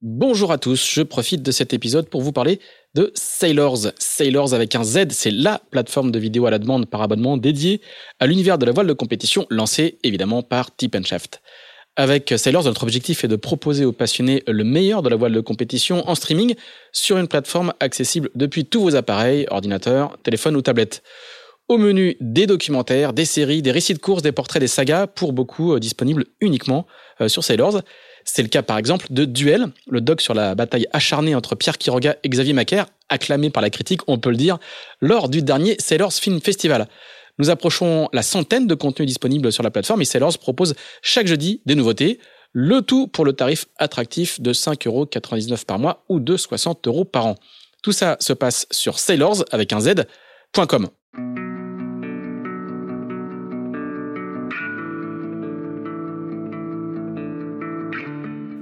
Bonjour à tous, je profite de cet épisode pour vous parler de Sailors. Sailors avec un Z, c'est la plateforme de vidéo à la demande par abonnement dédiée à l'univers de la voile de compétition lancée évidemment par Tip Shaft. Avec Sailors, notre objectif est de proposer aux passionnés le meilleur de la voile de compétition en streaming sur une plateforme accessible depuis tous vos appareils, ordinateurs, téléphones ou tablettes. Au menu, des documentaires, des séries, des récits de courses, des portraits, des sagas, pour beaucoup euh, disponibles uniquement euh, sur Sailors. C'est le cas par exemple de Duel, le doc sur la bataille acharnée entre Pierre Quiroga et Xavier Macaire, acclamé par la critique, on peut le dire, lors du dernier Sailors Film Festival. Nous approchons la centaine de contenus disponibles sur la plateforme et Sailors propose chaque jeudi des nouveautés, le tout pour le tarif attractif de 5,99€ par mois ou de 60 euros par an. Tout ça se passe sur sailors avec un z.com.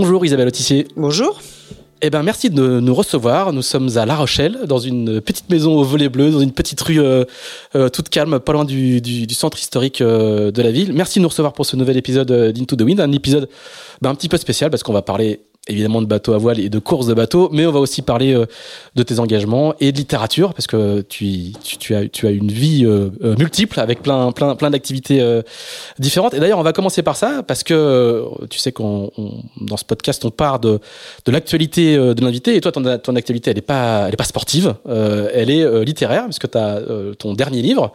Bonjour Isabelle Autissier. Bonjour. Eh ben, merci de nous recevoir. Nous sommes à La Rochelle, dans une petite maison au volet bleu, dans une petite rue euh, euh, toute calme, pas loin du, centre historique euh, de la ville. Merci de nous recevoir pour ce nouvel épisode d'Into the Wind, un épisode ben, un petit peu spécial parce qu'on va parler évidemment de bateaux à voile et de courses de bateaux, mais on va aussi parler euh, de tes engagements et de littérature parce que tu, tu, as, tu as une vie euh, euh, multiple avec plein, plein, plein d'activités différentes. Et d'ailleurs, on va commencer par ça parce que tu sais qu'on dans ce podcast on part de, de l'actualité de l'invité et toi ton, ton activité elle est pas elle est pas sportive, elle est littéraire parce que tu as ton dernier livre,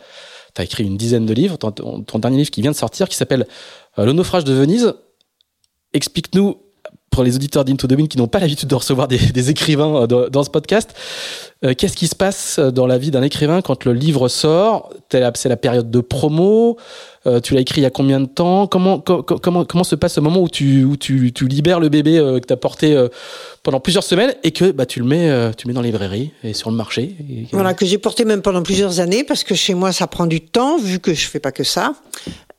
tu as écrit une dizaine de livres, ton, ton, dernier livre qui vient de sortir qui s'appelle Le naufrage de Venise. Explique-nous pour les auditeurs d'Into the Wind qui n'ont pas l'habitude de recevoir des, écrivains euh, dans, ce podcast, euh, qu'est-ce qui se passe dans la vie d'un écrivain quand le livre sort? C'est la période de promo. Euh, tu l'as écrit il y a combien de temps? Comment, se passe ce moment où tu, libères le bébé que tu as porté pendant plusieurs semaines et que bah, tu le mets, dans les librairies et sur le marché Voilà, que j'ai porté même pendant plusieurs années parce que chez moi ça prend du temps vu que je fais pas que ça.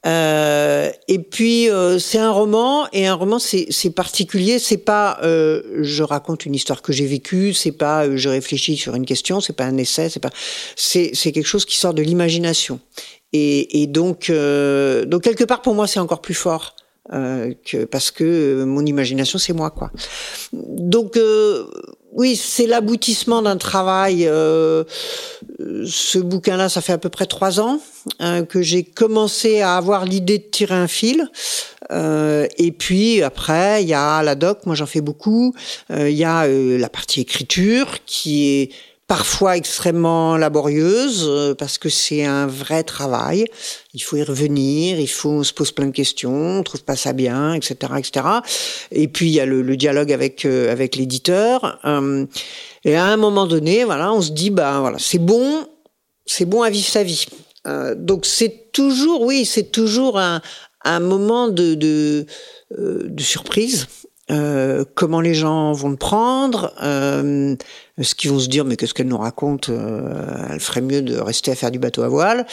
Euh, et puis euh, c'est un roman et un roman c'est particulier. C'est pas euh, je raconte une histoire que j'ai vécue, c'est pas euh, je réfléchis sur une question, c'est pas un essai, c'est pas c'est quelque chose qui sort de l'imagination. Et, et donc euh, donc quelque part pour moi c'est encore plus fort. que parce que mon imagination c'est moi quoi. Donc oui, c'est l'aboutissement d'un travail. Euh, ce bouquin-là, ça fait à peu près trois ans hein, que j'ai commencé à avoir l'idée de tirer un fil. Euh, et puis après, il y a la doc, moi j'en fais beaucoup. Euh, il y a la partie écriture qui est parfois extrêmement laborieuse euh, parce que c'est un vrai travail. Il faut y revenir, il faut on se pose plein de questions, on trouve pas ça bien, etc., etc. Et puis il y a le, le dialogue avec euh, avec l'éditeur. Euh, et à un moment donné, voilà, on se dit bah voilà, c'est bon, c'est bon à vivre sa vie. donc c'est toujours, oui, c'est toujours un, un moment de, de, de surprise. Euh, comment les gens vont le prendre, euh, ce qu'ils vont se dire mais qu'est-ce qu'elle nous raconte euh, Elle ferait mieux de rester à faire du bateau à voile.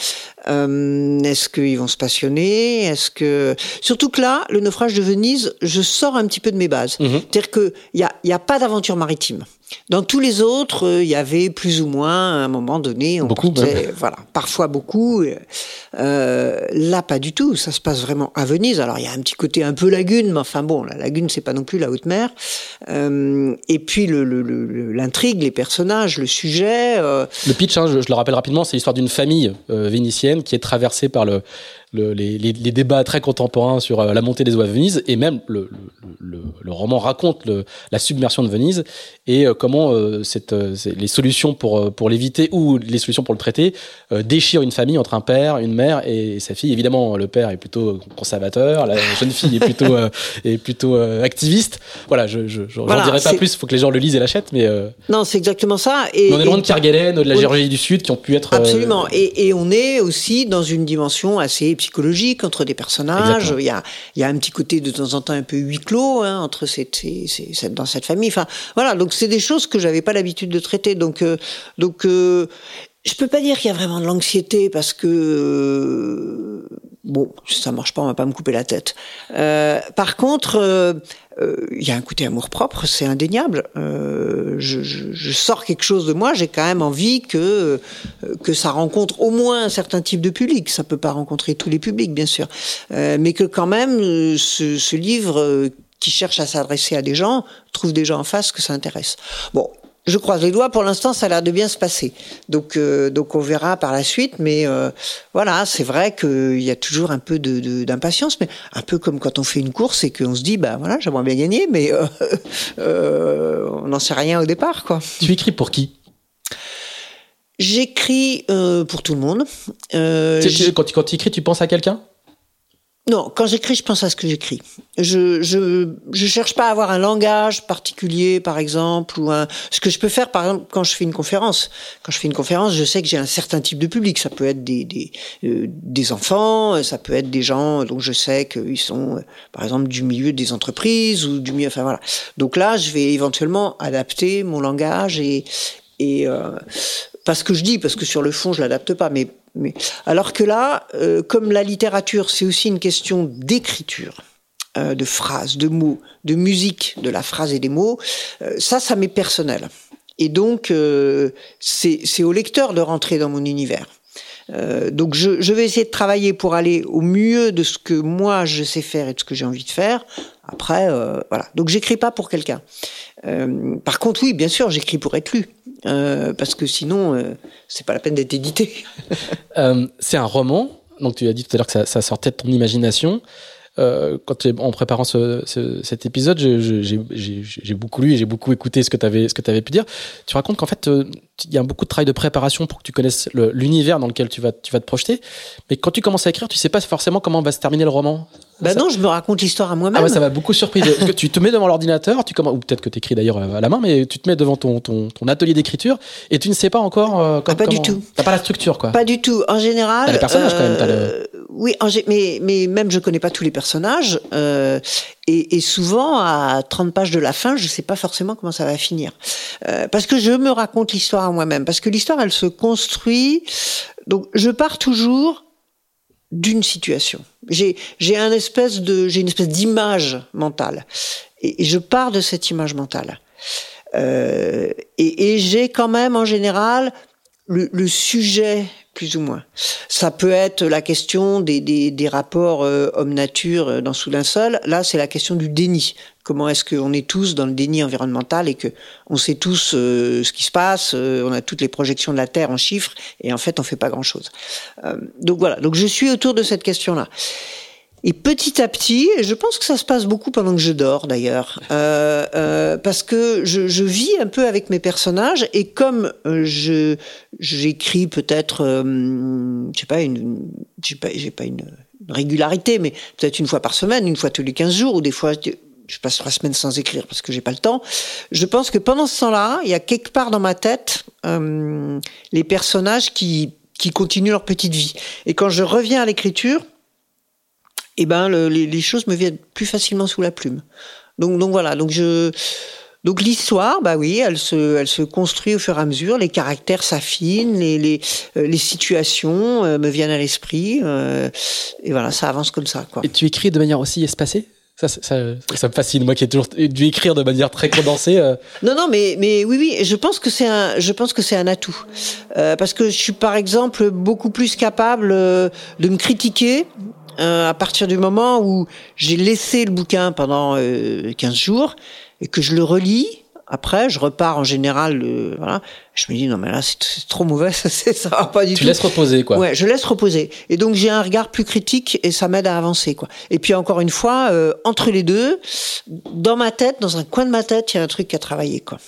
Euh, est-ce qu'ils vont se passionner? Est-ce que surtout que là, le naufrage de Venise, je sors un petit peu de mes bases. Mhm. C'est-à-dire que il y a, y a pas d'aventure maritime. Dans tous les autres, euh, il y avait plus ou moins, à un moment donné, on beaucoup, voilà, parfois beaucoup. Euh, là, pas du tout. Ça se passe vraiment à Venise. Alors, il y a un petit côté un peu lagune, mais enfin bon, la lagune, c'est pas non plus la haute mer. Euh, et puis l'intrigue, le, les personnages, le sujet. Le pitch, hein, je, je, le rappelle rapidement, c'est l'histoire d'une famille vénitienne qui est traversée par le le, les, les, les, débats très contemporains sur euh, la montée des eaux à Venise, et même le, le, le roman raconte la submersion de Venise et euh, comment euh, cette, les solutions pour, pour l'éviter ou les solutions pour le traiter déchirent une famille entre un père, une mère et sa fille. Évidemment, le père est plutôt conservateur, la jeune fille est plutôt, est plutôt activiste. Voilà, je je voilà, dirai pas plus, il faut que les gens le lisent et l'achètent, mais... non, c'est exactement ça. Et, on est loin de Kerguelen, de la Géorgie du Sud, qui ont pu être... Absolument, et, et on est aussi dans une dimension assez psychologique entre des personnages. Il y a, il y a un petit côté de temps en temps un peu huis clos hein, entre cette, cette, dans cette famille. Enfin, voilà. Donc c'est des choses que j'avais pas l'habitude de traiter. Donc, euh, donc, euh, je peux pas dire qu'il y a vraiment de l'anxiété parce que euh, bon, ça marche pas, on va pas me couper la tête. Euh, par contre, euh, euh, il y a un côté amour propre, c'est indéniable. Euh, je, je, je, sors quelque chose de moi, j'ai quand même envie que que ça rencontre au moins un certain type de public. Ça peut pas rencontrer tous les publics, bien sûr, mais que quand même ce, ce livre qui cherche à s'adresser à des gens trouve des gens en face que ça intéresse. Bon, je croise les doigts. Pour l'instant, ça a l'air de bien se passer. Donc, euh, donc on verra par la suite. Mais euh, voilà, c'est vrai qu'il y a toujours un peu de, d'impatience, mais un peu comme quand on fait une course et qu'on se dit, bah voilà, j'aimerais bien gagner, mais euh, euh on n'en sait rien au départ, quoi. Tu écris pour qui? J'écris pour tout le monde. quand, quand tu écris, tu penses à quelqu'un? Non, quand j'écris, je pense à ce que j'écris. Je, je je cherche pas à avoir un langage particulier, par exemple, ou un. Ce que je peux faire, par exemple, quand je fais une conférence. Quand je fais une conférence, je sais que j'ai un certain type de public. Ça peut être des des, euh, des enfants, ça peut être des gens dont je sais qu'ils sont, euh, par exemple, du milieu des entreprises ou du milieu. Enfin voilà. Donc là, je vais éventuellement adapter mon langage et et euh, pas ce que je dis, parce que sur le fond, je l'adapte pas, mais mais, alors que là, euh, comme la littérature, c'est aussi une question d'écriture, euh, de phrases, de mots, de musique, de la phrase et des mots, euh, ça, ça m'est personnel. Et donc, euh, c'est au lecteur de rentrer dans mon univers. Euh, donc je, je, vais essayer de travailler pour aller au mieux de ce que moi je sais faire et de ce que j'ai envie de faire. Après, euh, voilà. Donc j'écris pas pour quelqu'un. Par contre, oui, bien sûr, j'écris pour être lu. Euh, parce que sinon, euh, c'est pas la peine d'être édité. Euh, c'est un roman, donc tu as dit tout à l'heure que ça, ça, sortait de ton imagination. Euh, quand en préparant ce, ce, cet épisode, j'ai beaucoup lu et j'ai beaucoup écouté ce que tu avais, ce que avais pu dire. Tu racontes qu'en fait, il y a beaucoup de travail de préparation pour que tu connaisses l'univers dans lequel tu vas, tu vas te projeter. Mais quand tu commences à écrire, tu sais pas forcément comment va se terminer le roman. Bah non, je me raconte l'histoire à moi-même. Ah ouais, ça m'a beaucoup surpris. tu te mets devant l'ordinateur, tu commences, ou peut-être que tu écris d'ailleurs à la main, mais tu te mets devant ton, ton, ton atelier d'écriture et tu ne sais pas encore. Euh, ah, pas du tout. T'as pas la structure, quoi. Pas du tout. En général. T'as les personnages quand même. Oui, mais, mais même je connais pas tous les personnages. Euh, et, et, souvent, à 30 pages de la fin, je sais pas forcément comment ça va finir. Euh, parce que je me raconte l'histoire à moi-même. Parce que l'histoire, elle se construit. Donc, je pars toujours d'une situation. J'ai j'ai un une espèce d'image mentale et, et, je pars de cette image mentale. Euh, et, et j'ai quand même en général le, le, sujet plus ou moins. Ça peut être la question des, des, des rapports euh, homme-nature euh, dans Sous sol. Là, c'est la question du déni. Comment est-ce qu'on est tous dans le déni environnemental et que on sait tous euh, ce qui se passe, euh, on a toutes les projections de la Terre en chiffres et en fait on fait pas grand-chose. Euh, donc voilà. Donc je suis autour de cette question-là. Et petit à petit, et je pense que ça se passe beaucoup pendant que je dors d'ailleurs, euh, euh, parce que je, je, vis un peu avec mes personnages et comme euh, je j'écris peut-être, euh, je sais pas une, j'ai pas pas une régularité, mais peut-être une fois par semaine, une fois tous les 15 jours, ou des fois je passe trois semaines sans écrire parce que j'ai pas le temps. Je pense que pendant ce temps-là, il y a quelque part dans ma tête euh, les personnages qui qui continuent leur petite vie. Et quand je reviens à l'écriture eh ben le, les, les, choses me viennent plus facilement sous la plume. Donc, donc voilà, donc je donc l'histoire, bah oui, elle se, elle se construit au fur et à mesure. Les caractères s'affinent, les, les, euh, les situations euh, me viennent à l'esprit, euh, et voilà, ça avance comme ça. Quoi. Et tu écris de manière aussi espacée? Ça, ça, ça, ça, me fascine, moi qui ai toujours dû écrire de manière très condensée. Euh. Non, non, mais, mais oui, oui, je pense que c'est un, je pense que c'est un atout, euh, parce que je suis par exemple beaucoup plus capable de me critiquer euh, à partir du moment où j'ai laissé le bouquin pendant euh, 15 jours et que je le relis, Après, je repars en général. euh, voilà. Je me dis non mais là c'est trop mauvais, ça, ça va pas du Tu tout. laisses reposer, quoi. Ouais, je laisse reposer. Et donc j'ai un regard plus critique et ça m'aide à avancer quoi. Et puis encore une fois, euh, entre les deux, dans ma tête, dans un coin de ma tête, il y a un truc à travailler quoi.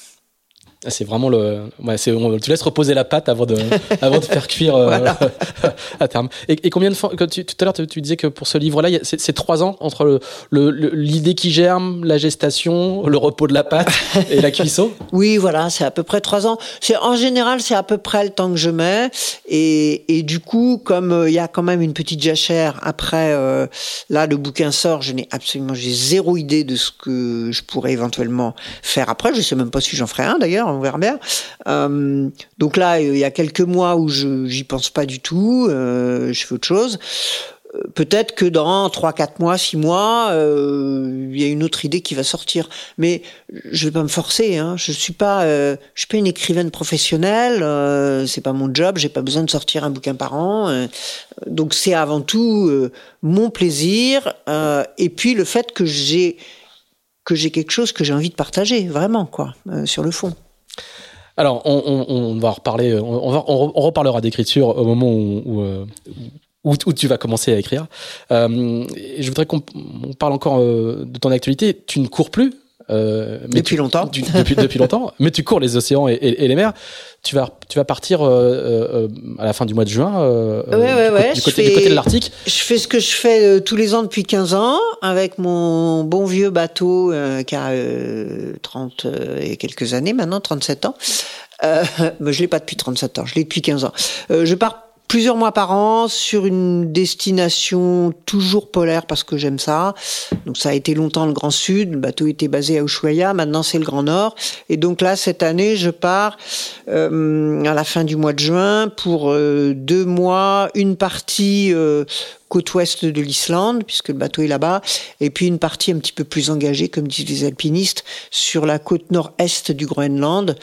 Ah, C'est vraiment le. Ouais, c'est, on- tu laisses reposer la pâte avant de, avant de faire cuire euh, Voilà. à terme. Et, et combien de fois. que tu, tout à l'heure, tu, tu disais que pour ce livre-là, c'est, trois ans entre l'idée qui germe, la gestation, le repos de la pâte et la cuisson. Oui, voilà, c'est à peu près trois ans. En général, c'est à peu près le temps que je mets. Et, et du coup, comme euh, il y a quand même une petite jachère après, euh, là, le bouquin sort, je n'ai absolument, j'ai zéro idée de ce que je pourrais éventuellement faire après. Je sais même pas si j'en ferai un d'ailleurs, Euh, donc là, il y a quelques mois où je j'y pense pas du tout. euh, je fais autre chose. Euh, Peut-être que dans trois, quatre mois, six mois, il y a une autre idée qui va sortir. Mais je vais pas me forcer. Hein. Je suis pas, je suis pas une écrivaine professionnelle. C'est pas mon job. J'ai pas besoin de sortir un bouquin par an. donc c'est avant tout mon plaisir et puis le fait que j'ai que j'ai quelque chose que j'ai envie de partager, vraiment quoi, sur le fond. Alors, on, va reparler. On, on reparlera d'écriture au moment euh, où- tu vas commencer à écrire. Euh, je voudrais qu'on on parle encore euh, de ton actualité. Tu ne cours plus. Euh, mais Depuis tu- longtemps. tu- depuis, depuis longtemps. Mais tu cours les océans et, et- et les mers. Tu vas, tu vas partir euh, euh, à la fin du mois de juin euh, Ouais, ouais, du, ouais, du je côté, fais- du côté de l'Arctique. Je fais ce que je fais euh, tous les ans depuis 15 ans avec mon bon vieux bateau euh, qui a euh, 30 euh, et quelques années maintenant, 37 ans. Euh, mais je l'ai pas depuis 37 ans, je l'ai depuis 15 ans. Euh, je pars plusieurs mois par an sur une destination toujours polaire parce que j'aime ça. Donc ça a été longtemps le Grand Sud, le bateau était basé à Ushuaia, maintenant c'est le Grand Nord. Et donc là, cette année, je pars euh, à la fin du mois de juin pour euh, deux mois, une partie euh, côte ouest de l'Islande, puisque le bateau est là-bas, et puis une partie un petit peu plus engagée, comme disent les alpinistes, sur la côte nord-est du Groenland.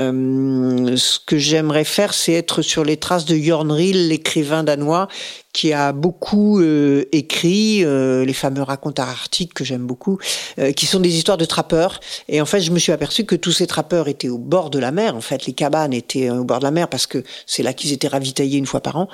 Euh, ce que j'aimerais faire, c'est être sur les traces de Jorn Riel, l'écrivain danois, qui a beaucoup euh, écrit euh, les fameux racontes arctiques que j'aime beaucoup, euh, qui sont des histoires de trappeurs. Et en fait, je me suis aperçu que tous ces trappeurs étaient au bord de la mer. En fait, les cabanes étaient au bord de la mer parce que c'est là qu'ils étaient ravitaillés une fois par an,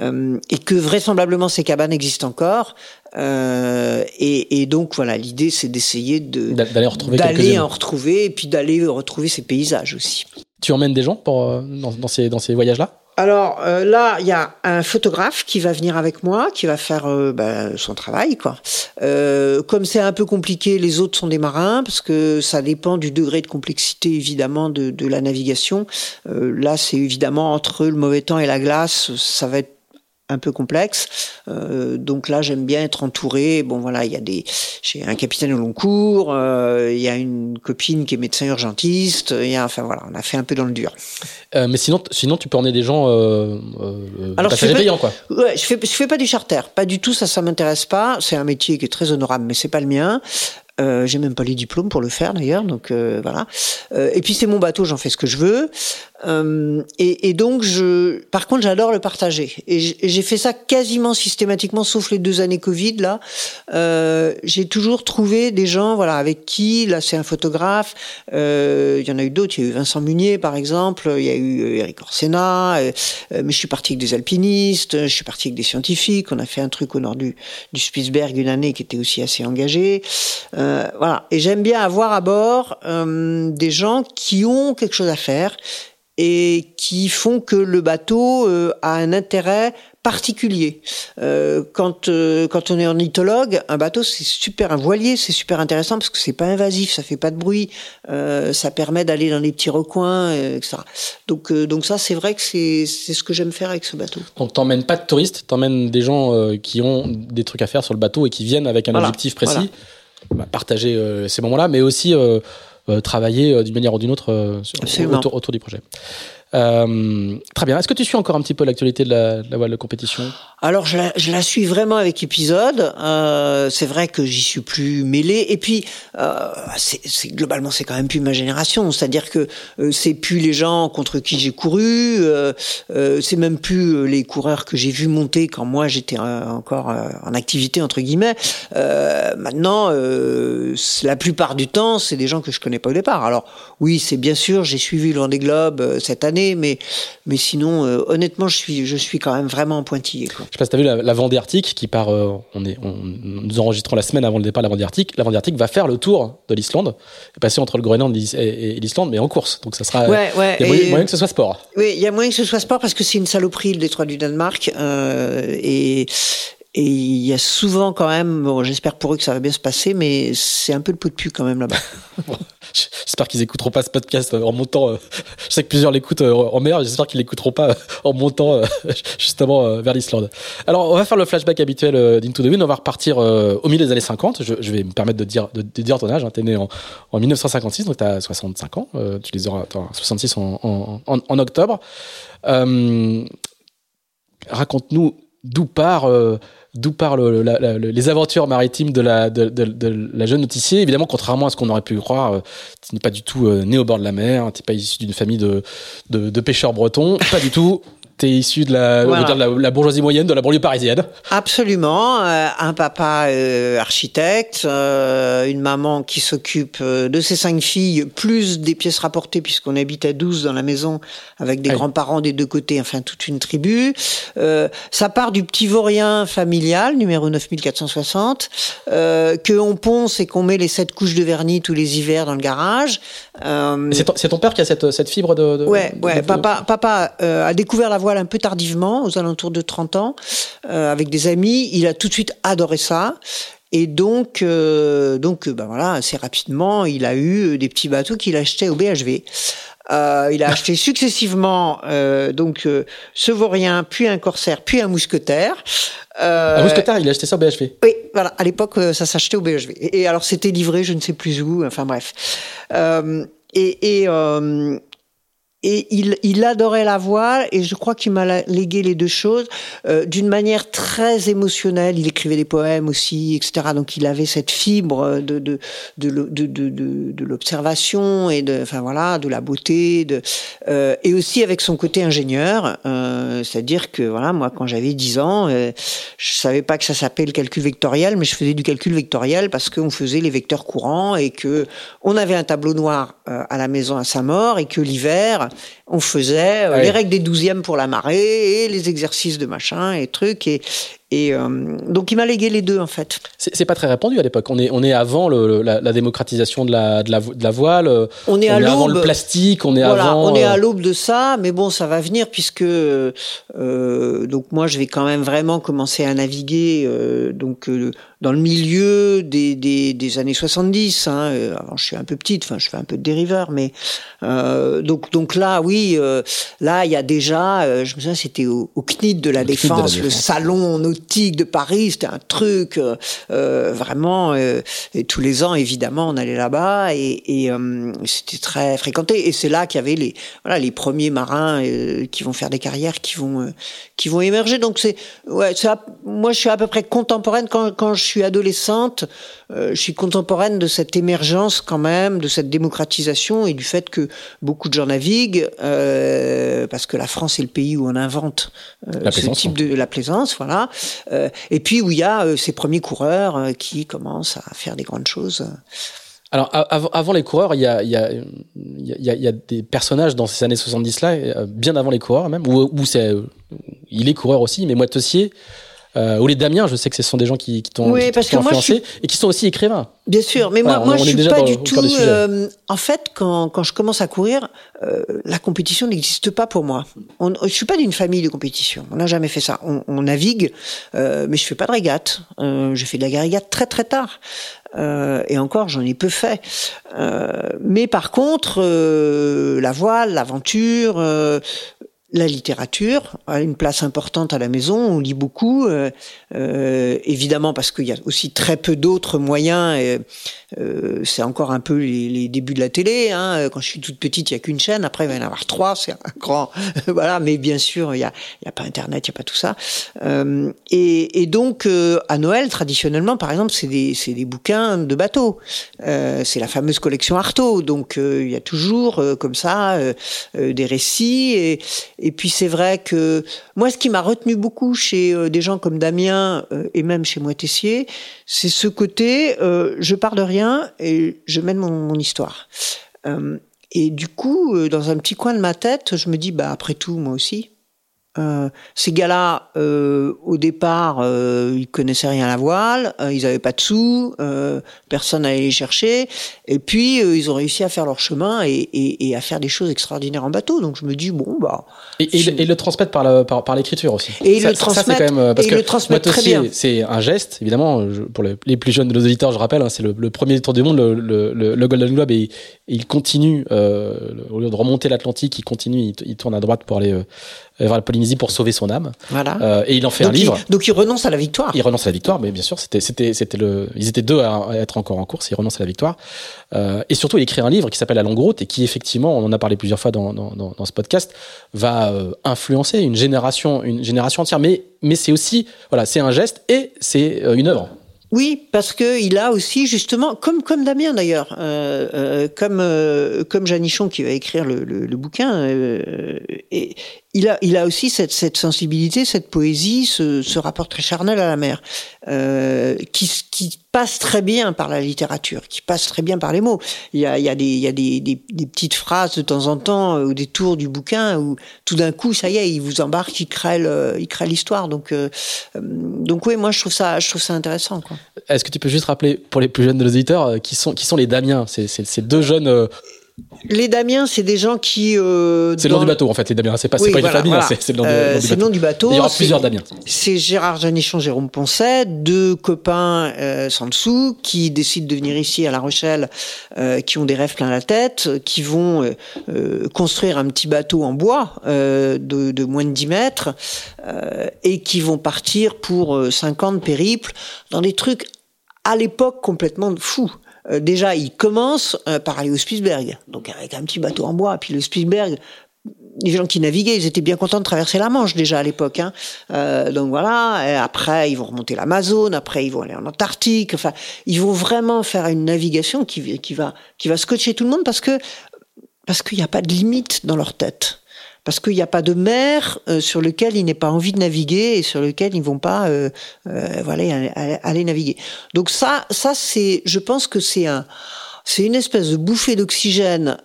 et que vraisemblablement ces cabanes existent encore. Et, et donc voilà, l'idée c'est d'essayer de D'a- D'aller en retrouver d'aller en retrouver et puis d'aller retrouver ces paysages aussi. Tu emmènes des gens pour, dans, dans ces, dans ces voyages-là? Alors euh, là, il y a un photographe qui va venir avec moi, qui va faire euh, ben, son travail, quoi. Euh, comme c'est un peu compliqué, les autres sont des marins parce que ça dépend du degré de complexité évidemment de, la navigation. Là, c'est évidemment entre le mauvais temps et la glace, ça va être un peu complexe. Euh, donc là, j'aime bien être entouré. Bon, voilà, il y a des, j'ai un capitaine au long cours, euh, il y a une copine qui est médecin urgentiste. Il y a, enfin voilà, on a fait un peu dans le dur. Euh, Mais sinon, sinon, tu peux emmener des gens Alors, je fais- payants, quoi. Ouais, je fais, je fais pas du charter, pas du tout. Ça, ça m'intéresse pas. C'est un métier qui est très honorable, mais c'est pas le mien. Euh, j'ai même pas les diplômes pour le faire d'ailleurs, donc euh, voilà. Euh, et puis c'est mon bateau, j'en fais ce que je veux. Euh, et, et donc je, par contre, j'adore le partager. Et j'ai fait ça quasiment systématiquement, sauf les deux années Covid là. Euh, j'ai toujours trouvé des gens, voilà, avec qui, là, c'est un photographe. euh, Il y en a eu d'autres. Il y a eu Vincent Munier, par exemple. Il y a eu euh, Eric Orsena. euh, mais je suis parti avec des alpinistes. Je suis parti avec des scientifiques. On a fait un truc au nord du, du Spitzberg une année qui était aussi assez engagé. Voilà. Et j'aime bien avoir à bord des gens qui ont quelque chose à faire et qui font que le bateau euh, a un intérêt particulier. Euh, quand euh, quand on est ornithologue, un bateau c'est super, un voilier c'est super intéressant parce que c'est pas invasif, ça fait pas de bruit, ça permet d'aller dans les petits recoins, etc. Donc donc ça c'est vrai que c'est c'est ce que j'aime faire avec ce bateau. Donc, t'emmènes pas de touristes, t'emmènes des gens qui ont des trucs à faire sur le bateau et qui viennent avec un Voilà, objectif précis, voilà. Bah, partager ces moments-là, mais aussi travailler euh, d'une manière ou d'une autre euh, sur- Absolument. autour, autour du projet. Euh, très bien. Est-ce que tu suis encore un petit peu l'actualité de la, de la voile de compétition? Alors je la, je la, suis vraiment avec épisode. Euh, c'est vrai que j'y suis plus mêlé. Et puis euh, c'est globalement c'est quand même plus ma génération. C'est-à-dire que euh, c'est plus les gens contre qui j'ai couru. Euh, c'est même plus les coureurs que j'ai vu monter quand moi j'étais encore en activité entre guillemets. maintenant, la plupart du temps, c'est des gens que je connais pas au départ. Alors oui, c'est bien sûr, j'ai suivi le Vendée Globe cette année, mais mais sinon, honnêtement, je suis je suis quand même vraiment en pointillé. Quoi. Je sais pas si tu as vu la, la Vendée Arctique qui part, euh, on est, on, nous enregistrons la semaine avant le départ de la Vendée Arctique. La Vendée Arctique va faire le tour de l'Islande, passer entre le Groenland et, l'Islande, mais en course. Donc ça sera. Ouais, ouais, il y a moyen, que ce soit sport. Oui, il y a moyen que ce soit sport parce que c'est une saloperie le détroit du Danemark. Euh, et et il y a souvent quand même, bon, j'espère pour eux que ça va bien se passer, mais c'est un peu le pot de pu quand même là-bas. j'espère qu'ils écouteront pas ce podcast en montant. Euh, je sais que plusieurs l'écoutent euh, en mer, j'espère qu'ils l'écouteront pas euh, en montant justement vers l'Islande. Alors, on va faire le flashback habituel d'Into the Wind. On va repartir au milieu des années 50. Je, vais me permettre de dire, de dire ton âge. Hein. T'es né en, en, 1956, donc t'as 65 ans. tu les auras, 66 en, en, en octobre. Raconte-nous d'où part d'où parlent les aventures maritimes de la, jeune notifiée. Évidemment, contrairement à ce qu'on aurait pu croire, euh, tu n'es pas du tout euh, né au bord de la mer, tu n'es pas issu d'une famille de, pêcheurs bretons, pas du tout tu es issu de la, la, bourgeoisie moyenne de la banlieue parisienne. Absolument. Euh, un papa euh, architecte, euh, une maman qui s'occupe de ses cinq filles, plus des pièces rapportées, puisqu'on habite à 12 dans la maison, avec des grands-parents des deux côtés, enfin toute une tribu. ça part du petit vaurien familial, numéro 9460, que on ponce et qu'on met les sept couches de vernis tous les hivers dans le garage. C'est ton, père qui a cette, cette fibre de... de ouais, ouais. papa, papa a découvert la voie un peu tardivement, aux alentours de 30 ans, euh, avec des amis. Il a tout de suite adoré ça. Et donc, euh, donc, ben voilà, assez rapidement, il a eu des petits bateaux qu'il achetait au BHV. Euh, il a acheté successivement donc ce vaurien, puis un corsaire, puis un mousquetaire. un mousquetaire, il a acheté ça au BHV. Oui, voilà. À l'époque, ça s'achetait au BHV. Et, alors, c'était livré, je ne sais plus où. Enfin bref. et, et et il, il, adorait la voile et je crois qu'il m'a légué les deux choses euh, d'une manière très émotionnelle. Il écrivait des poèmes aussi, etc. Donc il avait cette fibre de de de, de, de, de l'observation et de enfin voilà de la beauté de euh, et aussi avec son côté ingénieur. Euh, C'est-à-dire que voilà moi quand j'avais 10 ans, euh, je savais pas que ça s'appelait le calcul vectoriel, mais je faisais du calcul vectoriel parce qu'on faisait les vecteurs courants et que on avait un tableau noir euh, à la maison à sa mort et que l'hiver about. On faisait euh, les règles des douzièmes pour la marée et les exercices de machin et trucs et et euh, donc il m'a légué les deux en fait. C'est pas très répandu à l'époque. On est on est avant le, la, la, démocratisation de la, de la, de la voile. On est, à avant le plastique. On est voilà, avant. On est à l'aube de ça, mais bon, ça va venir puisque euh, donc moi je vais quand même vraiment commencer à naviguer donc dans le milieu des, des, des années 70. Hein. Avant, je suis un peu petite, enfin je fais un peu de dériveur, mais donc donc là oui, là il y a déjà, je me souviens c'était au, au CNIT de la, défense, le salon de Paris, c'était un truc euh, euh, vraiment. Euh, et tous les ans, évidemment, on allait là-bas et, et c'était très fréquenté. Et c'est là qu'il y avait les voilà les premiers marins qui vont faire des carrières, qui vont qui vont émerger. Donc c'est ouais, moi je suis à peu près contemporaine quand quand je suis adolescente. je suis contemporaine de cette émergence quand même, de cette démocratisation et du fait que beaucoup de gens naviguent parce que la France est le pays où on invente ce type de la plaisance, voilà. Euh, et puis où il y a euh, ces premiers coureurs euh, qui commencent à faire des grandes choses. Alors avant, les coureurs, il y a, il y, a, il y, a, des personnages dans ces années 70-là, bien avant les coureurs même, où, où c'est, il est coureur aussi, mais Moitessier, euh, ou les Damiens, je sais que ce sont des gens qui, qui t'ont oui, influencé et qui sont aussi écrivains. Bien sûr, mais moi, moi je suis pas du tout. Euh, en fait, quand, quand je commence à courir, euh, la compétition n'existe pas pour moi. On, je suis pas d'une famille de compétition. On n'a jamais fait ça. On, on navigue, euh, mais je fais pas de régate. Euh, je fais de la régate très très tard. Euh, et encore, j'en ai peu fait. Euh, mais par contre, la voile, l'aventure, la littérature a une place importante à la maison. On lit beaucoup, euh, euh, évidemment parce qu'il y a aussi très peu d'autres moyens. Euh, c'est encore un peu les, les, débuts de la télé. Hein. Quand je suis toute petite, il y a qu'une chaîne. Après, il va y en avoir trois. C'est un grand, voilà. Mais bien sûr, il y a, a pas Internet, il y a pas tout ça. Euh, et, et, donc, euh, à Noël, traditionnellement, par exemple, c'est des, des bouquins de bateaux. Euh, c'est la fameuse collection Artaud. Donc, il y a toujours comme ça des récits et et puis c'est vrai que moi, ce qui m'a retenu beaucoup chez euh, des gens comme Damien euh, et même chez moi Tessier, c'est ce côté euh, je pars de rien et je mène mon, mon histoire. et du coup, dans un petit coin de ma tête, je me dis bah après tout, moi aussi. Euh, ces gars-là, euh, au départ, euh, ils connaissaient rien à la voile, euh, ils avaient pas de sous, euh, personne n'allait les chercher, et puis ils ont réussi à faire leur chemin et, et, et, à faire des choses extraordinaires en bateau. Donc je me dis bon bah. Et, et, le transmettre par, le, par, par l'écriture aussi. Et ça, le transmettre. Quand même, parce que le transmettre très bien. C'est un geste, évidemment. Je, pour les plus jeunes de nos auditeurs, je rappelle, hein, c'est le, le, premier tour du monde, le, le, le Golden Globe, et, il continue au lieu de remonter l'Atlantique, il continue, il, il, tourne à droite pour aller vers la Polynésie pour sauver son âme. Voilà. Euh, et il en fait un livre. donc il renonce à la victoire. Il renonce à la victoire, mais bien sûr, c'était, c'était, c'était le, ils étaient deux à, être encore en course. Il renonce à la victoire. Euh, et surtout, il écrit un livre qui s'appelle La longue route et qui effectivement, on en a parlé plusieurs fois dans, dans, dans, dans ce podcast, va euh, influencer une génération, une génération entière. Mais, mais c'est aussi, voilà, c'est un geste et c'est euh, une œuvre. Oui, parce que il a aussi justement, comme comme Damien d'ailleurs, euh, euh, comme euh, comme Janichon qui va écrire le, bouquin, euh, et il a il a aussi cette cette sensibilité, cette poésie, ce, ce rapport très charnel à la mer, qui qui passe très bien par la littérature, qui passe très bien par les mots. Il y a des des, des, des petites phrases de temps en temps au détour du bouquin où tout d'un coup ça y est, il vous embarque, il crée le, il crée l'histoire. Donc oui, moi je trouve ça intéressant. Est-ce que tu peux juste rappeler pour les plus jeunes de nos auditeurs euh, qui sont qui sont les Damiens? C'est ces deux jeunes. Les Damiens, c'est des gens qui. Euh, c'est le nom du bateau en fait. Les Damiens, c'est pas, oui, pas voilà, une famille, voilà. hein, c'est le, nom, euh, du, le nom du bateau. Il y aura plusieurs Damiens. C'est Gérard Janichon, Jérôme Poncet, deux copains euh, sans dessous qui décident de venir ici à La Rochelle, euh, qui ont des rêves plein la tête, qui vont construire un petit bateau en bois de, de, moins de 10 mètres et qui vont partir pour 50 périples dans des trucs à l'époque complètement fous. Euh, déjà, il commence euh, par aller au Spitzberg, donc avec un petit bateau en bois. Puis le Spitzberg, les gens qui naviguaient, ils étaient bien contents de traverser la Manche déjà à l'époque. Hein. Euh, donc voilà. Et après, ils vont remonter l'Amazone. Après, ils vont aller en Antarctique. Enfin, ils vont vraiment faire une navigation qui, qui va qui va scotcher tout le monde parce que parce qu'il n'y a pas de limite dans leur tête parce qu'il n'y a pas de mer euh, sur lequel ils n'aient pas envie de naviguer et sur lequel ils vont pas euh, euh, voilà aller, naviguer. Donc ça ça c'est je pense que c'est un c'est une espèce de bouffée d'oxygène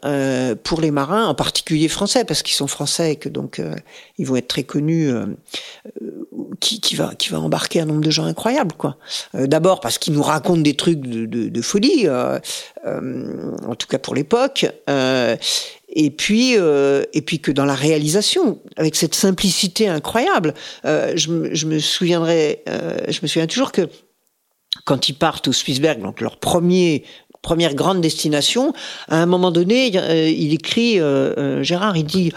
pour les marins, en particulier français, parce qu'ils sont français et que donc ils vont être très connus, qui, va qui va embarquer un nombre de gens incroyables, quoi. D'abord parce qu'ils nous racontent des trucs de folie, en tout cas pour l'époque, et puis euh, et puis que dans la réalisation avec cette simplicité incroyable euh, je, me, je me souviendrai euh, je me souviens toujours que quand ils partent au Spitzberg donc leur premier première grande destination à un moment donné il écrit Gérard il dit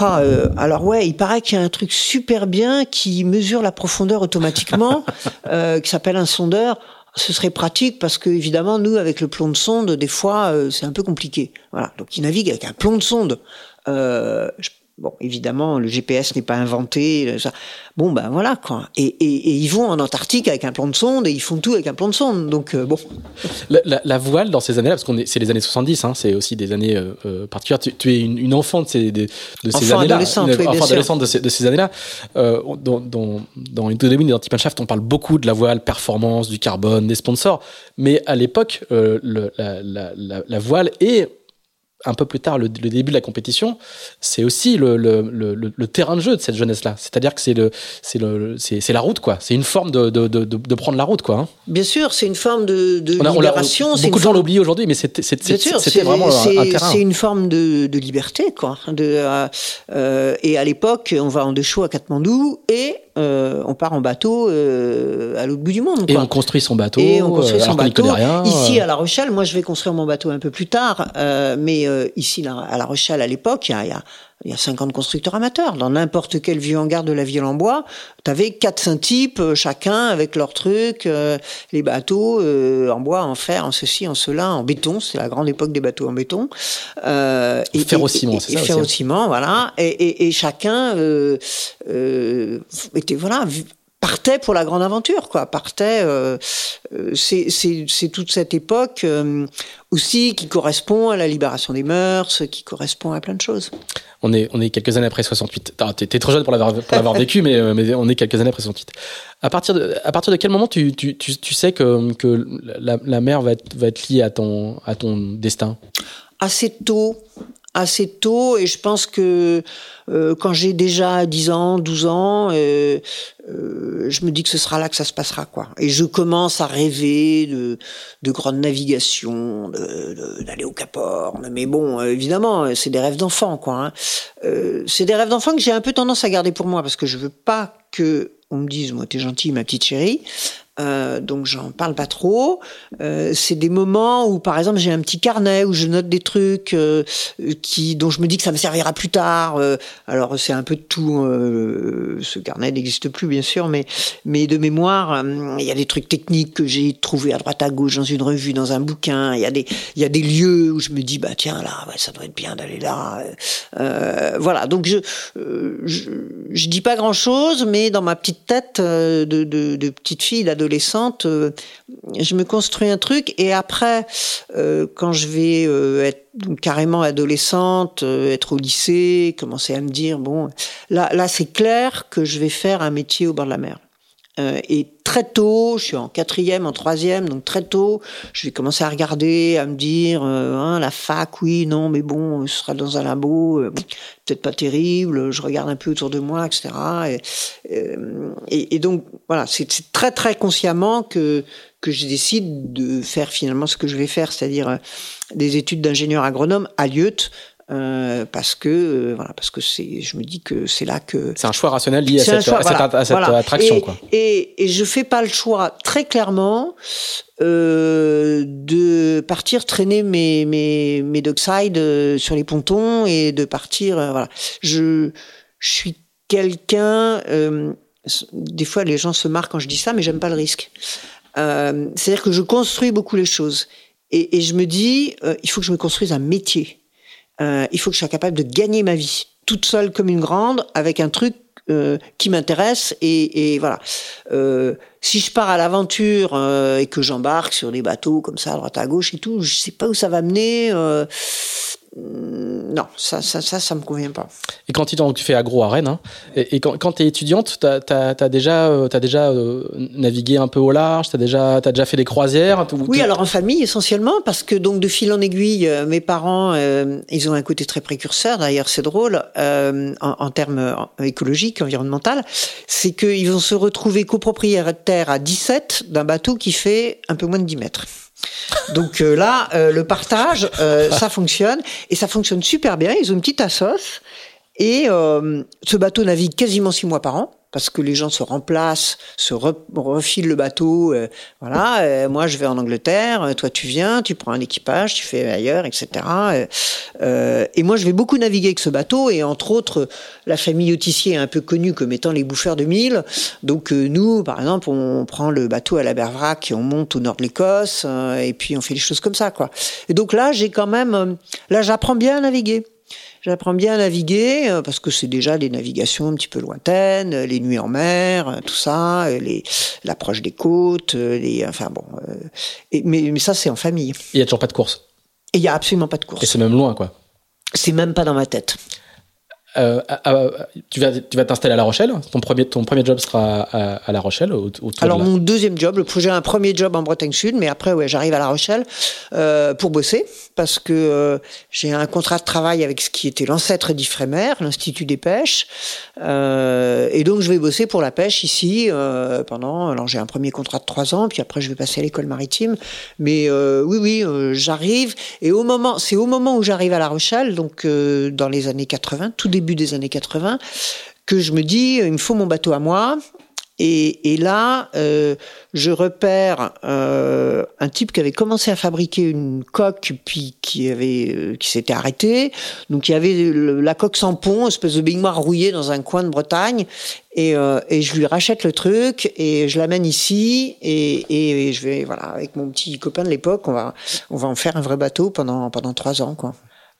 ah, alors ouais, il paraît qu'il y a un truc super bien qui mesure la profondeur automatiquement, qui s'appelle un sondeur ce serait pratique parce que évidemment nous avec le plomb de sonde des fois euh, c'est un peu compliqué. Voilà, donc ils naviguent avec un plomb de sonde. Euh, Bon, évidemment, le GPS n'est pas inventé. Ça. Bon, ben voilà quoi. Et, et, et, ils vont en Antarctique avec un plan de sonde et ils font tout avec un plan de sonde. Donc euh, bon. La, la, la, voile dans ces années-là, parce est, c'est les années 70, hein, c'est aussi des années euh, euh particulières. Tu, tu, es une, une, enfant de ces, de, de ces années-là, adolescente, une, oui, enfant adolescente de ces, de ces années-là. Euh, dans, dans, dans une début dans Shaft, on parle beaucoup de la voile, performance, du carbone, des sponsors. Mais à l'époque, la voile est un peu plus tard le, le, début de la compétition, c'est aussi le, le, le, terrain de jeu de cette jeunesse-là. C'est-à-dire que c'est le, c'est le, c'est, la route, quoi. C'est une forme de, de, de, de, prendre la route, quoi. Hein. Bien sûr, c'est une forme de, de on a, libération. On beaucoup de gens l'oublient aujourd'hui, mais c'était, vraiment un, un, terrain. C'est une forme de, de liberté, quoi. De, euh, euh, et à l'époque, on va en deux shows à Katmandou et euh, on part en bateau euh, à l'autre bout du monde. Et on construit son bateau. Et on construit euh, son bateau. rien. Ici, à La Rochelle, moi, je vais construire mon bateau un peu plus tard. euh, mais euh, ici, à La Rochelle, à l'époque, il y a, y, a, il y a 50 constructeurs amateurs. Dans n'importe quel vieux hangar de la ville en bois, t'avais quatre, cinq types, euh, chacun avec leurs trucs, euh, les bateaux euh, en bois, en fer, en ceci, en cela, en béton. C'est la grande époque des bateaux en béton. Euh, et- Ferrociment, et- c'est et ça aussi, hein. ferrociment, voilà. Et, et, et chacun euh, euh, était voilà partait pour la grande aventure, quoi. Partait. euh, euh, c'est toute cette époque euh, aussi qui correspond à la libération des mœurs, qui correspond à plein de choses. On est, on est quelques années après 68. Ah, T'es trop jeune pour l'avoir pour l'avoir vécu, mais, euh, mais on est quelques années après 68. À partir de, à partir de quel moment tu, tu, tu, tu sais que, que la, la mer va être, va être liée à ton, à ton destin? Assez tôt, assez tôt, et je pense que euh, quand j'ai déjà 10 ans, 12 ans, euh, euh, je me dis que ce sera là que ça se passera, quoi. Et je commence à rêver de, de grandes navigations, de- de- d'aller au Cap Horn. Mais bon, évidemment, c'est des rêves d'enfant, quoi. hein. C'est des rêves d'enfant que j'ai un peu tendance à garder pour moi, parce que je veux pas que on me dise, moi, t'es gentille, ma petite chérie. Euh, donc j'en parle pas trop. Euh, c'est des moments où, par exemple, j'ai un petit carnet où je note des trucs euh, qui, dont je me dis que ça me servira plus tard. Alors c'est un peu de tout. ce carnet n'existe plus, bien sûr, mais mais de mémoire, il y a des trucs techniques que j'ai trouvés à droite à gauche dans une revue, dans un bouquin. Il y a des il y a des lieux où je me dis bah tiens là, ça doit être bien d'aller là. Voilà. Donc je, je dis pas grand chose, mais dans ma petite tête de, petite fille, d'adolescente, euh, je me construis un truc et après, euh, quand je vais euh, être carrément adolescente, être au lycée, commencer à me dire bon, là, là c'est clair que je vais faire un métier au bord de la mer. Euh, et très tôt, je suis en quatrième, en troisième, donc très tôt, je vais commencer à regarder, à me dire, euh, hein, la fac, oui, non, mais bon, ce sera dans un labo, euh, peut-être pas terrible. Je regarde un peu autour de moi, etc. Et, et, donc voilà, c'est très très consciemment que que je décide de faire finalement ce que je vais faire, c'est-à-dire des études d'ingénieur agronome à Lyeut. Euh, parce que euh, voilà parce que c'est je me dis que c'est là que C'est un choix rationnel lié à c'est cette, choix, à cette- voilà, à cette voilà. attraction. Et, quoi. Et, et je fais pas le choix très clairement euh, de partir traîner mes mes mes dockside sur les pontons et de partir voilà. Je je suis quelqu'un des fois les gens se marquent quand je dis ça mais j'aime pas le risque. Euh, c'est-à-dire que je construis beaucoup les choses et, et je me dis il faut que je me construise un métier. Euh, il faut que je sois capable de gagner ma vie toute seule comme une grande avec un truc euh, qui m'intéresse et, et voilà. Euh, si je pars à l'aventure euh, et que j'embarque sur des bateaux comme ça à droite à gauche et tout, je sais pas où ça va mener. Euh, non, ça, ça, ça, ça me convient pas. Et quand tu, donc, tu fais agro à Rennes, hein, et, et quand, quand tu es étudiante, tu as, déjà, euh, t'as déjà euh, navigué un peu au large, tu as déjà, t'as déjà fait des croisières Oui, alors en famille essentiellement, parce que donc de fil en aiguille, euh, mes parents, euh, ils ont un côté très précurseur. D'ailleurs, c'est drôle euh, en, en termes écologiques, environnementaux, c'est qu'ils vont se retrouver copropriétaires à 17 d'un bateau qui fait un peu moins de 10 mètres. Donc euh, là, euh, le partage, euh, ça fonctionne et ça fonctionne super bien. Ils ont une petite assoce et euh, ce bateau navigue quasiment six mois par an parce que les gens se remplacent, se re- refilent le bateau. euh, voilà, euh, moi je vais en Angleterre, euh, toi tu viens, tu prends un équipage, tu fais ailleurs, etc. Et moi je vais beaucoup naviguer avec ce bateau et entre autres la famille Autissier est un peu connue comme étant les bouffeurs de mille. Donc nous, par exemple, on prend le bateau à la Bervrac et on monte au nord de l'Écosse et puis on fait des choses comme ça. Et donc là j'ai quand même, là j'apprends bien à naviguer. J'apprends bien à naviguer euh, parce que c'est déjà des navigations un petit peu lointaines, euh, les nuits en mer, euh, tout ça, les l'approche des côtes, les enfin bon. et, mais, mais ça c'est en famille. Il y a toujours pas de course. Et il y a absolument pas de Et course. c'est même loin, quoi. C'est même pas dans ma tête. Euh, à- à- tu vas tu vas t'installer à La Rochelle? Ton premier ton premier job sera à, à La Rochelle. Au, Alors de la- mon deuxième job, le projet, un premier job en Bretagne Sud, mais après ouais, j'arrive à La Rochelle euh, pour bosser parce que euh, j'ai un contrat de travail avec ce qui était l'ancêtre d'Ifremer, l'Institut des pêches, euh, et donc je vais bosser pour la pêche ici euh, pendant. Alors j'ai un premier contrat de trois ans, puis après je vais passer à l'école maritime. Mais euh, oui, oui, euh, j'arrive et au moment, c'est au moment où j'arrive à La Rochelle, donc euh, dans les années 80, tout début des années 80 que je me dis, il me faut mon bateau à moi. Et, et là, euh, je repère euh, un type qui avait commencé à fabriquer une coque, puis qui avait, euh, qui s'était arrêté. Donc il y avait la coque sans pont, espèce de baignoire rouillée dans un coin de Bretagne. Et, euh, et je lui rachète le truc et je l'amène ici et, et je vais voilà avec mon petit copain de l'époque, on va on va en faire un vrai bateau pendant pendant trois ans quoi.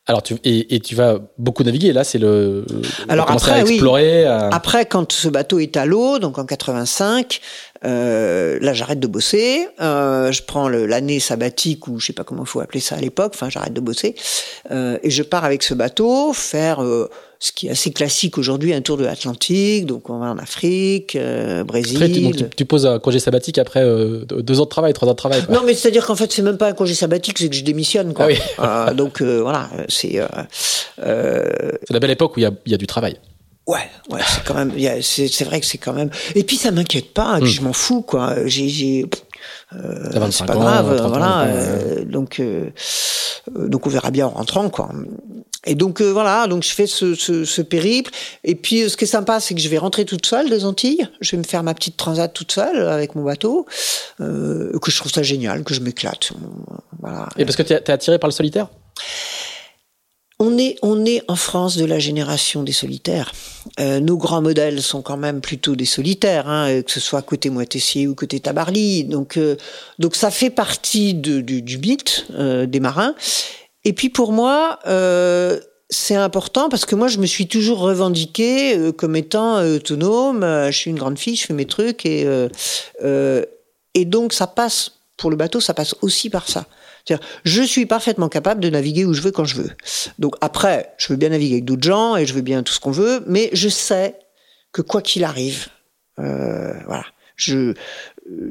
Alors tu et, et, tu vas beaucoup naviguer là, c'est le alors après à explorer. Oui. Après quand ce bateau est à l'eau, donc en 85, euh, là j'arrête de bosser, euh, je prends l'année sabbatique ou je sais pas comment il faut appeler ça à l'époque, enfin j'arrête de bosser euh, et je pars avec ce bateau faire euh, ce qui est assez classique aujourd'hui, un tour de l'Atlantique. Donc on va en Afrique, euh, Brésil. Donc, tu, tu, poses un congé sabbatique après euh, deux ans de travail, trois ans de travail. Quoi. Non, mais c'est-à-dire qu'en fait, c'est même pas un congé sabbatique, c'est que je démissionne. Quoi. Ah oui. euh, donc euh, voilà, c'est. Euh, c'est la belle époque où il y a, y a du travail. Ouais, ouais, c'est quand même, c'est vrai que c'est quand même. Et puis ça m'inquiète pas, et puis mm. je m'en fous, quoi. J'ai, euh, c'est pas ans, grave, voilà. Ans, euh, donc, euh, donc on verra bien en rentrant, quoi. Et donc euh, voilà, donc je fais ce, ce, ce, périple. Et puis euh, ce qui est sympa, c'est que je vais rentrer toute seule des Antilles. Je vais me faire ma petite transat toute seule avec mon bateau, euh, que je trouve ça génial, que je m'éclate. Voilà. Et parce que tu es attiré par le solitaire? On est, on est en France de la génération des solitaires. Euh, nos grands modèles sont quand même plutôt des solitaires, hein, que ce soit côté Moitessier ou côté Tabarly. Donc, euh, donc ça fait partie de, du, du mythe euh, des marins. Et puis pour moi, euh, c'est important parce que moi, je me suis toujours revendiquée euh, comme étant autonome. je suis une grande fille, je fais mes trucs et et donc ça passe pour le bateau, ça passe aussi par ça je suis parfaitement capable de naviguer où je veux quand je veux. Donc après, je veux bien naviguer avec d'autres gens et je veux bien tout ce qu'on veut, mais je sais que quoi qu'il arrive, euh, voilà, je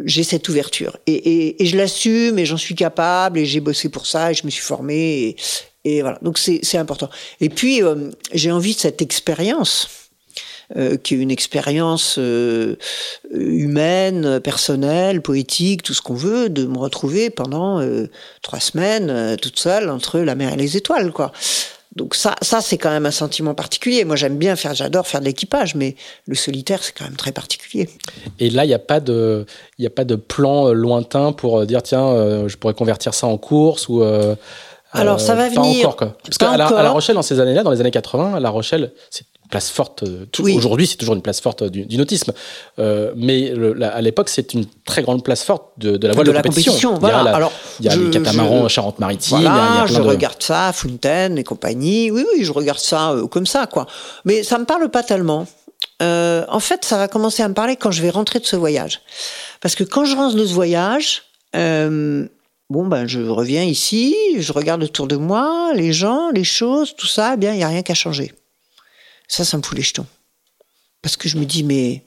j'ai cette ouverture et, et, et je l'assume et j'en suis capable et j'ai bossé pour ça et je me suis formé et, voilà. Donc c'est important. Et puis euh, j'ai envie de cette expérience euh, qui est une expérience euh, humaine, personnelle, poétique, tout ce qu'on veut, de me retrouver pendant euh, trois semaines euh, toute seule entre la mer et les étoiles, quoi. Donc ça, ça c'est quand même un sentiment particulier. Moi, j'aime bien faire, j'adore faire de l'équipage, mais le solitaire, c'est quand même très particulier. Et là, il n'y a pas de, il n'y a pas de plan lointain pour dire tiens, euh, je pourrais convertir ça en course ou. Euh, alors ça va venir. Encore, quoi. Parce qu'à la, à la Rochelle, dans ces années-là, dans les années 80, La Rochelle, c'est place forte. Euh, oui. Aujourd'hui, c'est toujours une place forte du, du nautisme. Euh, mais le, la, à l'époque, c'est une très grande place forte de, de la voile de, de compétition. compétition. Voilà. Il y a, la, Alors, il y a les catamarans Charente-Maritime. Voilà, je de... regarde ça, Fontaine et compagnie. Oui, oui, je regarde ça euh, comme ça, quoi. Mais ça me parle pas tellement. Euh, en fait, ça va commencer à me parler quand je vais rentrer de ce voyage. Parce que quand je rentre de ce voyage, euh, bon, ben, je reviens ici, je regarde autour de moi, les gens, les choses, tout ça, eh bien, il n'y a rien qu'à changer. Ça, ça me fout les jetons. Parce que je me dis, mais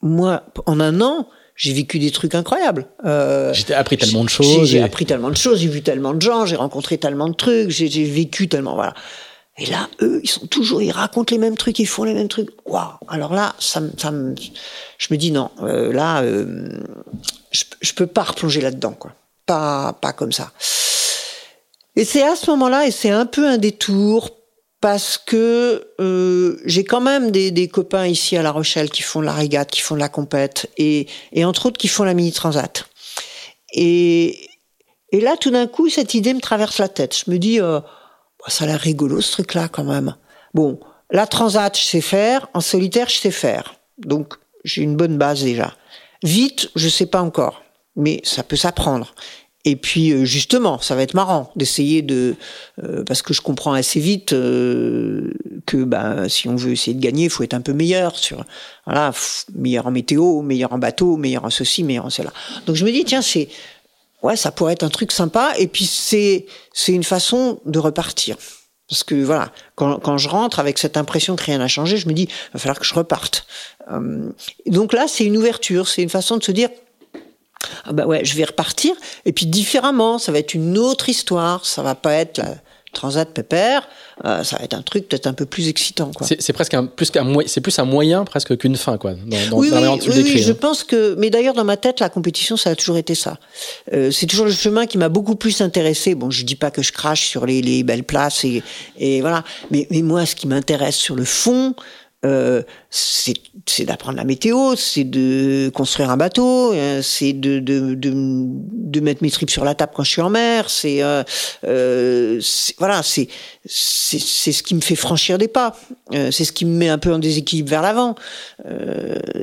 moi, en un an, j'ai vécu des trucs incroyables. Euh, j'ai appris tellement de choses. J'ai et... appris tellement de choses, j'ai vu tellement de gens, j'ai rencontré tellement de trucs, j'ai vécu tellement, voilà. Et là, eux, ils sont toujours, ils racontent les mêmes trucs, ils font les mêmes trucs. Waouh Alors là, ça, ça je me dis non, euh, là, euh, je, je peux pas replonger là-dedans, quoi. Pas, pas comme ça. Et c'est à ce moment-là, et c'est un peu un détour parce que euh, j'ai quand même des, copains ici à La Rochelle qui font de la régate, qui font de la compète, et, entre autres qui font la mini transat. Et, et là, tout d'un coup, cette idée me traverse la tête. Je me dis, euh, bah, ça a l'air rigolo ce truc-là quand même. Bon, la transat, je sais faire, en solitaire, je sais faire. Donc, j'ai une bonne base déjà. Vite, je sais pas encore, mais ça peut s'apprendre. Et puis euh, justement, ça va être marrant d'essayer de euh, parce que je comprends assez vite euh, que bah, si on veut essayer de gagner, il faut être un peu meilleur sur voilà meilleur en météo, meilleur en bateau, meilleur en ceci, meilleur en cela. Donc je me dis tiens c'est ouais ça pourrait être un truc sympa et puis c'est c'est une façon de repartir. Parce que voilà, quand, quand je rentre avec cette impression que rien n'a changé, je me dis, il va falloir que je reparte. Euh, donc là, c'est une ouverture, c'est une façon de se dire, ah bah ouais, je vais repartir. Et puis différemment, ça va être une autre histoire. Ça va pas être la Transat Pépère. Euh, ça va être un truc peut-être un peu plus excitant. C'est presque un, plus qu'un c'est plus un moyen presque qu'une fin quoi. Dans, dans oui, oui, oui, oui je pense que. Mais d'ailleurs dans ma tête, la compétition, ça a toujours été ça. Euh, c'est toujours le chemin qui m'a beaucoup plus intéressé. Bon, je dis pas que je crache sur les, les belles places et, et voilà. Mais, mais moi, ce qui m'intéresse sur le fond, euh, c'est d'apprendre la météo, c'est de construire un bateau, euh, c'est de, de, de, de, mettre mes tripes sur la table quand je suis en mer, c'est euh, euh voilà, c'est c'est ce qui me fait franchir des pas, c'est ce qui me met un peu en déséquilibre vers l'avant.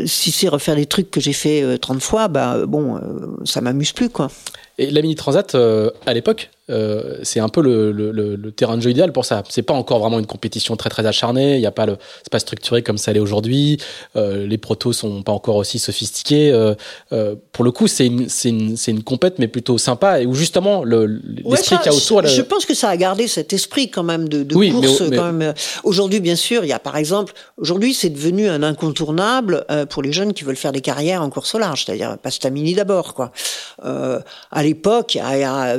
si c'est refaire des trucs que j'ai fait 30 fois, bah bon, ça m'amuse plus quoi. Et la mini transat à l'époque, euh, c'est un peu le, le, le, terrain de jeu idéal pour ça. C'est pas encore vraiment une compétition très très acharnée. Il y a pas le, c'est pas structuré comme ça l'est aujourd'hui. Euh, les protos sont pas encore aussi sophistiqués. Euh, euh pour le coup, c'est une c'est une c'est une compète mais plutôt sympa et où justement le l'esprit qu'il y a autour. Je, pense que ça a gardé cet esprit quand même de, de course. quand même. Aujourd'hui, bien sûr, il y a par exemple aujourd'hui c'est devenu un incontournable pour les jeunes qui veulent faire des carrières en course au large, c'est-à-dire Pastamini d'abord quoi. à l'époque, il y a,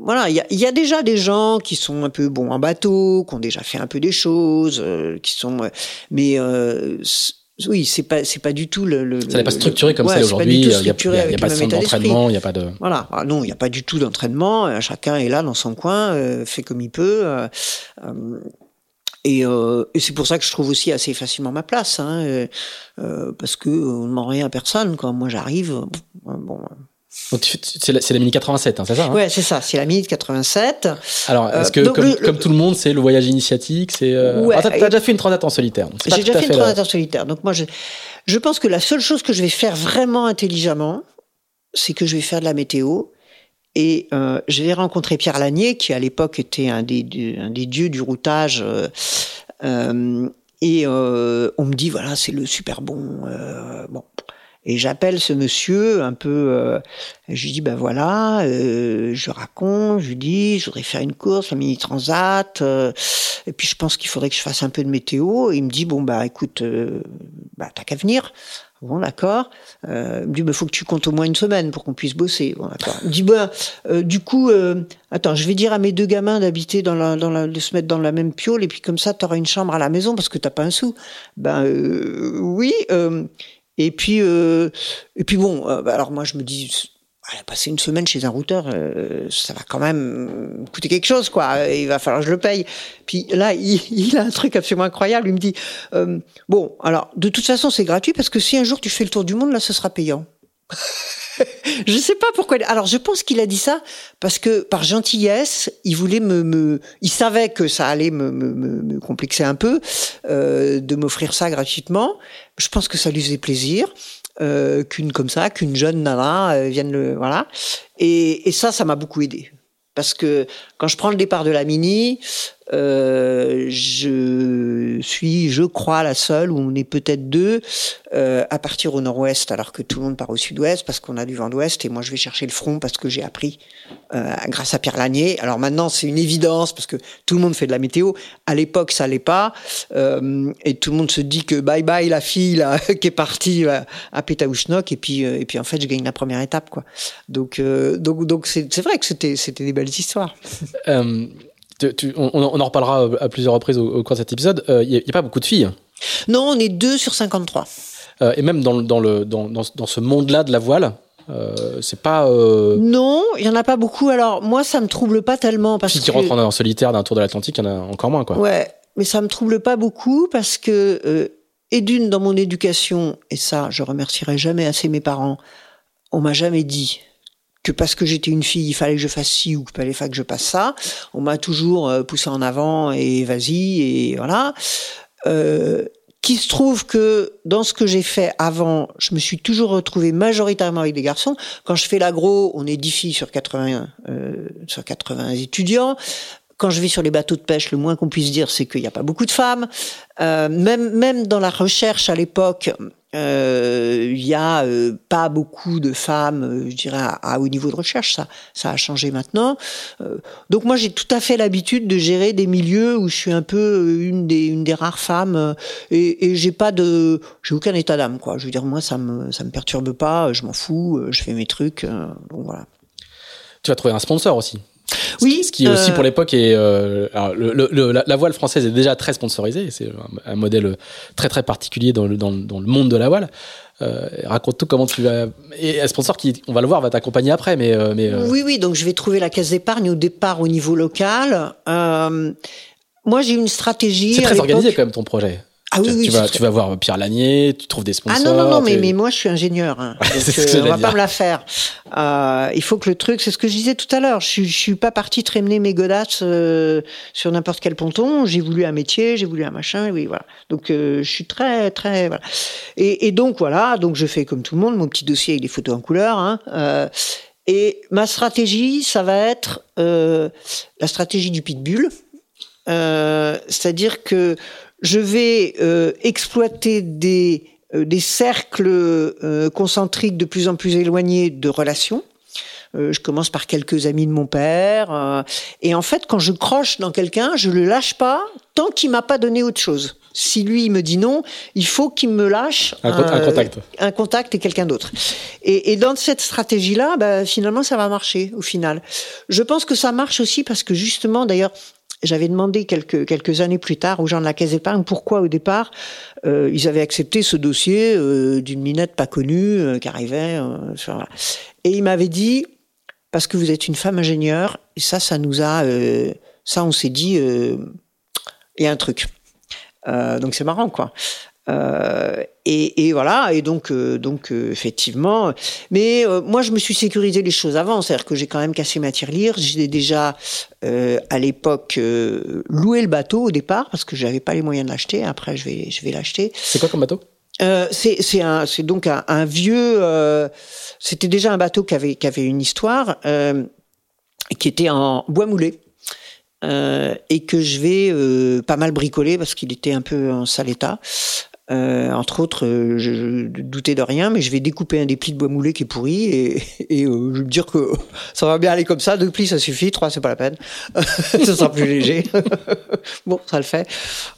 voilà, il y a, déjà des gens qui sont un peu bons en bateau, qui ont déjà fait un peu des choses, euh, qui sont, euh, mais euh, oui, c'est pas c'est pas du tout le. le ça n'est pas structuré comme ça aujourd'hui. Il n'y a, y a, pas de d'entraînement, il n'y a pas de. Voilà, ah, non, il n'y a pas du tout d'entraînement. Chacun est là dans son coin, fait comme il peut. Et, euh, et c'est pour ça que je trouve aussi assez facilement ma place, hein, euh, parce que on ne ment rien à personne. Quand moi j'arrive, bon, c'est la, la, Mini 87, hein, c'est ça hein? Ouais, c'est ça, c'est la Mini 87. Alors, est-ce que, comme, comme, tout le monde, c'est le voyage initiatique c'est euh... ouais, ah, t'as, as déjà fait une transat en solitaire. J'ai déjà fait une transat en solitaire. Donc moi, je, je pense que la seule chose que je vais faire vraiment intelligemment, c'est que je vais faire de la météo. Et euh, je vais rencontrer Pierre Lanier, qui à l'époque était un des, un des dieux du routage. Euh, euh, et euh, on me dit, voilà, c'est le super bon. Euh, bon, et j'appelle ce monsieur un peu, euh, je lui dis ben voilà, euh, je raconte, je lui dis je voudrais faire une course, un mini transat, euh, et puis je pense qu'il faudrait que je fasse un peu de météo. Et il me dit bon bah écoute, euh, bah t'as qu'à venir. Bon d'accord. Euh, il me dit bah faut que tu comptes au moins une semaine pour qu'on puisse bosser. Bon d'accord. Il me dit bah du coup attends je vais dire à mes deux gamins d'habiter dans la dans la de se mettre dans la même piole et puis comme ça t'auras une chambre à la maison parce que t'as pas un sou. Ben oui. Et puis, euh, et puis bon, euh, bah, alors moi je me dis, passer une semaine chez un routeur, euh, ça va quand même coûter quelque chose, quoi. Il va falloir que je le paye. Puis là, il, il a un truc absolument incroyable. Il me dit, euh, bon, alors de toute façon c'est gratuit parce que si un jour tu fais le tour du monde, là, ce sera payant. je sais pas pourquoi. Alors, je pense qu'il a dit ça parce que par gentillesse, il voulait me, me il savait que ça allait me, me, me complexer un peu euh, de m'offrir ça gratuitement. Je pense que ça lui faisait plaisir. Euh, qu'une comme ça, qu'une jeune nana euh, vienne le voilà. Et, et ça, ça m'a beaucoup aidé parce que quand je prends le départ de la mini, euh, je suis, je crois, la seule, où on est peut-être deux, euh, à partir au nord-ouest, alors que tout le monde part au sud-ouest, parce qu'on a du vent d'ouest, et moi je vais chercher le front, parce que j'ai appris, euh, grâce à Pierre Lanier. Alors maintenant, c'est une évidence, parce que tout le monde fait de la météo. À l'époque, ça l'est pas. Euh, et tout le monde se dit que bye bye la fille là, qui est partie euh, à Pétaouchnok, et puis, et puis en fait, je gagne la première étape, quoi. Donc, donc, donc c'est vrai que c'était des belles histoires. Tu, on, on, en reparlera à plusieurs reprises au, cours de cet épisode. Il euh, n'y a, a, pas beaucoup de filles. Non, on est 2 sur 53. Euh, et même dans, dans, le, dans, dans, ce monde-là de la voile, euh, c'est pas. Euh... Non, il y en a pas beaucoup. Alors moi, ça me trouble pas tellement parce qui que. qui rentrent en solitaire d'un tour de l'Atlantique, il y en a encore moins, quoi. Ouais, mais ça me trouble pas beaucoup parce que euh, et d'une dans mon éducation et ça, je remercierai jamais assez mes parents. On m'a jamais dit que parce que j'étais une fille, il fallait que je fasse ci ou qu'il fallait que je passe ça. On m'a toujours euh, poussé en avant et vas-y et voilà. Euh, qui se trouve que dans ce que j'ai fait avant, je me suis toujours retrouvée majoritairement avec des garçons. Quand je fais l'agro, on est 10 filles sur 80, euh, sur 80 étudiants. Quand je vais sur les bateaux de pêche, le moins qu'on puisse dire, c'est qu'il n'y a pas beaucoup de femmes. Euh, même, même dans la recherche à l'époque, euh, il y a euh, pas beaucoup de femmes, euh, je dirais, à, haut niveau de recherche. Ça, ça a changé maintenant. donc moi, j'ai tout à fait l'habitude de gérer des milieux où je suis un peu une des, une des rares femmes et, et j'ai pas de, j'ai aucun état d'âme, quoi. Je veux dire, moi, ça me, ça me perturbe pas. Je m'en fous. Je fais mes trucs. donc voilà. Tu vas trouver un sponsor aussi. Oui. Ce qui aussi pour l'époque est euh, le, le, la, voile française est déjà très sponsorisée. C'est un, modèle très très particulier dans le, dans, dans le monde de la voile. Euh, raconte tout comment tu vas et un sponsor qui on va le voir va t'accompagner après mais euh, mais oui oui donc je vais trouver la caisse d'épargne au départ au niveau local euh, moi j'ai une stratégie. C'est très organisé quand même ton projet. Ah oui, tu, oui, tu vas, très- tu vas voir Pierre Lanier, tu trouves des sponsors. Ah non, non, non, mais, moi je suis ingénieur. Hein. Donc, euh, on va dire. pas me la faire. Euh, il faut que le truc, c'est ce que je disais tout à l'heure, je, je suis pas partie traîner mes godasses euh, sur n'importe quel ponton. J'ai voulu un métier, j'ai voulu un machin, oui, voilà. Donc euh, je suis très, très. Voilà. Et, et donc voilà, donc je fais comme tout le monde mon petit dossier avec des photos en couleur. Hein, et ma stratégie, ça va être la stratégie du pitbull. Euh, C'est-à-dire que je vais euh, exploiter des, euh, des cercles euh, concentriques de plus en plus éloignés de relations. Euh, je commence par quelques amis de mon père. euh, et en fait, quand je croche dans quelqu'un, je le lâche pas tant qu'il m'a pas donné autre chose. Si lui il me dit non, il faut qu'il me lâche Un un contact. un contact et quelqu'un d'autre. Et, et dans cette stratégie-là, bah, finalement, ça va marcher au final. Je pense que ça marche aussi parce que justement, d'ailleurs, j'avais demandé quelques, quelques années plus tard aux gens de la Caisse d'épargne pourquoi au départ euh, ils avaient accepté ce dossier euh, d'une minette pas connue euh, qui arrivait. Et ils m'avaient dit parce que vous êtes une femme ingénieure et ça, ça nous a, ça on s'est dit, il y a un truc. Donc c'est marrant quoi. Euh, et, et voilà, et donc, euh, donc euh, effectivement. Mais moi, je me suis sécurisé les choses avant, c'est-à-dire que j'ai quand même cassé ma tirelire. J'ai déjà à l'époque loué le bateau au départ parce que j'avais pas les moyens de l'acheter. Après, je vais, je vais l'acheter. C'est quoi comme bateau? C'est c'est un c'est donc un, un vieux. C'était déjà un bateau qui avait qui avait une histoire qui était en bois moulé. Euh, et que je vais euh, pas mal bricoler parce qu'il était un peu en sale état. Euh, entre autres, euh, je, je doutais de rien, mais je vais découper un des plis de bois moulé qui est pourri et, et euh, je vais me dire que ça va bien aller comme ça. Deux plis, ça suffit. Trois, c'est pas la peine. ça sera plus léger. bon, ça le fait.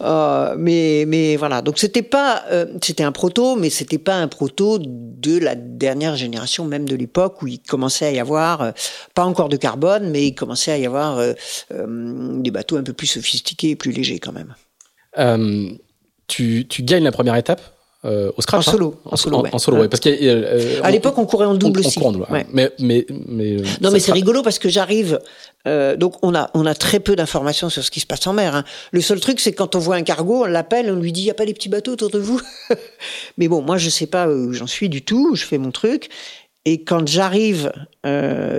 Euh, mais mais voilà. Donc c'était pas, euh, c'était un proto, mais c'était pas un proto de la dernière génération, même de l'époque où il commençait à y avoir, pas encore de carbone, mais il commençait à y avoir des bateaux un peu plus sophistiqués et plus légers quand même. Tu, tu gagnes la première étape euh, au scratch En hein solo, en solo, en, ouais. en solo, Ouais. ouais. Parce qu'à euh, À l'époque, on courait en double aussi. On, on en double, Ouais. Mais, mais, mais, euh, Non, mais c'est rigolo parce que j'arrive. euh, donc, on a, on a très peu d'informations sur ce qui se passe en mer. hein. Le seul truc, c'est quand on voit un cargo, on l'appelle, on lui dit il y a pas des petits bateaux autour de vous? mais bon, moi, je sais pas où j'en suis du tout. Je fais mon truc. Et quand j'arrive,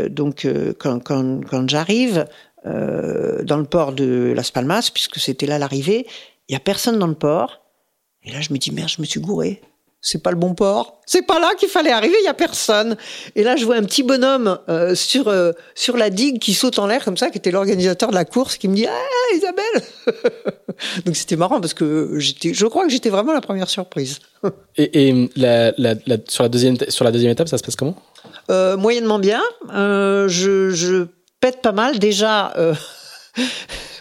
donc quand, quand, quand j'arrive dans le port de Las Palmas, puisque c'était là l'arrivée, il y a personne dans le port. Et là, je me dis merde, je me suis gouré. C'est pas le bon port. C'est pas là qu'il fallait arriver. Il y a personne. Et là, je vois un petit bonhomme euh, sur euh, sur la digue qui saute en l'air comme ça, qui était l'organisateur de la course, qui me dit ah Isabelle. Donc c'était marrant parce que j'étais, je crois que j'étais vraiment la première surprise. Et, et la, la, la- sur, la deuxième, sur la deuxième étape, ça se passe comment? Euh, moyennement bien. Euh, je, je pète pas mal déjà.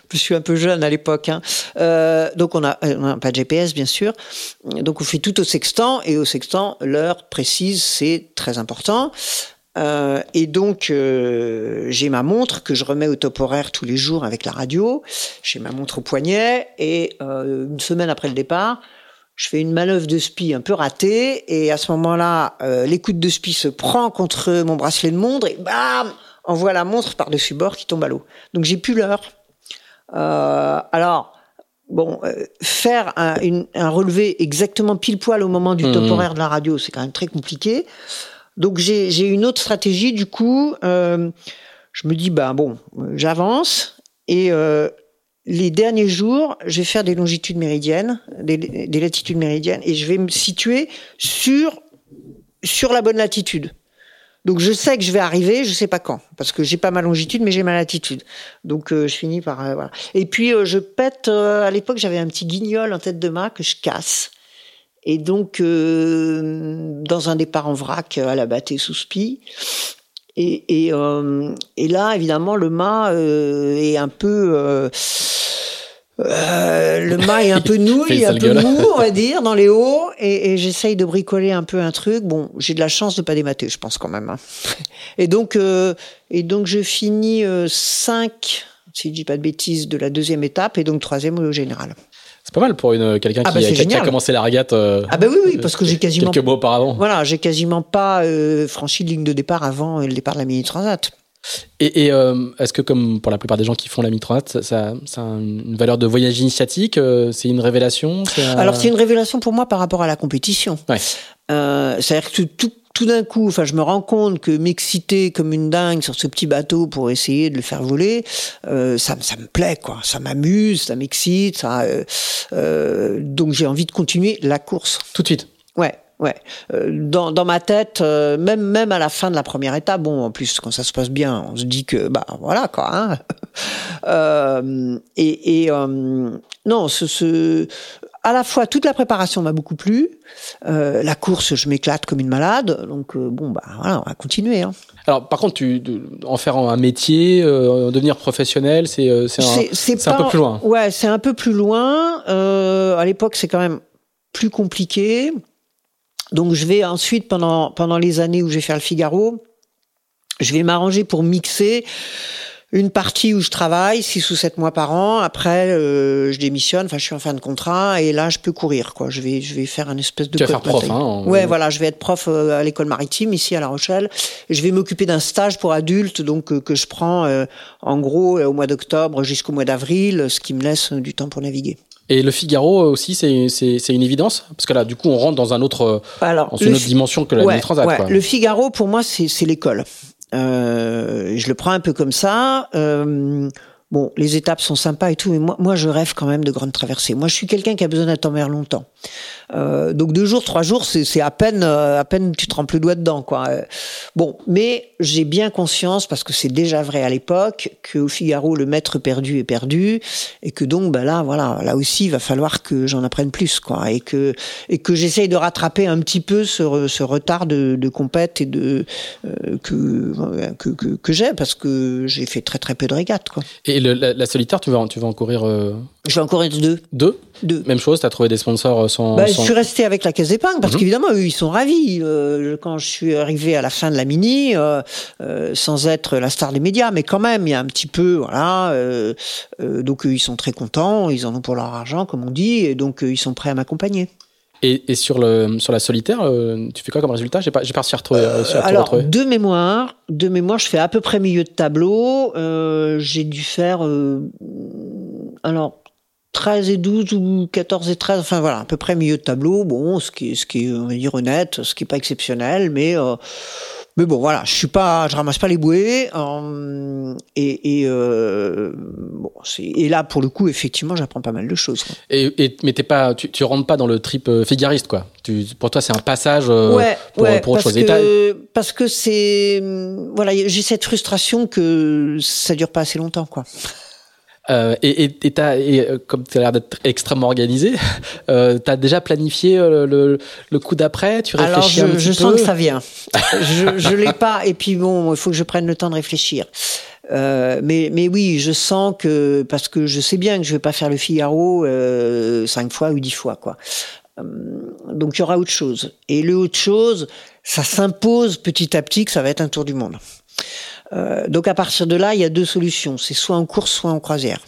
Euh, je suis un peu jeune à l'époque. Hein. Euh, donc on a, on a pas de GPS bien sûr. Donc on fait tout au sextant et au sextant l'heure précise c'est très important. Euh, et donc euh, j'ai ma montre que je remets au top horaire tous les jours avec la radio. J'ai ma montre au poignet et euh, une semaine après le départ, je fais une manœuvre de spi un peu ratée et à ce moment-là, euh, l'écoute de spi se prend contre mon bracelet de montre et bam, envoie la montre par-dessus bord qui tombe à l'eau. Donc j'ai plus l'heure. Euh, alors, bon, euh, faire un, une- un relevé exactement pile poil au moment du top Mhm. horaire de la radio, c'est quand même très compliqué. Donc j'ai une autre stratégie du coup. euh, je me dis bah bon, j'avance et euh, les derniers jours, je vais faire des longitudes méridiennes, des, des latitudes méridiennes, et je vais me situer sur sur la bonne latitude. Donc je sais que je vais arriver, je sais pas quand, parce que j'ai pas ma longitude, mais j'ai ma latitude. Donc euh, je finis par euh, voilà. Et puis euh, je pète. euh, à l'époque, j'avais un petit guignol en tête de mât que je casse. Et donc euh, dans un départ en vrac à la battée sous spi. Et, et, et là, évidemment, le mât est un peu. Euh, euh, le mât est un peu nouille, un peu gueule. mou, on va dire, dans les hauts, et, et j'essaye de bricoler un peu un truc. Bon, j'ai de la chance de pas démater, je pense quand même. hein. Et donc, euh, et donc je finis 5, si je dis pas de bêtises, de la deuxième étape, et donc troisième au général. C'est pas mal pour une quelqu'un Ah qui, bah, qui a- qui a génial. commencé la régate euh, Ah bah oui, oui, parce que j'ai quasiment quelques mois auparavant. Voilà, j'ai quasiment pas euh, franchi de ligne de départ avant euh, le départ de la mini transat. Et, et euh, est-ce que, comme pour la plupart des gens qui font la Mitronate, ça, ça, ça a une valeur de voyage initiatique euh, C'est une révélation un- Alors c'est une révélation pour moi par rapport à la compétition. Ouais. Euh, C'est-à-dire que tout, tout d'un coup, enfin, je me rends compte que m'exciter comme une dingue sur ce petit bateau pour essayer de le faire voler, euh, ça, me- ça me plaît, quoi. Ça m'amuse, ça m'excite, ça. euh, euh, donc j'ai envie de continuer la course. Tout de suite. Ouais, ouais. Euh, dans, dans ma tête, euh, même même à la fin de la première étape, bon, en plus quand ça se passe bien, on se dit que bah voilà quoi. Hein. Euh, et et euh, non, ce, ce à la fois toute la préparation m'a beaucoup plu, euh, la course je m'éclate comme une malade, donc euh, bon bah voilà, on va continuer. Hein. Alors, par contre, tu, en faire un métier, euh, devenir professionnel, c'est c'est un, c'est un pas- peu plus loin. Ouais, c'est un peu plus loin. Euh, à l'époque, c'est quand même plus compliqué. Donc, je vais ensuite, pendant, pendant les années où je vais faire le Figaro, je vais m'arranger pour mixer une partie où je travaille, six ou sept mois par an. Après, euh, je démissionne. Enfin, je suis en fin de contrat et là, je peux courir. Quoi. Je vais, je vais faire un espèce de. Tu vas faire prof, hein, en- Ouais, voilà. Je vais être prof euh, à l'école maritime ici à La Rochelle. Je vais m'occuper d'un stage pour adultes, donc euh, que je prends euh, en gros au mois d'octobre jusqu'au mois d'avril, ce qui me laisse euh, du temps pour naviguer. Et le Figaro euh, aussi, c'est une évidence Parce que là, du coup, on rentre dans un autre, euh, Alors, dans une autre dimension que la ouais, Mini Transat. ouais. quoi. Le Figaro, pour moi, c'est c'est l'école. Euh, je le prends un peu comme ça. Euh, bon, les étapes sont sympas et tout, mais moi, moi, je rêve quand même de grandes traversées. Moi, je suis quelqu'un qui a besoin mer longtemps. Euh, donc deux jours, trois jours, c'est à peine, euh, à peine tu trempes le doigt dedans, quoi. Euh, Bon, mais j'ai bien conscience parce que c'est déjà vrai à l'époque qu'au Figaro, le maître perdu est perdu et que donc, bah là, voilà, là aussi, il va falloir que j'en apprenne plus, quoi, et que et que j'essaye de rattraper un petit peu ce, ce retard de, de compète et de euh, que, euh, que que que j'ai parce que j'ai fait très très peu de régates, quoi. Et la, la solitaire, tu vas, tu vas en courir euh, Je vais encore être deux, deux deux. Même chose, tu as trouvé des sponsors euh, sans. Bah, je suis resté avec la caisse d'épargne parce Mhm. qu'évidemment eux ils sont ravis Euh, quand je suis arrivé à la fin de la mini euh, euh, sans être la star des médias mais quand même il y a un petit peu voilà donc eux, ils sont très contents ils en ont pour leur argent comme on dit et donc ils sont prêts à m'accompagner Et, et sur, le, sur la solitaire, tu fais quoi comme résultat? J'ai pas, pas réussi à retrouver. alors retrouver. de mémoire de mémoire je fais à peu près milieu de tableau j'ai dû faire alors 13 et 12 ou 14 et 13, enfin voilà, à peu près milieu de tableau. Bon, ce qui est, ce qui est, on va dire, honnête, ce qui est pas exceptionnel, mais, euh, mais bon, voilà, je suis pas, je ramasse pas les bouées. euh, et, et, euh, bon, et là, pour le coup, effectivement, j'apprends pas mal de choses. quoi. Et, et- mais t'es pas, tu, tu rentres pas dans le trip euh, figariste, quoi. Tu, pour toi, c'est un passage euh, ouais, pour, ouais, pour autre parce chose. Que, parce que c'est, voilà, j'ai cette frustration que ça dure pas assez longtemps, quoi. Euh, et, et, et, t'as- et, euh, comme tu as l'air d'être extrêmement organisé, euh, tu as déjà planifié euh, le, le coup d'après? Tu Alors, réfléchis je, un petit je peu? sens que ça vient. je je l'ai pas. Et puis bon, il faut que je prenne le temps de réfléchir. Euh, mais mais oui, je sens que parce que je sais bien que je vais pas faire le Figaro euh, cinq fois ou dix fois quoi. Euh, Donc il y aura autre chose. Et le autre chose, ça s'impose petit à petit que ça va être un tour du monde. Euh, donc à partir de là, il y a deux solutions. C'est soit en course, soit en croisière.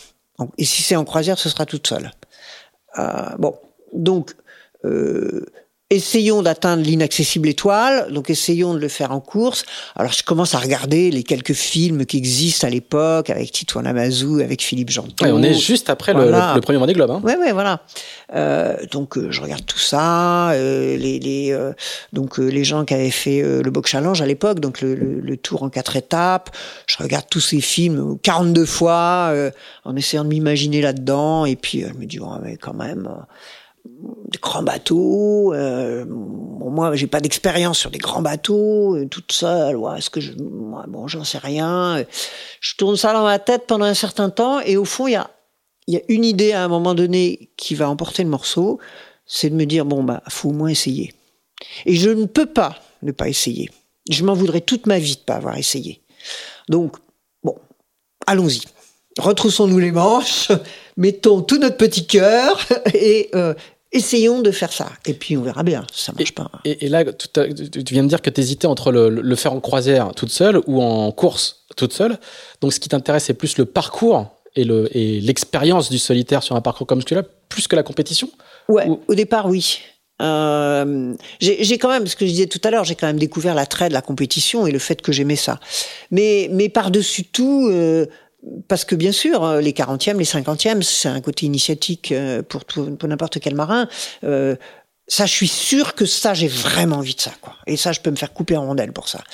Et si c'est en croisière, ce sera toute seule. Euh, bon, donc euh, essayons d'atteindre l'inaccessible étoile. Donc essayons de le faire en course. Alors je commence à regarder les quelques films qui existent à l'époque avec Tito Namazou, avec Philippe Janton. Ouais, on est juste après le- Voilà. le, le premier Vendée Globe. Hein. Ouais, ouais, voilà. Euh, donc euh, je regarde tout ça, euh, les, les euh, donc euh, les gens qui avaient fait euh, le Box Challenge à l'époque, donc le, le, le tour en quatre étapes. Je regarde tous ces films 42 fois euh, en essayant de m'imaginer là-dedans, et puis euh, je me dis ouais, mais quand même. Euh, des grands bateaux. Euh, moi, j'ai pas d'expérience sur des grands bateaux, euh, toute seule. Est-ce que je, moi, bon, j'en sais rien. Je tourne ça dans ma tête pendant un certain temps, et au fond, il y a, il y a une idée à un moment donné qui va emporter le morceau, c'est de me dire bon bah, faut au moins essayer. Et je ne peux pas ne pas essayer. Je m'en voudrais toute ma vie de pas avoir essayé. Donc bon, allons-y. Retroussons-nous les manches, mettons tout notre petit cœur et euh, essayons de faire ça. Et puis on verra bien, ça marche pas. Et, et là, tout à- tu viens de dire que tu hésitais entre le, le faire en croisière toute seule ou en course toute seule. Donc, ce qui t'intéresse, c'est plus le parcours et le- et l'expérience du solitaire sur un parcours comme celui-là, plus que la compétition. Ouais, Ou- au départ oui. Euh, j'ai quand même, ce que je disais tout à l'heure, j'ai quand même découvert l'attrait de la compétition et le fait que j'aimais ça. Mais, mais par-dessus tout, euh, parce que bien sûr, euh, les 40e, les 50e, c'est un côté initiatique euh, pour, tout, pour n'importe quel marin. Euh, ça, je suis sûr que ça, j'ai vraiment envie de ça, quoi. Et ça, je peux me faire couper en rondelles pour ça.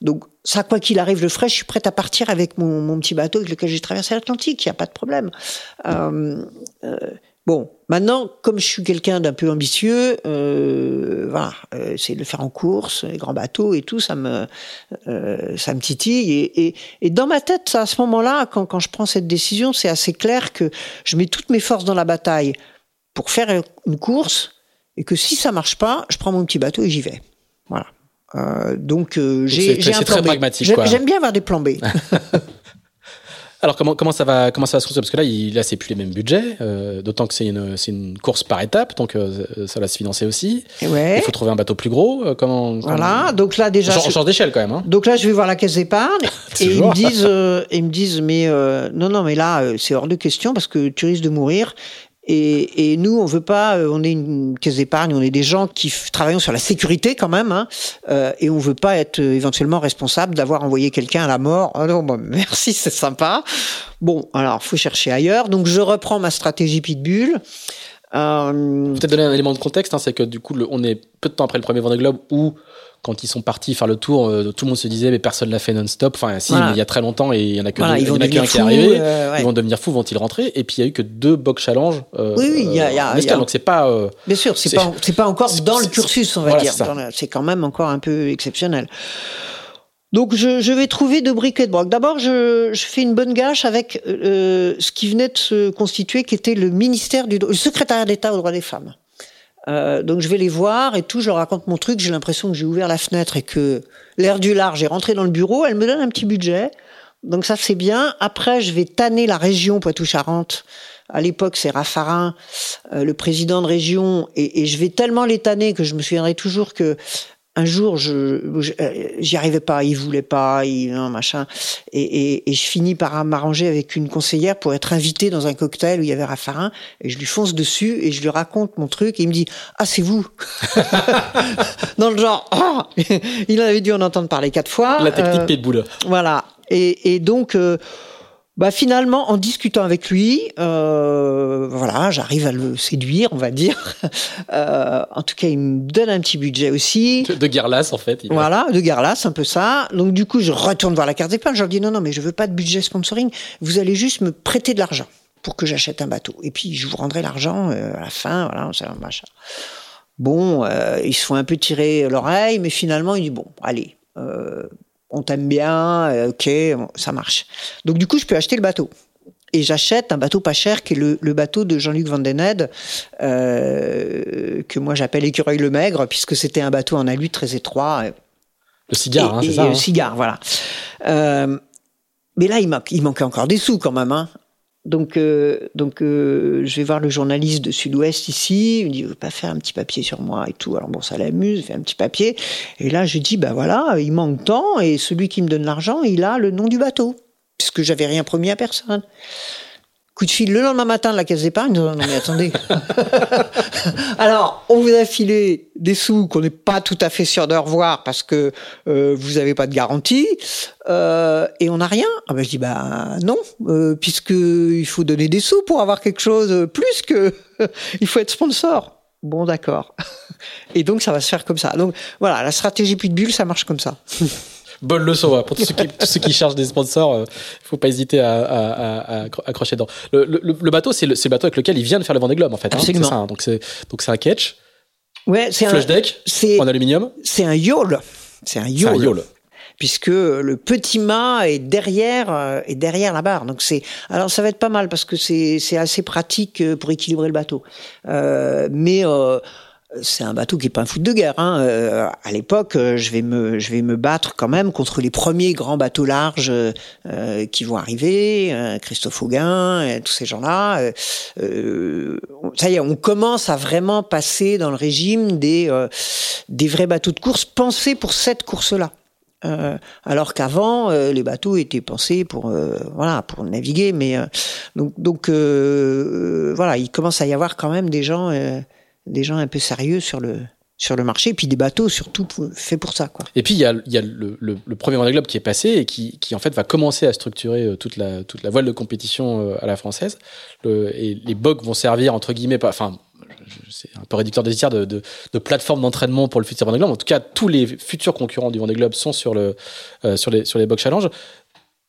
Donc, ça, quoi qu'il arrive, le frais, je suis prête à partir avec mon, mon petit bateau avec lequel j'ai traversé l'Atlantique. Il n'y a pas de problème. Euh, euh, Bon, maintenant, comme je suis quelqu'un d'un peu ambitieux, euh, voilà, euh, c'est de le faire en course, les grands bateaux et tout, ça me, euh, ça me titille. Et, et, et, dans ma tête, à ce moment-là, quand, quand je prends cette décision, c'est assez clair que je mets toutes mes forces dans la bataille pour faire une course, et que si ça marche pas, je prends mon petit bateau et j'y vais. Voilà. Euh, donc j'ai un plan B. J'aime bien avoir des plans B. Alors comment comment ça va comment ça va se construire? Parce que là il là c'est plus les mêmes budgets euh, d'autant que c'est une c'est une course par étape donc euh, ça va se financer aussi. Ouais. Il faut trouver un bateau plus gros euh, comment, Voilà donc là déjà on change d'échelle quand même. Hein. Donc là je vais voir la caisse d'épargne et ils me disent euh, ils me disent mais euh, non non mais là c'est hors de question parce que tu risques de mourir et, et, nous, on veut pas. Euh, on est une caisse d'épargne, on est des gens qui travaillons sur la sécurité quand même, hein, euh, et on veut pas être euh, éventuellement responsable d'avoir envoyé quelqu'un à la mort. Oh non, merci, c'est sympa. Bon, alors faut chercher ailleurs. Donc je reprends ma stratégie Pitbull. Euh... Peut-être donner un élément de contexte, hein, c'est que du coup, on est peu de temps après le premier Vendée Globe où quand ils sont partis faire le tour, euh, tout le monde se disait mais personne l'a fait non-stop. Enfin, si, voilà. mais il y a très longtemps et il y en a que voilà, deux, ils vont il y en a qu'un qui est arrivé. euh, ouais. Ils vont devenir fous, vont-ils rentrer? Et puis il y a eu que deux box challenge. Euh, Oui, oui, il y a- il y a- en il y a- escale. donc c'est pas. euh, Bien sûr, c'est pas c'est pas encore dans le cursus, on va voilà, dire. c'est quand même encore un peu exceptionnel. Donc je, je vais trouver de briques et de broc. D'abord, je, je fais une bonne gâche avec euh, ce qui venait de se constituer, qui était le ministère du le secrétariat d'État aux droits des femmes. Euh, donc je vais les voir et tout, je leur raconte mon truc. J'ai l'impression que j'ai ouvert la fenêtre et que l'air du large est rentré dans le bureau. Elle me donne un petit budget. Donc ça c'est bien. Après, je vais tanner la région Poitou-Charentes. À l'époque, c'est Raffarin, euh, le président de région, et, et je vais tellement les tanner que je me souviendrai toujours que un jour, je, euh, j'y arrivais pas, il voulait pas, il, non, machin, et, et, et je finis par m'arranger avec une conseillère pour être invité dans un cocktail où il y avait Raffarin, et je lui fonce dessus et je lui raconte mon truc, et il me dit ah c'est vous, dans le genre ah il en avait dû en entendre parler quatre fois. la technique Euh, Pitbull. voilà. Et, et donc, euh, bah finalement, en discutant avec lui, euh, voilà, j'arrive à le séduire, on va dire. Euh, en tout cas, il me donne un petit budget aussi. De Guerlas en fait. il- Voilà, de Garlas, un peu ça. Donc du coup, je retourne voir la carte d'épargne. Je leur dis non, non, mais je veux pas de budget sponsoring. Vous allez juste me prêter de l'argent pour que j'achète un bateau. Et puis je vous rendrai l'argent euh, à la fin. Voilà, ça, machin. Bon, ils se font un peu tirer l'oreille, mais finalement, il dit bon, allez, on t'aime bien, euh, ok, ça marche. Donc du coup, je peux acheter le bateau. Et j'achète un bateau pas cher qui est le, le bateau de Jean-Luc Van Den Heide, euh, que moi j'appelle Écureuil le Maigre, puisque c'était un bateau en alu très étroit. Le cigare, hein, c'est ça. le hein. cigare, voilà. Euh, mais là, il, manque, il manquait encore des sous quand même. Hein. Donc, euh, euh, je vais voir le journaliste de Sud-Ouest ici. Il me dit, vous pas faire un petit papier sur moi et tout. Alors bon, ça l'amuse, fait un petit papier. Et là, je dis, bah voilà, il manque tant et celui qui me donne l'argent, il a le nom du bateau, puisque j'avais rien promis à personne. Coup de fil le lendemain matin de la caisse d'épargne. Non, non, mais attendez. Alors, on vous a filé des sous qu'on n'est pas tout à fait sûr de revoir parce que euh, vous n'avez pas de garantie euh, et on n'a rien. Ah ben, je dis bah non, euh, puisque il faut donner des sous pour avoir quelque chose euh, plus que il faut être sponsor. Bon, d'accord. Et donc ça va se faire comme ça. Donc voilà, la stratégie Pitbull, ça marche comme ça. Bonne leçon hein, pour tous ceux qui, tous ceux qui cherchent des sponsors. Il faut pas hésiter à, à, à, à accro- accrocher dedans. Le, le, le bateau, c'est le, bateau avec lequel il vient de faire le Vendée Globe en fait. hein, Absolument. ça, hein. donc c'est donc c'est un ketch, Ouais, c'est un, flush deck en aluminium. c'est un yawl. C'est un yawl. puisque le petit mât est derrière euh, est derrière la barre. Donc c'est alors ça va être pas mal parce que c'est c'est assez pratique euh, pour équilibrer le bateau. Euh, mais euh, c'est un bateau qui est pas un foot de guerre. Hein. Euh, à l'époque, euh, je vais me je vais me battre quand même contre les premiers grands bateaux larges euh, qui vont arriver, euh, Christophe Auguin, tous ces gens-là. Euh, euh, ça y est, on commence à vraiment passer dans le régime des des vrais bateaux de course pensés pour cette course-là. Euh, alors qu'avant, euh, les bateaux étaient pensés pour euh, voilà pour naviguer, mais donc donc voilà, il commence à y avoir quand même des gens des gens un peu sérieux sur le sur le marché, et puis des bateaux surtout faits pour ça. Quoi. Et puis il y a, y a le, le, premier Vendée Globe qui est passé et qui, qui, en fait va commencer à structurer euh, toute la, toute la voile de compétition euh, à la française. Et les bogs vont servir entre guillemets, enfin c'est un peu réducteur de, de, de plateforme d'entraînement pour le futur Vendée Globe. En tout cas, tous les futurs concurrents du Vendée Globe sont sur le euh, sur les sur les challenge.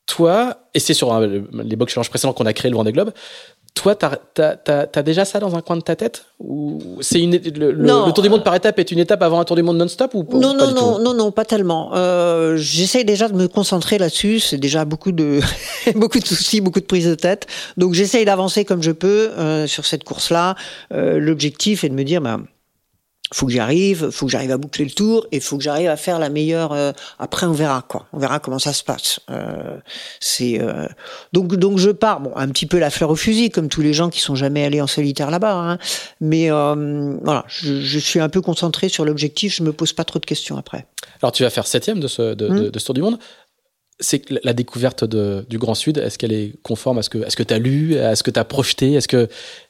Toi, et c'est sur les box challenge précédents qu'on a créé le Vendée Globe. Toi, t'as as, déjà ça dans un coin de ta tête ou c'est une le, le, tour du monde par étape est une étape avant un tour du monde non-stop ou non pas non non, non non pas tellement. Euh, j'essaie déjà de me concentrer là-dessus. C'est déjà beaucoup de beaucoup de soucis, beaucoup de prises de tête. Donc j'essaye d'avancer comme je peux euh, sur cette course-là. Euh, L'objectif est de me dire, bah, faut que j'arrive, faut que j'arrive à boucler le tour et faut que j'arrive à faire la meilleure. Euh, après, on verra quoi. On verra comment ça se passe. Euh, c'est euh, donc donc je pars. Bon, un petit peu la fleur au fusil, comme tous les gens qui sont jamais allés en solitaire là-bas. Hein. Mais euh, voilà, je, je, suis un peu concentré sur l'objectif. Je me pose pas trop de questions après. Alors, tu vas faire septième de ce de, mmh. de, de ce tour du monde c'est la découverte de, du Grand Sud, est-ce qu'elle est conforme à ce que, à ce que tu as lu, à ce que tu as projeté? Est-ce que,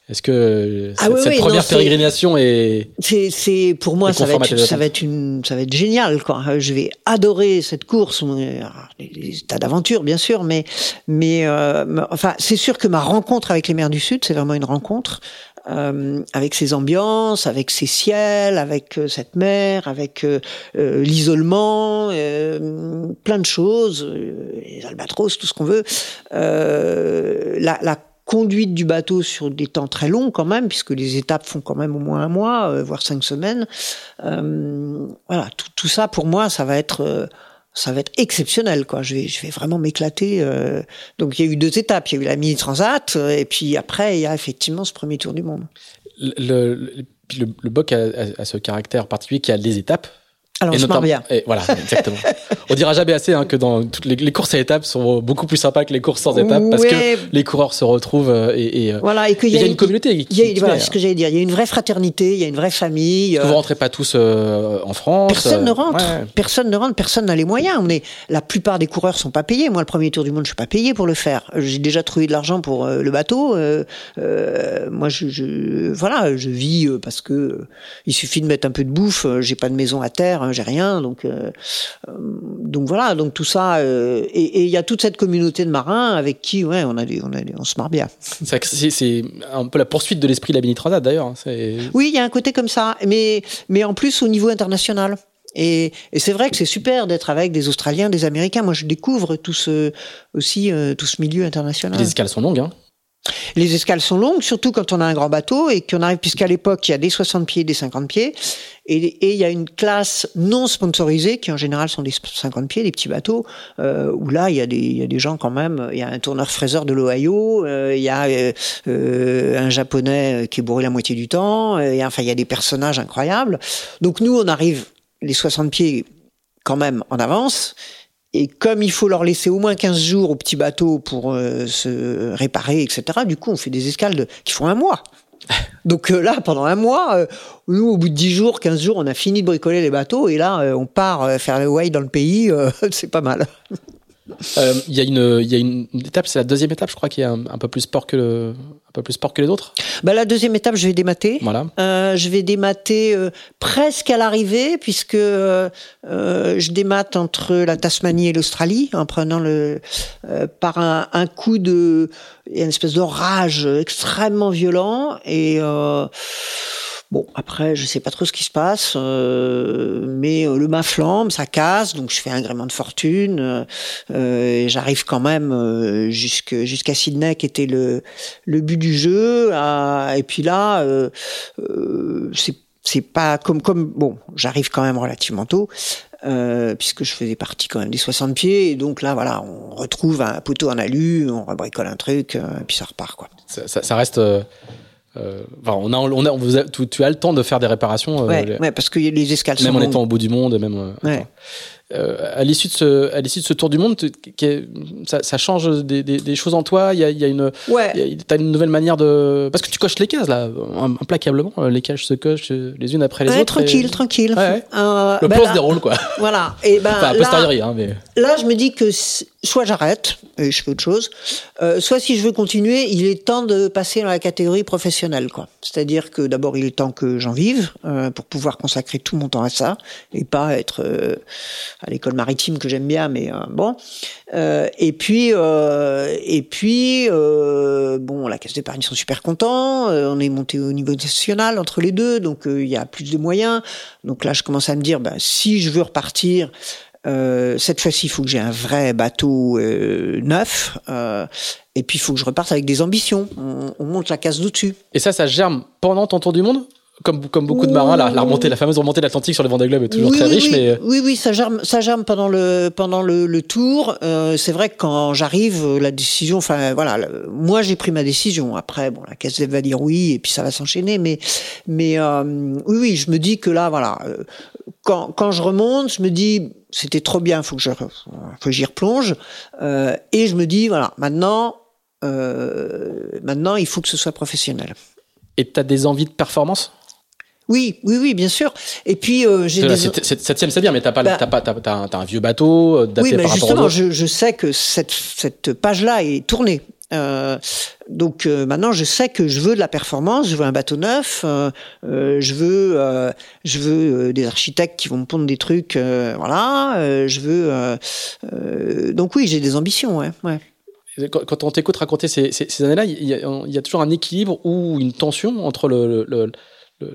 est-ce que ah cette, oui, cette oui, première non, pérégrination est. C'est, c'est, pour moi, ça va, être, ça va être une, ça va être génial, quoi. Je vais adorer cette course. Des tas d'aventures, bien sûr, mais, mais, euh, enfin, c'est sûr que ma rencontre avec les mers du Sud, c'est vraiment une rencontre euh, avec ses ambiances, avec ses ciels, avec euh, cette mer, avec euh, euh l'isolement, euh, plein de choses, les albatros, tout ce qu'on veut. la, la conduite du bateau sur des temps très longs quand même, puisque les étapes font quand même au moins un mois, voire cinq semaines. voilà, tout, tout, ça pour moi, ça va être ça va être exceptionnel quoi. Je vais je vais vraiment m'éclater euh... donc il y a eu deux étapes. Il y a eu la mini transat euh, et puis après il y a effectivement ce premier tour du monde. Le le, le, le BOC a, a, a, ce caractère particulier qui a des étapes alors, marre bien. Et voilà, exactement. on dira jamais assez hein, que dans toutes les, les, courses à étapes sont beaucoup plus sympas que les courses sans étapes ouais. parce que les coureurs se retrouvent euh, et, et euh, voilà et qu'il y, y, a une communauté. Qui, y a, voilà, ce que j'allais dire. Il y a une vraie fraternité, il y a une vraie famille. Vous rentrez pas tous euh, en France. Personne ne rentre. Ouais. Personne ne rentre. Personne n'a les moyens. On est la plupart des coureurs sont pas payés. Moi, le premier tour du monde, je suis pas payé pour le faire. J'ai déjà trouvé de l'argent pour euh, le bateau. Euh, moi, je, je, voilà, je vis parce que il suffit de mettre un peu de bouffe. J'ai pas de maison à terre, hein, j'ai rien, donc euh, donc voilà, donc tout ça, euh, et il y a toute cette communauté de marins avec qui, ouais, on a, des, on, a des, on se marre bien. C'est un peu la poursuite de l'esprit de la mini transat d'ailleurs. Hein, oui, il y a un côté comme ça, mais mais en plus au niveau international. Et, et c'est vrai que c'est super d'être avec des Australiens, des Américains. Moi, je découvre tout ce, aussi euh, tout ce milieu international. Les escales sont longues, hein les escales sont longues, surtout quand on a un grand bateau et qu'on arrive, puisqu'à l'époque, il y a des 60 pieds, des 50 pieds, et, il y a une classe non sponsorisée, qui en général sont des 50 pieds, des petits bateaux, euh, où là, il y, a des, gens quand même, il y a un tourneur fraiseur de l'Ohio, euh, il y a euh, un japonais qui est bourré la moitié du temps, et, enfin, il y a des personnages incroyables. Donc nous, on arrive les 60 pieds quand même en avance, et comme il faut leur laisser au moins 15 jours au petit bateau pour euh, se réparer, etc., du coup, on fait des escales qui font un mois. Donc euh, là, pendant un mois, euh, nous, au bout de 10 jours, 15 jours, on a fini de bricoler les bateaux et là, on part faire le way dans le pays. c'est pas mal. Il y, a une, y a une étape, c'est la deuxième étape, je crois, qui est un, un peu plus sport que le, peu plus sport que les autres? Bah, La deuxième étape, je vais démater. Voilà. Euh, je vais démater euh, presque à l'arrivée, puisque euh, je démate entre la Tasmanie et l'Australie, en prenant le euh, par un, un, coup de... Il y a une espèce d'orage extrêmement violent, et... Bon, après, je sais pas trop ce qui se passe, euh, mais euh, le mât flambe, ça casse, donc je fais un gréement de fortune. Euh, J'arrive quand même jusqu'à Sydney, qui était le but du jeu. Et puis là, c'est pas comme comme bon, j'arrive quand même relativement tôt. Puisque je faisais partie quand même des 60 pieds, et donc là, voilà, on retrouve un poteau en alu, on rebricole un truc, et puis ça repart, quoi. Ça, reste enfin, on a, on a, on vous a, tu, tu, as le temps de faire des réparations. Euh, ouais, les, ouais, parce que les escales même sont en étant au bout du monde, même. Ouais. À l'issue de ce, à l'issue de ce tour du monde, ça, ça change des, des, des, choses en toi. Il y a, il y a une, ouais. t'as une nouvelle manière de, parce que tu coches les cases là, implacablement. Les cases se cochent les unes après les ouais, autres. Tranquille, tranquille. Ouais, euh, le ben plan se déroule quoi. Voilà. Et ben enfin, là, hein, mais... là, je me dis que soit j'arrête et je fais autre chose, euh, soit si je veux continuer, il est temps de passer dans la catégorie professionnelle quoi. C'est-à-dire que d'abord il est temps que j'en vive euh, pour pouvoir consacrer tout mon temps à ça et pas être euh, à l'école maritime que j'aime bien, mais euh, bon. Euh, et puis et puis bon, la caisse d'épargne sont super contents. on est monté au niveau national entre les deux, donc il y a plus de moyens. Donc là, je commence à me dire, ben, si je veux repartir. Euh, cette fois-ci, il faut que j'ai un vrai bateau euh, neuf. Euh, et puis, il faut que je reparte avec des ambitions. On, on monte la case dessus Et ça, ça germe pendant ton tour du monde? Comme, comme beaucoup de marins, la, la, remontée, la fameuse remontée de l'Atlantique sur le Vendée Globe est toujours oui, très oui, riche. Oui, mais... oui, oui, ça germe, ça germe pendant le, pendant le, le tour. Euh, c'est vrai que quand j'arrive, la décision, enfin voilà, le, moi j'ai pris ma décision. Après, bon, la caisse va dire oui et puis ça va s'enchaîner. Mais, mais euh, oui, oui, je me dis que là, voilà, quand, quand je remonte, je me dis c'était trop bien, faut que je, faut que j'y replonge. Euh, et je me dis voilà, maintenant, euh, maintenant il faut que ce soit professionnel. Et tu as des envies de performance? Oui, oui, oui, bien sûr. Et puis euh, j'ai des... septième, c'est bien, mais t'as pas, bah, t'as pas, t'as, t'as, t'as un vieux bateau daté oui, mais par justement, je, je sais que cette cette page-là est tournée. Euh, donc euh, maintenant, je sais que je veux de la performance, je veux un bateau neuf, euh, je veux, je veux des architectes qui vont me pondre des trucs, voilà. je veux. donc oui, j'ai des ambitions, ouais. ouais. Quand on t'écoute raconter ces, ces, ces années-là, il y, a, il y, a, toujours un équilibre ou une tension entre le, le,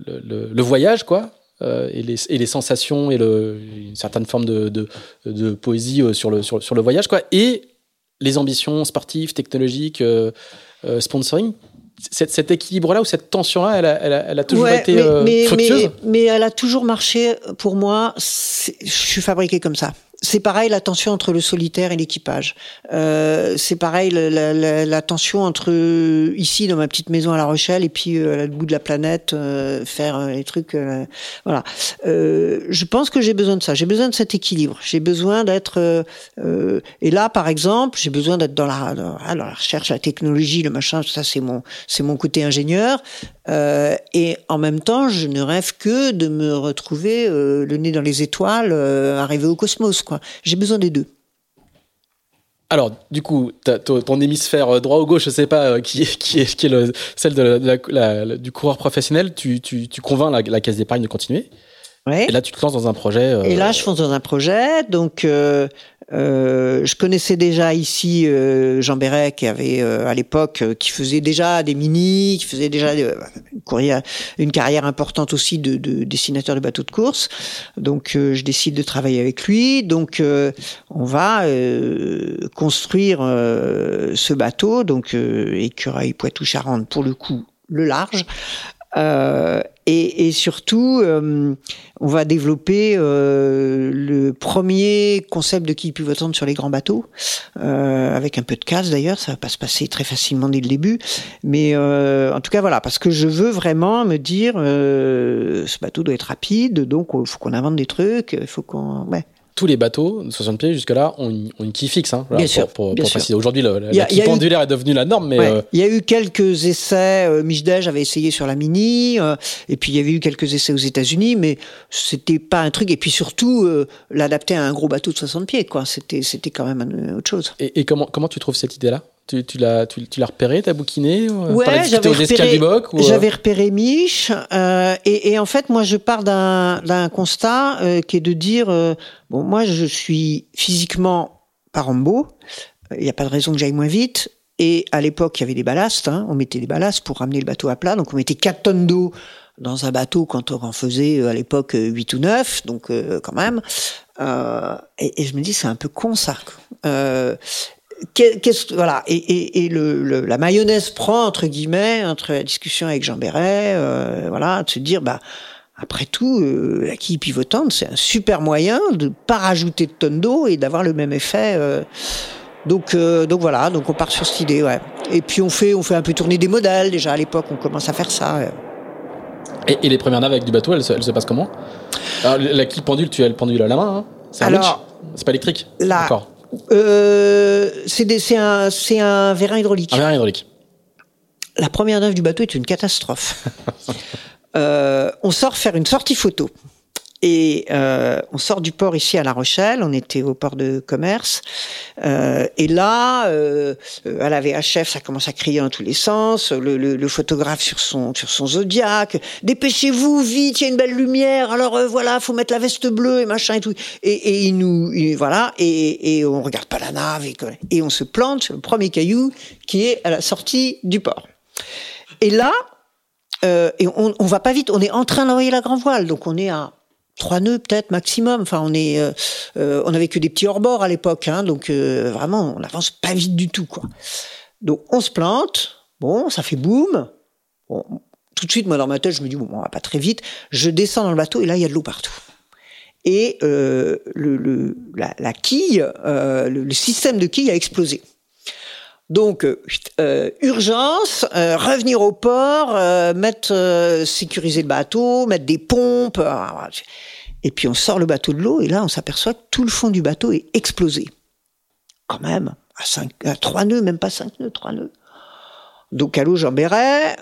le, le, le voyage, quoi, euh, et, les, et, les, sensations et le, une certaine forme de, de, de poésie sur le, sur, sur, le voyage, quoi, et les ambitions sportives, technologiques, euh, euh, sponsoring. Cet, cet équilibre-là ou cette tension-là, elle, elle, elle, a toujours ouais, été mais, euh, mais, fructueuse mais, mais, elle a toujours marché pour moi. Je suis fabriqué comme ça. C'est pareil la tension entre le solitaire et l'équipage. Euh, c'est pareil la, la, la, tension entre ici dans ma petite maison à La Rochelle et puis euh, à l'autre bout de la planète euh, faire les trucs. Euh, voilà. Euh, je pense que j'ai besoin de ça. J'ai besoin de cet équilibre. J'ai besoin d'être. Euh, et là, par exemple, j'ai besoin d'être dans la, dans la recherche, la technologie, le machin. Ça, c'est mon c'est mon côté ingénieur. et en même temps, je ne rêve que de me retrouver le nez dans les étoiles, arriver au cosmos. J'ai besoin des deux. Alors, du coup, ton hémisphère droit ou gauche, je sais pas qui est, qui est, qui est le, celle de la, du coureur professionnel, tu, tu, tu convaincs la caisse d'épargne de continuer. Ouais. Et là, tu te lances dans un projet. Euh... Et là, je fonce dans un projet. Donc, euh, euh, je connaissais déjà ici Jean Béret qui avait à l'époque qui faisait déjà des mini, qui faisait déjà une, carrière, une carrière importante aussi de, de, dessinateur de bateaux de course. Donc je décide de travailler avec lui. Donc on va construire ce bateau, donc écureuil Poitou-Charentes pour le coup le large. Euh, et, et, surtout, euh, on va développer euh, le premier concept de quille pivotante sur les grands bateaux, avec un peu de casse d'ailleurs, ça va pas se passer très facilement dès le début, mais en tout cas voilà, parce que je veux vraiment me dire, ce bateau doit être rapide, donc il faut qu'on invente des trucs, faut qu'on, ouais, tous les bateaux de 60 pieds jusque-là ont une, ont une quille fixe. Hein, voilà, bien pour, sûr, pour, bien pour sûr. préciser. Aujourd'hui, la, quille eu- pendulaire est devenue la norme, mais Ouais. euh, Il y a eu quelques essais. Euh, Michdej avait essayé sur la Mini, euh, et puis il y avait eu quelques essais aux États-Unis, mais c'était pas un truc. Et puis surtout, euh, l'adapter à un gros bateau de 60 pieds, quoi. C'était, c'était quand même autre chose. et, et comment, comment tu trouves cette idée-là? Tu, tu l'as tu, tu l'as repéré, t'as bouquiné euh, Ouais, j'avais repéré- ou, euh, J'avais repéré Mich, euh, et, et en fait, moi, je pars d'un d'un constat euh, qui est de dire euh, bon, moi, je suis physiquement pas Rambo, il n'y a pas de raison que j'aille moins vite. Et à l'époque, il y avait des ballasts, hein, on mettait des ballasts pour ramener le bateau à plat, donc on mettait 4 tonnes d'eau dans un bateau quand on en faisait à l'époque euh, 8 ou 9, donc euh, quand même. Euh, et, et je me dis, c'est un peu con ça. Euh, qu'est-ce voilà et, et, et le, le- la mayonnaise prend entre guillemets entre la discussion avec Jean Béret euh, voilà de se dire bah après tout euh, la quille pivotante c'est un super moyen de pas rajouter de tonnes d'eau et d'avoir le même effet euh. donc euh, donc voilà donc on part sur cette idée ouais et puis on fait on fait un peu tourner des modèles déjà à l'époque on commence à faire ça ouais. et, et les premières naves avec du bateau, elles, se- elles se passent comment? Alors, La quille pendule, tu as le pendule à la main. Hein c'est un Alors, C'est pas électrique Là, D'accord. Euh, c'est un, un vérin hydraulique. Un verre hydraulique. La première œuvre du bateau est une catastrophe. Euh, on sort faire une sortie photo. Et euh, on sort du port ici à La Rochelle, on était au port de commerce. Euh, et là, euh, à la VHF, ça commence à crier dans tous les sens. Le, photographe sur son sur son Zodiac, dépêchez-vous vite, il y a une belle lumière. Alors voilà, faut mettre la veste bleue et machin et tout. Et, il nous il- voilà et, et on regarde pas la nave et, on se plante sur le premier caillou qui est à la sortie du port. Et là, et on, on va pas vite, on est en train d'envoyer la grand voile, donc on est à trois nœuds peut-être maximum. On est, euh, euh, avait que des petits hors-bords à l'époque, hein, donc euh, vraiment, on n'avance pas vite du tout. Donc on se plante, bon, ça fait boum. Tout de suite, moi dans ma tête, je me dis bon, on va pas très vite. Je descends dans le bateau et là, il y a de l'eau partout. Et la, quille, le, le système de quille a explosé. Donc, euh, euh, urgence, euh, revenir au port, mettre, sécuriser le bateau, mettre des pompes. et puis on sort le bateau de l'eau et là on s'aperçoit que tout le fond du bateau est explosé. Quand même, à, cinq, à trois nœuds, même pas cinq nœuds, trois nœuds. Donc allô Jean Béret,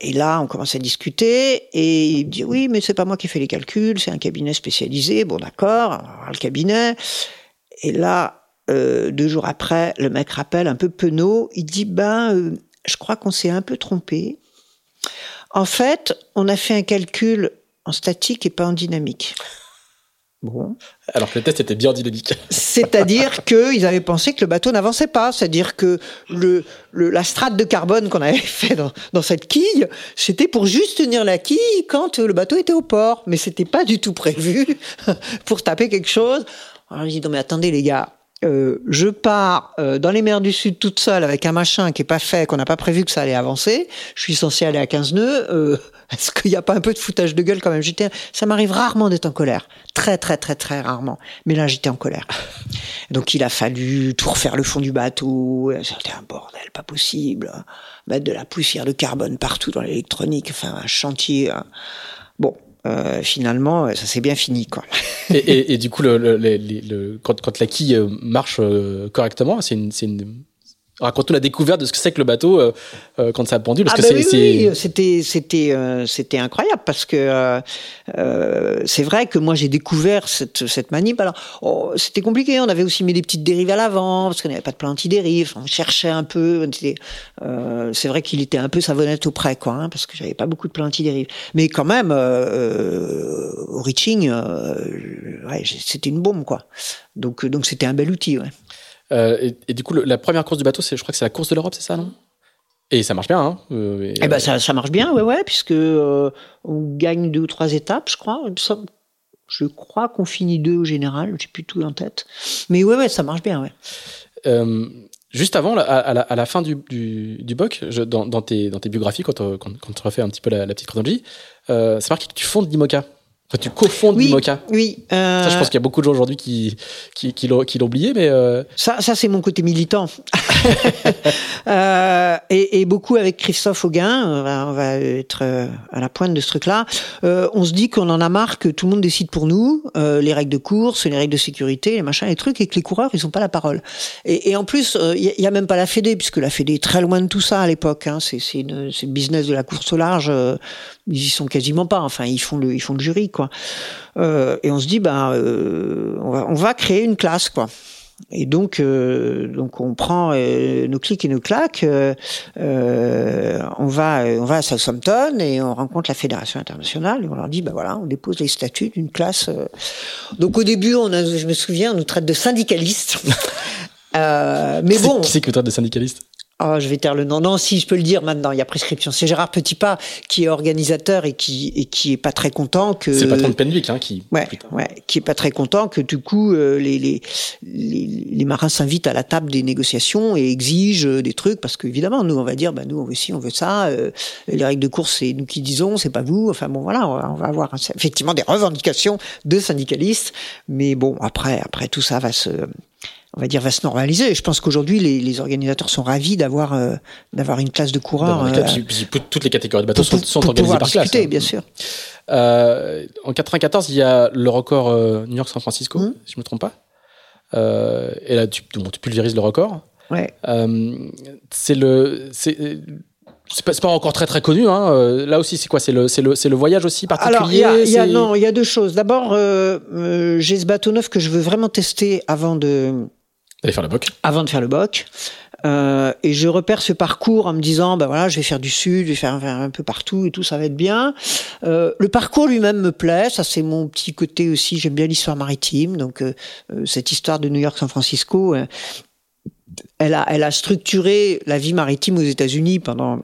et là on commence à discuter et il me dit oui mais c'est pas moi qui fais les calculs, c'est un cabinet spécialisé. Bon d'accord, le cabinet. Et là euh, deux jours après, le mec rappelle un peu penaud, il dit ben euh, je crois qu'on s'est un peu trompé. En fait, on a fait un calcul en statique et pas en dynamique. Bon. Alors que le test était bien dynamique. C'est-à-dire qu'ils avaient pensé que le bateau n'avançait pas. C'est-à-dire que le, le- la strate de carbone qu'on avait fait dans, dans cette quille, c'était pour juste tenir la quille quand le bateau était au port. Mais c'était pas du tout prévu pour taper quelque chose. Alors je dis non mais attendez les gars, euh, je pars euh, dans les mers du Sud toute seule avec un machin qui est pas fait, qu'on n'a pas prévu que ça allait avancer. Je suis censé aller à 15 nœuds. Euh, Est-ce qu'il n'y a pas un peu de foutage de gueule quand même? J'étais, ça m'arrive rarement d'être en colère, très très très très rarement. Mais là j'étais en colère. Donc il a fallu tout refaire le fond du bateau. C'était un bordel, pas possible. Mettre de la poussière de carbone partout dans l'électronique. Enfin un chantier. hein. Bon. Euh, finalement, ça s'est bien fini, quoi. et, et, et du coup, le, le, le- quand, quand la quille marche euh, correctement, c'est une, c'est une... Raconte-nous la découverte de ce que c'est que le bateau euh, euh, quand ça a pendu. Parce Ah que bah oui, oui, c'était c'était euh, c'était incroyable parce que euh, euh, c'est vrai que moi j'ai découvert cette cette manip. Alors oh, c'était compliqué. On avait aussi mis des petites dérives à l'avant parce qu'on n'avait pas de plan anti-dérive. On cherchait un peu. euh, c'est vrai qu'il était un peu savonnette auprès quoi, hein, parce que j'avais pas beaucoup de plan anti-dérive. Mais quand même, euh, au reaching, euh, ouais, c'était une bombe quoi. Donc donc c'était un bel outil. Ouais. Euh, et, et du coup, le- la première course du bateau, je crois que c'est la course de l'Europe, c'est ça, non? Et ça marche bien, hein euh, et, Eh ben ça, ça marche bien, ouais, ouais, puisque euh, on gagne deux ou trois étapes, je crois. Je crois qu'on finit deux au général, j'ai plus tout en tête. Mais ouais, ouais, ça marche bien, ouais. Euh, juste avant, à, à la, à la fin du, du, du BOC, je- dans, dans, tes, dans tes biographies, quand, euh, quand, quand tu refais un petit peu la, la petite chronologie, euh, c'est marqué que tu fondes l'IMOCA. Tu cofondes Oui, l'IMOCA. oui. euh, Ça, je pense qu'il y a beaucoup de gens aujourd'hui qui, qui, qui, l'ont, qui l'ont oublié, mais euh, Ça, ça c'est mon côté militant. Euh, et, et beaucoup avec Christophe Auguin, on va, on va être euh, à la pointe de ce truc-là. Euh, on se dit qu'on en a marre que tout le monde décide pour nous, euh, les règles de course, les règles de sécurité, les machins, les trucs, et que les coureurs, ils ont pas la parole. Et, et en plus, euh, il y, a même pas la Fédé, puisque la Fédé est très loin de tout ça à l'époque. Hein. C'est, le business de la course au large. euh, ils y sont quasiment pas. Enfin, ils font le, ils font le jury, quoi. Euh, et on se dit, ben, euh, on, va, on va créer une classe, quoi. Et donc, euh, donc on prend euh, nos clics et nos claques, euh, euh, on va, on va à Southampton et on rencontre la fédération internationale et on leur dit, ben voilà, on dépose les statuts d'une classe. euh. Donc au début, on a, je me souviens, on nous traite de syndicalistes. Euh, mais qui, c'est- bon, qui c'est que traite de Oh, je vais taire le nom. Non, si, je peux le dire maintenant. Il y a prescription. C'est Gérard Petitpas qui est organisateur et qui et qui est pas très content que. C'est le patron de Penwick, hein, qui. Ouais, putain. ouais, qui est pas très content que du coup euh, les, les les les marins s'invitent à la table des négociations et exigent euh, des trucs parce qu'évidemment nous on va dire bah nous on veut ci on veut ça euh, les règles de course c'est nous qui disons c'est pas vous enfin bon voilà on va, on va avoir effectivement des revendications de syndicalistes mais bon après après tout ça va se on va dire, va se normaliser. Je pense qu'aujourd'hui, les, les, organisateurs sont ravis d'avoir euh, d'avoir une classe de coureurs. Euh, toutes les catégories de bateaux sont, sont organisées par classe. Hein. bien sûr. Euh, en 94, il y a le record New York-San Francisco, mmh. si je me trompe pas. et là, tu, bon, tu pulvérises le record. Ouais. c'est le, c'est pas, pas, encore très très connu. Hein. Là aussi, c'est quoi? C'est le, le, le voyage aussi particulier Alors, il y a, non, il y a deux choses. D'abord, euh, j'ai ce bateau neuf que je veux vraiment tester avant de D'aller faire le boc. Avant de faire le boc. Euh, et je repère ce parcours en me disant, ben voilà, je vais faire du sud, je vais faire, un peu partout et tout, ça va être bien. Euh, le parcours lui-même me plaît, ça c'est mon petit côté aussi. J'aime bien l'histoire maritime, donc euh, euh cette histoire de New York-San Francisco, euh, elle a, elle a structuré la vie maritime aux États-Unis pendant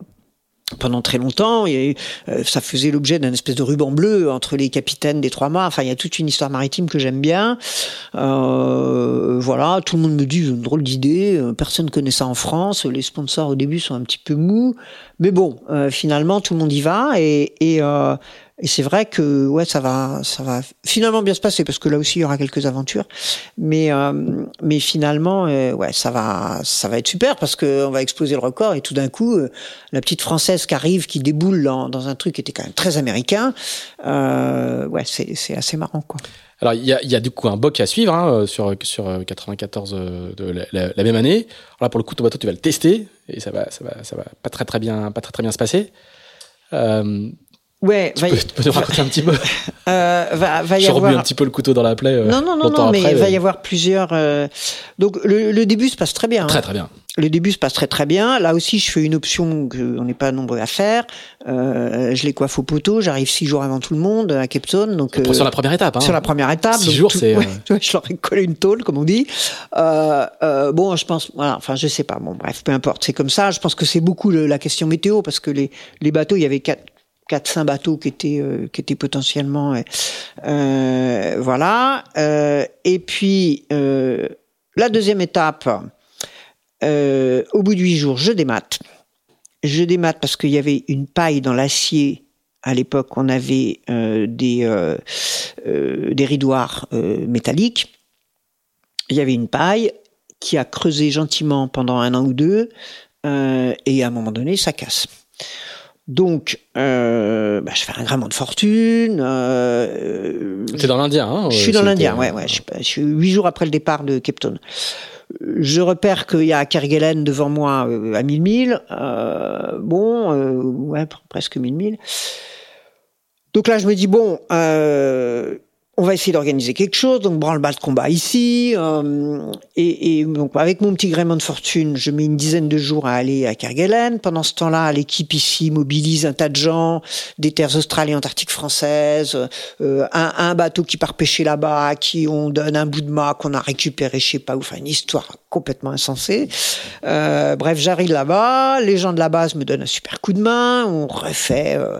pendant très longtemps. Et, euh, ça faisait l'objet d'un espèce de ruban bleu entre les capitaines des trois mâts. Enfin, il y a toute une histoire maritime que j'aime bien. Euh, voilà, tout le monde me dit une drôle d'idée. Euh, personne connaît ça en France. Les sponsors au début sont un petit peu mous, mais bon, euh, finalement tout le monde y va. Et, et, et c'est vrai que ouais, ça va, ça va finalement bien se passer parce que là aussi il y aura quelques aventures. Mais euh, mais finalement, euh, ouais, ça va, ça va être super parce que on va exploser le record et tout d'un coup, euh, la petite française qui arrive, qui déboule dans, un truc qui était quand même très américain. ouais, c'est c'est assez marrant quoi. Alors il y a, du coup un boc à suivre hein, sur sur 94 de la, même année. Alors là pour le coup ton bateau tu vas le tester et ça va ça va ça va pas très très bien pas très très bien se passer. Ouais, tu, peux, tu peux nous raconter un petit peu euh, va, va y Je avoir... un petit peu le couteau dans la plaie. Euh, non, non, non, non mais il va y avoir plusieurs. Euh... Donc le, le, début se passe très bien. Très hein. très bien. Le début se passe très très bien. Là aussi, je fais une option qu'on n'est pas nombreux à faire. Euh, je les coiffe au poteau. J'arrive six jours avant tout le monde à Cape Town. Donc sur la première étape. Hein. Sur la première étape. Six jours, c'est. Ouais, je leur ai collé une tôle, comme on dit. Bon, je pense. Voilà. Enfin, je sais pas. Bon, bref, peu importe. C'est comme ça. Je pense que c'est beaucoup le, la question météo parce que les les bateaux, il y avait quatre quatre cinq bateaux qui étaient euh, potentiellement euh, euh voilà. Et puis la deuxième étape au bout de huit jours je démate. Je démate parce qu'il y avait une paille dans l'acier. À l'époque on avait des des ridoirs métalliques. Il y avait une paille qui a creusé gentiment pendant un an ou deux et à un moment donné ça casse donc, euh, bah, je fais un gramment de fortune. Euh, T'es dans l'Indien, hein Je suis dans l'Indien, ouais, ouais. Je, je, suis huit jours après le départ de Cape Town. Je repère qu'il y a Kerguelen devant moi euh, à 1000 milles. Euh, bon, euh, ouais, presque 1000 milles. Donc là, je me dis, bon, euh, on va essayer d'organiser quelque chose, donc branle-bas de combat ici. Euh, et, et, donc avec mon petit gréement de fortune, je mets une dizaine de jours à aller à Kerguelen. Pendant ce temps-là, l'équipe ici mobilise un tas de gens des terres australes et antarctiques françaises, euh, un, un, bateau qui part pêcher là-bas, qui on donne un bout de mât qu'on a récupéré, je sais pas enfin une histoire complètement insensée. Euh, bref, j'arrive là-bas, les gens de la base me donnent un super coup de main, on refait euh,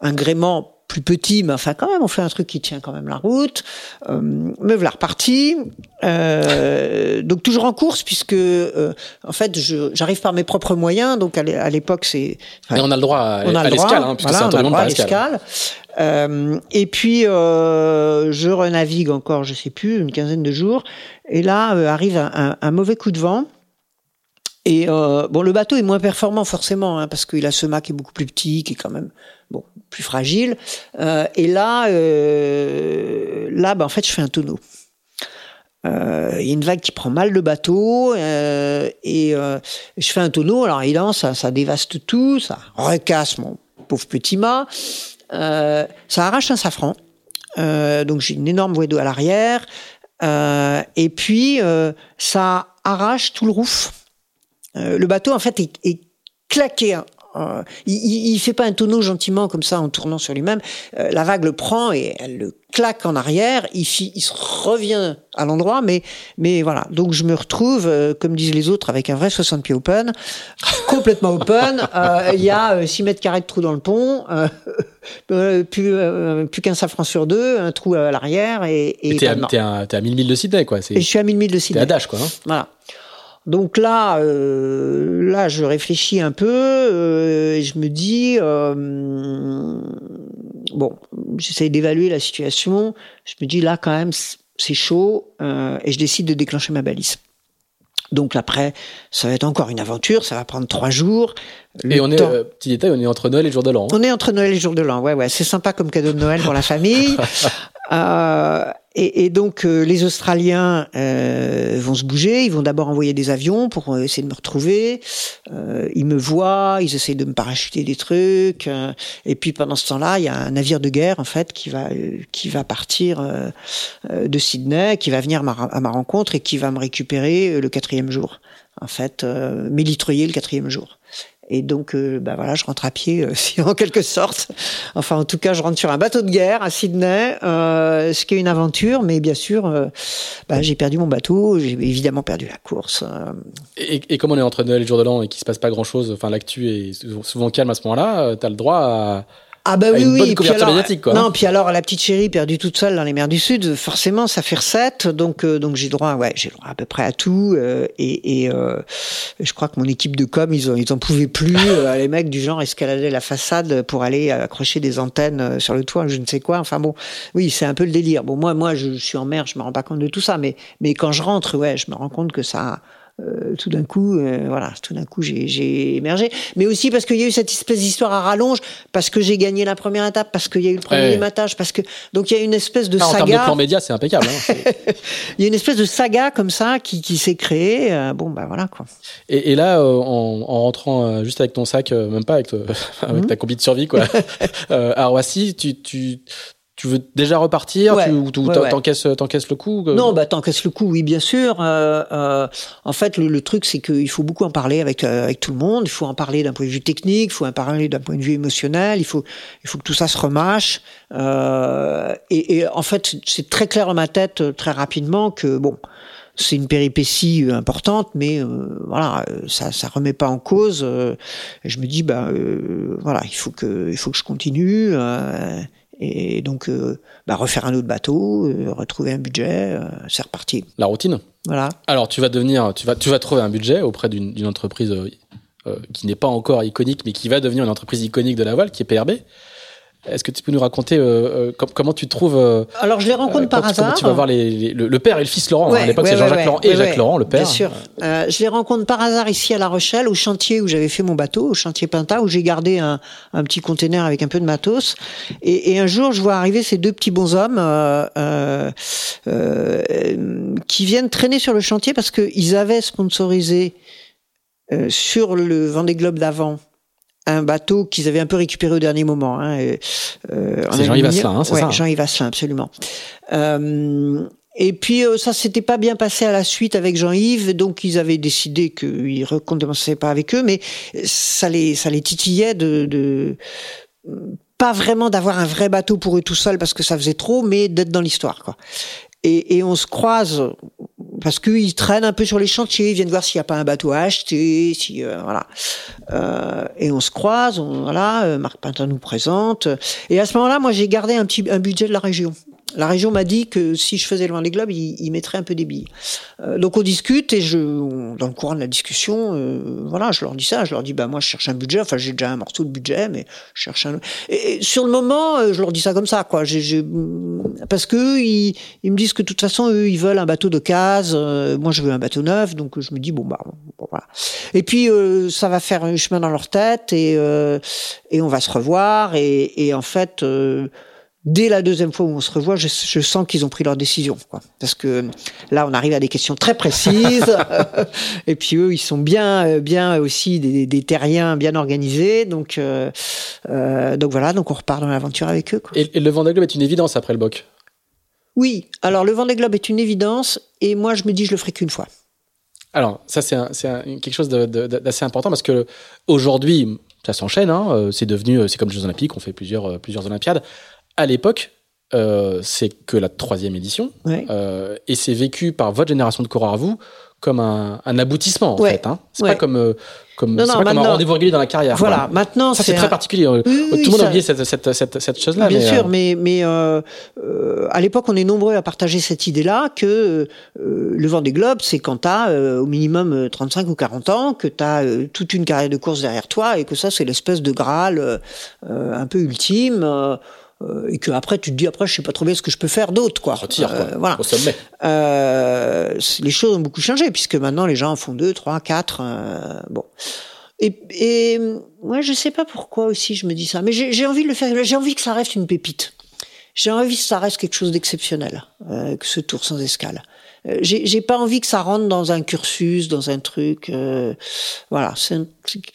un gréement plus petit, mais enfin quand même, on fait un truc qui tient quand même la route. Euh, me voilà reparti. Euh, donc toujours en course, puisque euh, en fait, j'arrive par mes propres moyens. Donc à l'époque, c'est. Mais on a le droit à, l'escale, hein, puisque voilà, c'est un on a l'escale. Euh, et puis euh, je renavigue encore, je sais plus, une quinzaine de jours. Et là euh, arrive un, un, un, mauvais coup de vent. Et euh, bon, le bateau est moins performant forcément, hein, parce qu'il a ce mât qui est beaucoup plus petit, qui est quand même plus fragile. Euh, et là, euh, là, bah, en fait, je fais un tonneau. Euh, il y a une vague qui prend mal le bateau et je fais un tonneau. Alors évidemment, ça, ça dévaste tout, ça recasse mon pauvre petit mât, ça arrache un safran. donc j'ai une énorme voie d'eau à l'arrière et puis ça arrache tout le roof. le bateau en fait est, est claqué euh, il, il, fait pas un tonneau gentiment comme ça en tournant sur lui-même. Euh, la vague le prend et elle le claque en arrière. Il, il se revient à l'endroit, mais mais voilà. Donc je me retrouve, euh, comme disent les autres, avec un vrai 60 pieds open, complètement open. Il y a 6 mètres carrés de trou dans le pont, plus plus qu'un safran sur deux, un trou à l'arrière et. et t'es à, à, à 1000 milles de Sydney, quoi. Et je suis à 1000 milles de Sydney. T'es à Dash, quoi. Hein voilà. Donc là, euh, là, je réfléchis un peu euh, et je me dis, euh, bon, j'essaie d'évaluer la situation. Je me dis là, quand même, c'est chaud, et je décide de déclencher ma balise. Donc après, ça va être encore une aventure, ça va prendre trois jours. Et on est, petit détail, on est entre Noël et jour de l'an. Hein. On est entre Noël et jour de l'an, ouais, ouais. C'est sympa comme cadeau de Noël pour la famille. Euh, et, et, donc euh, les Australiens euh, vont se bouger, ils vont d'abord envoyer des avions pour euh, essayer de me retrouver. Euh, ils me voient, ils essayent de me parachuter des trucs. et puis pendant ce temps-là, il y a un navire de guerre en fait qui va qui va partir de Sydney, qui va venir à ma rencontre et qui va me récupérer le quatrième jour. En fait, m'élitroyer le quatrième jour. Et donc, euh, bah voilà, je rentre à pied, euh, en quelque sorte. Enfin, en tout cas, je rentre sur un bateau de guerre à Sydney, euh, ce qui est une aventure, mais bien sûr, euh, bah, j'ai perdu mon bateau, j'ai évidemment perdu la course. Et, et, comme on est entre Noël et le jour de l'an et qu'il se passe pas grand-chose, enfin l'actu est souvent calme à ce moment-là, tu as le droit à ah bah oui, oui. puis alors, quoi. Non, puis alors la petite chérie perdue toute seule dans les mers du Sud, forcément ça fait recette, donc euh, donc j'ai droit, ouais, j'ai droit à peu près à tout. Euh, et, et euh, je crois que mon équipe de com, ils ont ils en pouvaient plus. les mecs du genre escalader la façade pour aller accrocher des antennes sur le toit, je ne sais quoi. Enfin bon, oui, c'est un peu le délire. Bon moi moi je suis en mer, je me rends pas compte de tout ça, mais mais quand je rentre, ouais, je me rends compte que ça euh, tout d'un coup, euh, voilà, tout d'un coup, j'ai émergé. Mais aussi parce qu'il y a eu cette espèce d'histoire à rallonge, parce que j'ai gagné la première étape, parce qu'il y a eu le premier ouais. parce que donc il y a une espèce de ah, saga. En termes de plan média, c'est impeccable. Hein, il y a une espèce de saga comme ça qui, qui s'est créée. Euh, bon, bah voilà quoi. Et, et là, en, en, rentrant juste avec ton sac, même pas avec, avec mmh. ta combi de survie, quoi, à Roissy, tu, tu tu veux déjà repartir ouais, tu, ou ouais, t'encaisses, t'encaisses le coup Non, bah t'encaisses le coup, oui, bien sûr. Euh, euh, en fait, le, le truc, c'est qu'il faut beaucoup en parler avec euh, avec tout le monde. Il faut en parler d'un point de vue technique, il faut en parler d'un point de vue émotionnel. Il faut il faut que tout ça se remâche. Euh, et, et, en fait, c'est très clair dans ma tête euh, très rapidement que bon. C'est une péripétie euh, importante, mais voilà, ça ça remet pas en cause. et je me dis bah voilà, il faut que il faut que je continue et donc, euh, bah, refaire un autre bateau, euh, retrouver un budget, euh, c'est reparti. La routine. Voilà. Alors, tu vas devenir, tu vas, tu vas trouver un budget auprès d'une entreprise qui n'est pas encore iconique, mais qui va devenir une entreprise iconique de la voile, qui est PRB. Est-ce que tu peux nous raconter euh, euh comment tu trouves euh, Alors je les rencontre par hasard. Comment tu vas voir les, les, le, père et le fils Laurent. Ouais, hein, à l'époque, ouais, c'est Jean-Jacques ouais, Laurent et Jacques Laurent, le père. Bien sûr. Euh, je les rencontre par hasard ici à La Rochelle, au chantier où j'avais fait mon bateau, au chantier Pinta, où j'ai gardé un, un, petit conteneur avec un peu de matos. Et, et, un jour, je vois arriver ces deux petits bonshommes euh, qui viennent traîner sur le chantier parce qu'ils avaient sponsorisé sur le Vendée Globe d'avant un bateau qu'ils avaient un peu récupéré au dernier moment. Hein, euh, c'est Jean-Yves Asselin, hein, c'est ouais, ça Jean-Yves Asselin, absolument. Euh, et puis euh, ça s'était pas bien passé à la suite avec Jean-Yves, donc ils avaient décidé qu'ils ne recommençaient pas avec eux, mais ça les ça les titillait de, de pas vraiment d'avoir un vrai bateau pour eux tout seuls parce que ça faisait trop, mais d'être dans l'histoire quoi. Et, et on se croise parce qu'ils traînent un peu sur les chantiers, ils viennent voir s'il n'y a pas un bateau à acheter, si euh, voilà. Euh, et on se croise, on, voilà. Euh, Marc Pintin nous présente. Et à ce moment-là, moi, j'ai gardé un petit un budget de la région. La région m'a dit que si je faisais le Vendée Globe, il, il un peu des billes. Euh, donc on discute et je, dans le courant de la discussion, euh, voilà, je leur dis ça, je leur dis bah moi je cherche un budget, enfin j'ai déjà un morceau de budget, mais je cherche un. Et, et sur le moment, euh, je leur dis ça comme ça, quoi. Parce que ils, ils, me disent que de toute façon eux ils veulent un bateau de case, euh, moi je veux un bateau neuf, donc je me dis bon bah bon, voilà. Et puis euh, ça va faire un chemin dans leur tête et et on va se revoir et, et en fait dès la deuxième fois où on se revoit, je, je sens qu'ils ont pris leur décision. Quoi. Parce que là, on arrive à des questions très précises. et puis eux, ils sont bien, euh, bien aussi des, des terriens bien organisés. Donc, euh, euh, donc voilà, donc on repart dans l'aventure avec eux. Quoi. Et, et le Vendée Globe est une évidence après le BOC? Oui, alors le Vendée Globe est une évidence. Et moi, je me dis, je le ferai qu'une fois. Alors, ça, c'est quelque chose d'assez important parce que aujourd'hui, ça s'enchaîne. Hein, c'est devenu, c'est comme les Jeux Olympiques, on fait plusieurs, plusieurs Olympiades à l'époque, euh, c'est que la troisième édition, ouais. euh, et c'est vécu par votre génération de coureurs à vous comme un, un aboutissement en ouais. fait. Hein. C'est ouais. pas comme euh, comme, non, non, pas comme un rendez-vous régulier dans la carrière. Voilà, maintenant ça c'est très particulier. Oui, Tout oui, le monde ça... a oublié cette, cette, cette, cette chose-là. Bien mais sûr, mais mais euh, euh, à l'époque on est nombreux à partager cette idée-là que euh, le vent des globes c'est quand t'as euh, au minimum 35 ou 40 ans, que t'as euh, toute une carrière de course derrière toi et que ça c'est l'espèce de graal euh, un peu ultime. Euh, et que après tu te dis après je sais pas trop bien ce que je peux faire d'autre quoi. Retire, quoi, Euh, voilà. au sommet. Euh, les choses ont beaucoup changé puisque maintenant les gens en font deux, trois, quatre. bon. Et, et moi je sais pas pourquoi aussi je me dis ça, mais j'ai envie de le faire. J'ai envie que ça reste une pépite. J'ai envie que ça reste quelque chose d'exceptionnel, que ce tour sans escale. J'ai j'ai pas envie que ça rentre dans un cursus, dans un truc. euh, voilà, c'est un,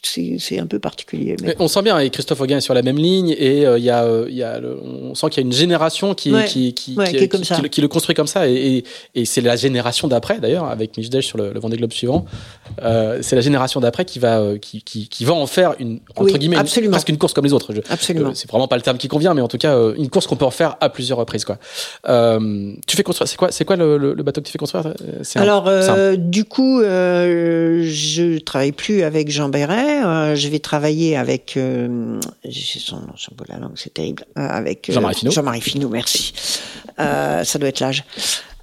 c'est- un peu particulier. Mais on sent bien, et Christophe Auguin est sur la même ligne, et euh, y a, euh, il y a le- on sent qu'il y a une génération qui, Ouais. qui, qui, Ouais, qui est comme ça. le, qui le construit comme ça, et, et, et c'est la génération d'après, d'ailleurs, avec Mijdej sur le, le Vendée Globe suivant, euh, c'est la génération d'après qui va, qui, qui, qui va en faire une, entre Oui, guillemets, une- presque une course comme les autres. Je- Absolument. euh, c'est vraiment pas le terme qui convient, mais en tout cas, une course qu'on peut en faire à plusieurs reprises, quoi. Tu fais construire, c'est quoi, c'est quoi le, bateau que tu fais construire un- Alors, un- du coup, je travaille plus avec Jean Béret. euh, je vais travailler avec euh, son bout de la langue, c'est terrible. euh, avec euh, Jean-Marie Finot. Jean-Marie Finot, merci. Euh, ça doit être l'âge.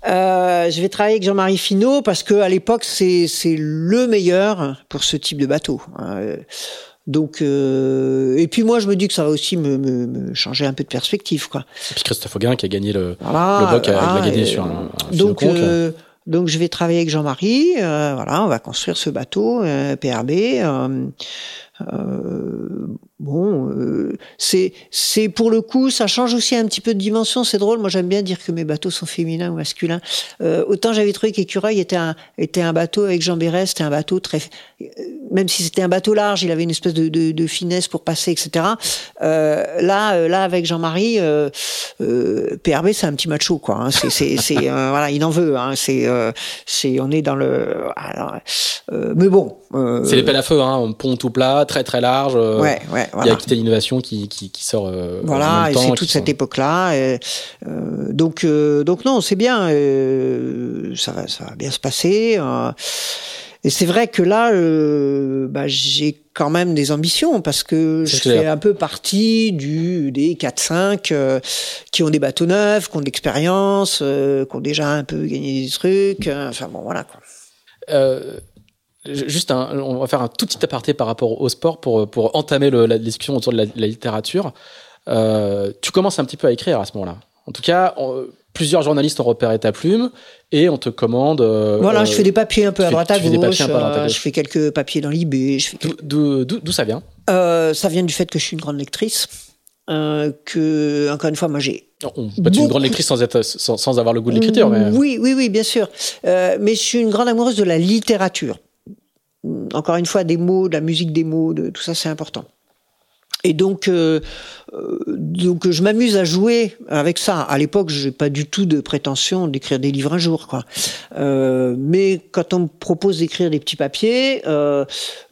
Euh, je vais travailler avec Jean-Marie Finot parce que à l'époque c'est c'est le meilleur pour ce type de bateau. hein. Donc et puis moi je me dis que ça va aussi me, me, me changer un peu de perspective quoi. Et puis Christophe Auguin qui a gagné le, Voilà, le boc, voilà, il l'a gagné sur un, un donc, donc je vais travailler avec Jean-Marie. euh, voilà, on va construire ce bateau euh, PRB. Bon, euh, c'est c'est pour le coup, ça change aussi un petit peu de dimension. C'est drôle. Moi, j'aime bien dire que mes bateaux sont féminins ou masculins. Euh, autant j'avais trouvé qu'Écureuil était un était un bateau avec Jean Béret, c'était un bateau très, euh, même si c'était un bateau large, il avait une espèce de, de, de finesse pour passer, etc. Euh, là, euh, là avec Jean-Marie, PRB, c'est un petit macho, quoi. Hein. C'est, c'est, c'est voilà, il en veut. Hein. C'est, euh, c'est, on est dans le. Alors, euh, mais bon. C'est les pelles à feu, hein, un pont tout plat, très très large. euh, Ouais, ouais, Il y a Quitté l'innovation qui, qui, qui sort. euh, en Voilà, et c'est toute sont- cette époque-là. et, euh, donc, euh, donc non, c'est bien. euh, ça va, ça va bien se passer. et c'est vrai que là, bah, j'ai quand même des ambitions parce que C'est je fais un peu partie du des 4-5 euh, qui ont des bateaux neufs, qui ont de l'expérience, euh, qui ont déjà un peu gagné des trucs. euh, enfin bon, voilà quoi. Euh, juste, un, on va faire un tout petit aparté par rapport au sport pour, pour entamer le- la discussion autour de la, la littérature. Euh, tu commences un petit peu à écrire à ce moment-là. En tout cas, on- plusieurs journalistes ont repéré ta plume et on te commande. euh, Voilà, euh, je fais des papiers un peu à droite à gauche. euh, je fais quelques papiers dans l'IB. D'où- ça vient? Euh, ça vient du fait que je suis une grande lectrice. Euh, que encore une fois, moi j'ai On peut être une grande lectrice sans, être, sans, sans avoir le goût de l'écriture. Mais... Oui, oui, oui, bien sûr. Euh, mais je suis une grande amoureuse de la littérature. Encore une fois, des mots, de la musique des mots, de tout ça, c'est important. Et donc, euh, euh, donc je m'amuse à jouer avec ça. À l'époque, j'ai pas du tout de prétention d'écrire des livres un jour, quoi. Euh, mais quand on me propose d'écrire des petits papiers, euh,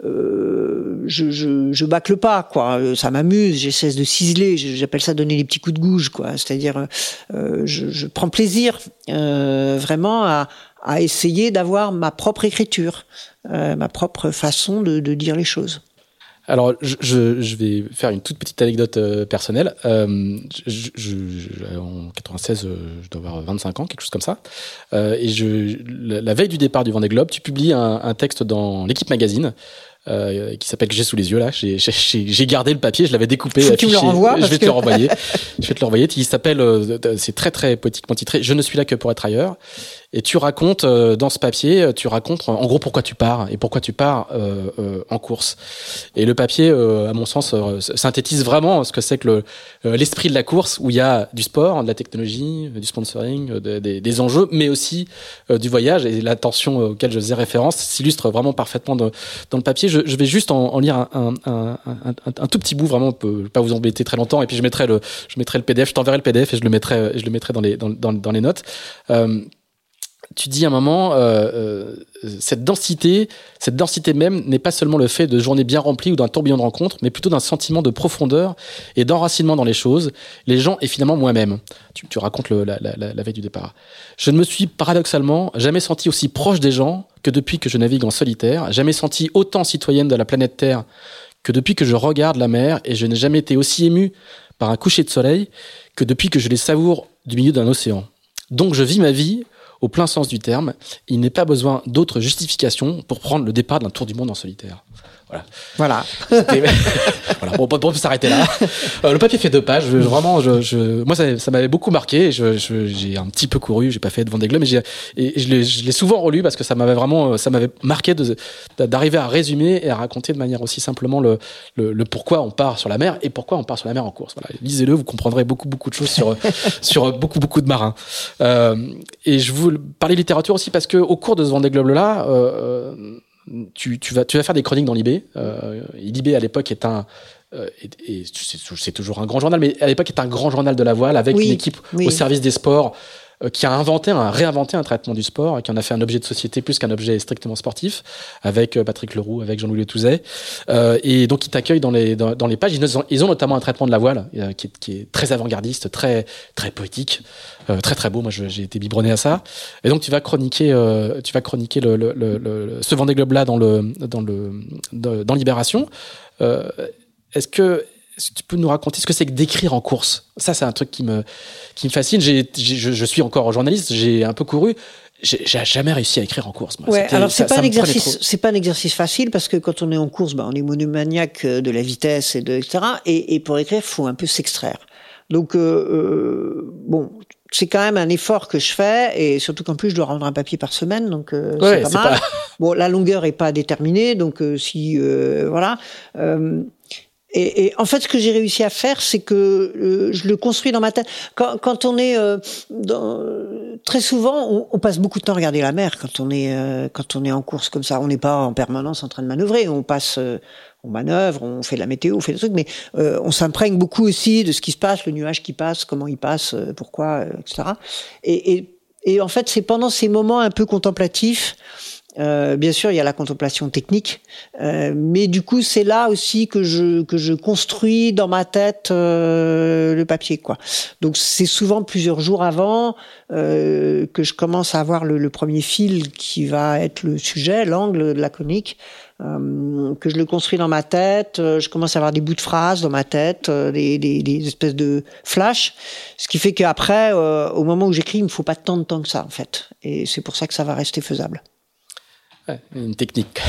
euh, je, je, je bâcle pas, quoi. Ça m'amuse. J'essaie de ciseler. J'appelle ça donner les petits coups de gouge, quoi. C'est-à-dire, euh, je, je prends plaisir vraiment à, à essayer d'avoir ma propre écriture, euh, ma propre façon de, de dire les choses. Alors, je, vais faire une toute petite anecdote euh, personnelle. Euh, je, je- je- en 96, euh, je dois avoir 25 ans, quelque chose comme ça. Et je, la, la veille du départ du Vendée Globe, tu publies un, un texte dans l'équipe magazine. euh, qui s'appelle que j'ai sous les yeux là j'ai gardé le papier je l'avais découpé tu me le renvoies, je vais te le renvoyer je vais te le renvoyer il s'appelle c'est très très poétiquement titré je ne suis là que pour être ailleurs et tu racontes euh, dans ce papier, euh, tu racontes en gros pourquoi tu pars et pourquoi tu pars euh, euh, en course. Et le papier, euh, à mon sens, euh, synthétise vraiment ce que c'est que le, l'esprit de la course, où il y a du sport, de la technologie, du sponsoring, de- des- enjeux, mais aussi du voyage. Et l'attention auquel je faisais référence s'illustre vraiment parfaitement dans, le papier. Je, je vais juste en, en lire un, un, un, tout petit bout, vraiment, vais pas vous embêter très longtemps. Et puis je mettrai le, je mettrai le PDF, je t'enverrai le PDF et je le mettrai, je le mettrai dans les, dans, dans, les notes. Tu dis à un moment, euh, euh, cette densité, cette densité même n'est pas seulement le fait de journées bien remplies ou d'un tourbillon de rencontres, mais plutôt d'un sentiment de profondeur et d'enracinement dans les choses, les gens et finalement moi-même. Tu, racontes la- la veille du départ. Je ne me suis paradoxalement jamais senti aussi proche des gens que depuis que je navigue en solitaire, jamais senti autant citoyenne de la planète Terre que depuis que je regarde la mer et je n'ai jamais été aussi ému par un coucher de soleil que depuis que je les savoure du milieu d'un océan. Donc je vis ma vie au plein sens du terme. Il n'est pas besoin d'autres justifications pour prendre le départ d'un tour du monde en solitaire. Voilà. Voilà. voilà. Bon, on peut s'arrêter là. Euh, le papier fait deux pages. Je, vraiment, je, je, moi, ça, ça m'avait beaucoup marqué. J'ai un petit peu couru. J'ai pas fait de Vendée Globe, mais j'ai, et je l'ai souvent relu parce que ça m'avait vraiment, ça m'avait marqué d'arriver à résumer et à raconter de manière aussi simplement le, le, le, pourquoi on part sur la mer et pourquoi on part sur la mer en course. Voilà. Lisez-le, vous comprendrez beaucoup, beaucoup de choses sur, sur beaucoup, beaucoup de marins. Euh, et je vous parlais littérature aussi parce que au cours de ce Vendée Globe là, euh, tu, tu, vas, tu vas faire des chroniques dans l'IB. Euh, L'IB à l'époque est un euh, et, c'est toujours un grand journal, mais à l'époque est un grand journal de la voile avec une équipe au service des sports qui a inventé, réinventé un traitement du sport qui en a fait un objet de société plus qu'un objet strictement sportif, avec euh, Patrick Leroux, avec Jean-Louis Letouzet. Euh, et donc, ils t'accueillent dans les, pages. Ils ont, notamment un traitement de la voile euh, qui, est, très avant-gardiste, très, très poétique, euh, très très beau. Moi, j'ai été biberonné à ça. Et donc, tu vas chroniquer, euh, tu vas chroniquer ce Vendée Globe-là dans, dans Libération. Est-ce que est-ce que tu peux nous raconter ce que c'est que d'écrire en course? Ça, c'est un truc qui me, qui me fascine. J'ai, je, je, suis encore journaliste, j'ai un peu couru. J'ai jamais réussi à écrire en course. Moi. Ouais, alors c'est pas un exercice, c'est pas un exercice facile parce que quand on est en course, bah, on est monomaniaque de la vitesse et de etc. Et, et pour écrire, faut un peu s'extraire. Donc euh, euh, bon, c'est quand même un effort que je fais et surtout qu'en plus je dois rendre un papier par semaine, donc euh, c'est pas mal. Pas... Bon, la longueur est pas déterminée, donc euh, si euh, voilà. Et, et, en fait, ce que j'ai réussi à faire, c'est que euh, je le construis dans ma tête. Quand, quand on est euh, dans, très souvent, on, on, passe beaucoup de temps à regarder la mer quand on est euh, quand on est en course comme ça. On n'est pas en permanence en train de manœuvrer. On passe, on manœuvre, on fait de la météo, on fait des trucs, mais on s'imprègne beaucoup aussi de ce qui se passe, le nuage qui passe, comment il passe, pourquoi, etc. Et, et, et en fait, c'est pendant ces moments un peu contemplatifs euh, bien sûr, il y a la contemplation technique, euh, mais du coup, c'est là aussi que je que je construis dans ma tête euh, le papier, quoi. Donc, c'est souvent plusieurs jours avant euh, que je commence à avoir le, le, premier fil qui va être le sujet, l'angle de la chronique, euh, que je le construis dans ma tête. je commence à avoir des bouts de phrases dans ma tête, des, des, des, espèces de flash, ce qui fait qu'après, au moment où j'écris, il me faut pas tant de temps que ça, en fait. Et c'est pour ça que ça va rester faisable une technique.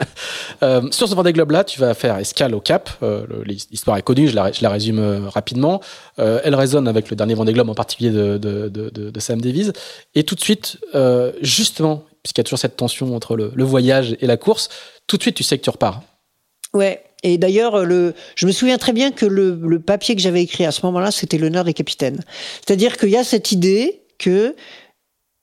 euh, sur ce Vendée Globe-là, tu vas faire escale au Cap. Euh, L'histoire est connue, je la, résume euh, rapidement. Elle résonne avec le dernier Vendée Globe, en particulier de, Sam Davies. Et tout de suite, justement, puisqu'il y a toujours cette tension entre le, voyage et la course, tout de suite, tu sais que tu repars. Ouais. Et d'ailleurs, le, je me souviens très bien que le papier que j'avais écrit à ce moment-là, c'était l'honneur des capitaines. C'est-à-dire qu'il y a cette idée que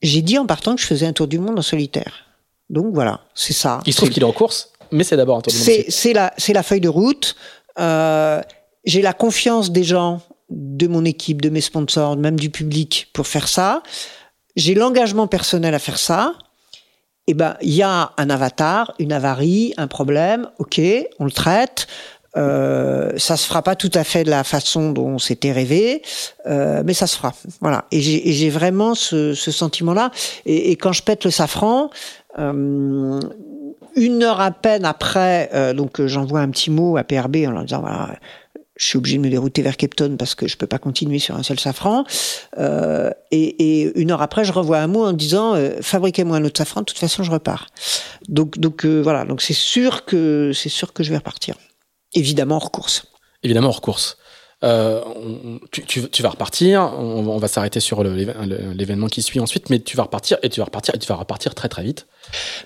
j'ai dit en partant que je faisais un tour du monde en solitaire. Donc voilà, c'est ça. Il se trouve qu'il est en course, mais c'est d'abord un tour monde. C'est la, la feuille de route. Euh, J'ai la confiance des gens, de mon équipe, de mes sponsors, même du public pour faire ça. J'ai l'engagement personnel à faire ça. Eh ben, il y a un avatar, une avarie, un problème. Ok, on le traite. Euh, ça se fera pas tout à fait de la façon dont c'était rêvé, euh, mais ça se fera. Voilà. Et j'ai vraiment ce, ce sentiment-là. Et, et, quand je pète le safran, une heure à peine après, euh, donc euh, j'envoie un petit mot à PRB en leur disant voilà, je suis obligé de me dérouter vers Cape Town parce que je peux pas continuer sur un seul safran. Euh, et, une heure après, je revois un mot en disant euh, fabriquez-moi un autre safran. De toute façon, je repars. Donc, euh, voilà. Donc c'est sûr que c'est sûr que je vais repartir. Évidemment hors course. Évidemment hors course. Euh, tu, tu, vas repartir, on, on va s'arrêter sur l'événement qui suit ensuite, mais tu vas repartir et tu vas repartir et tu vas repartir très très vite.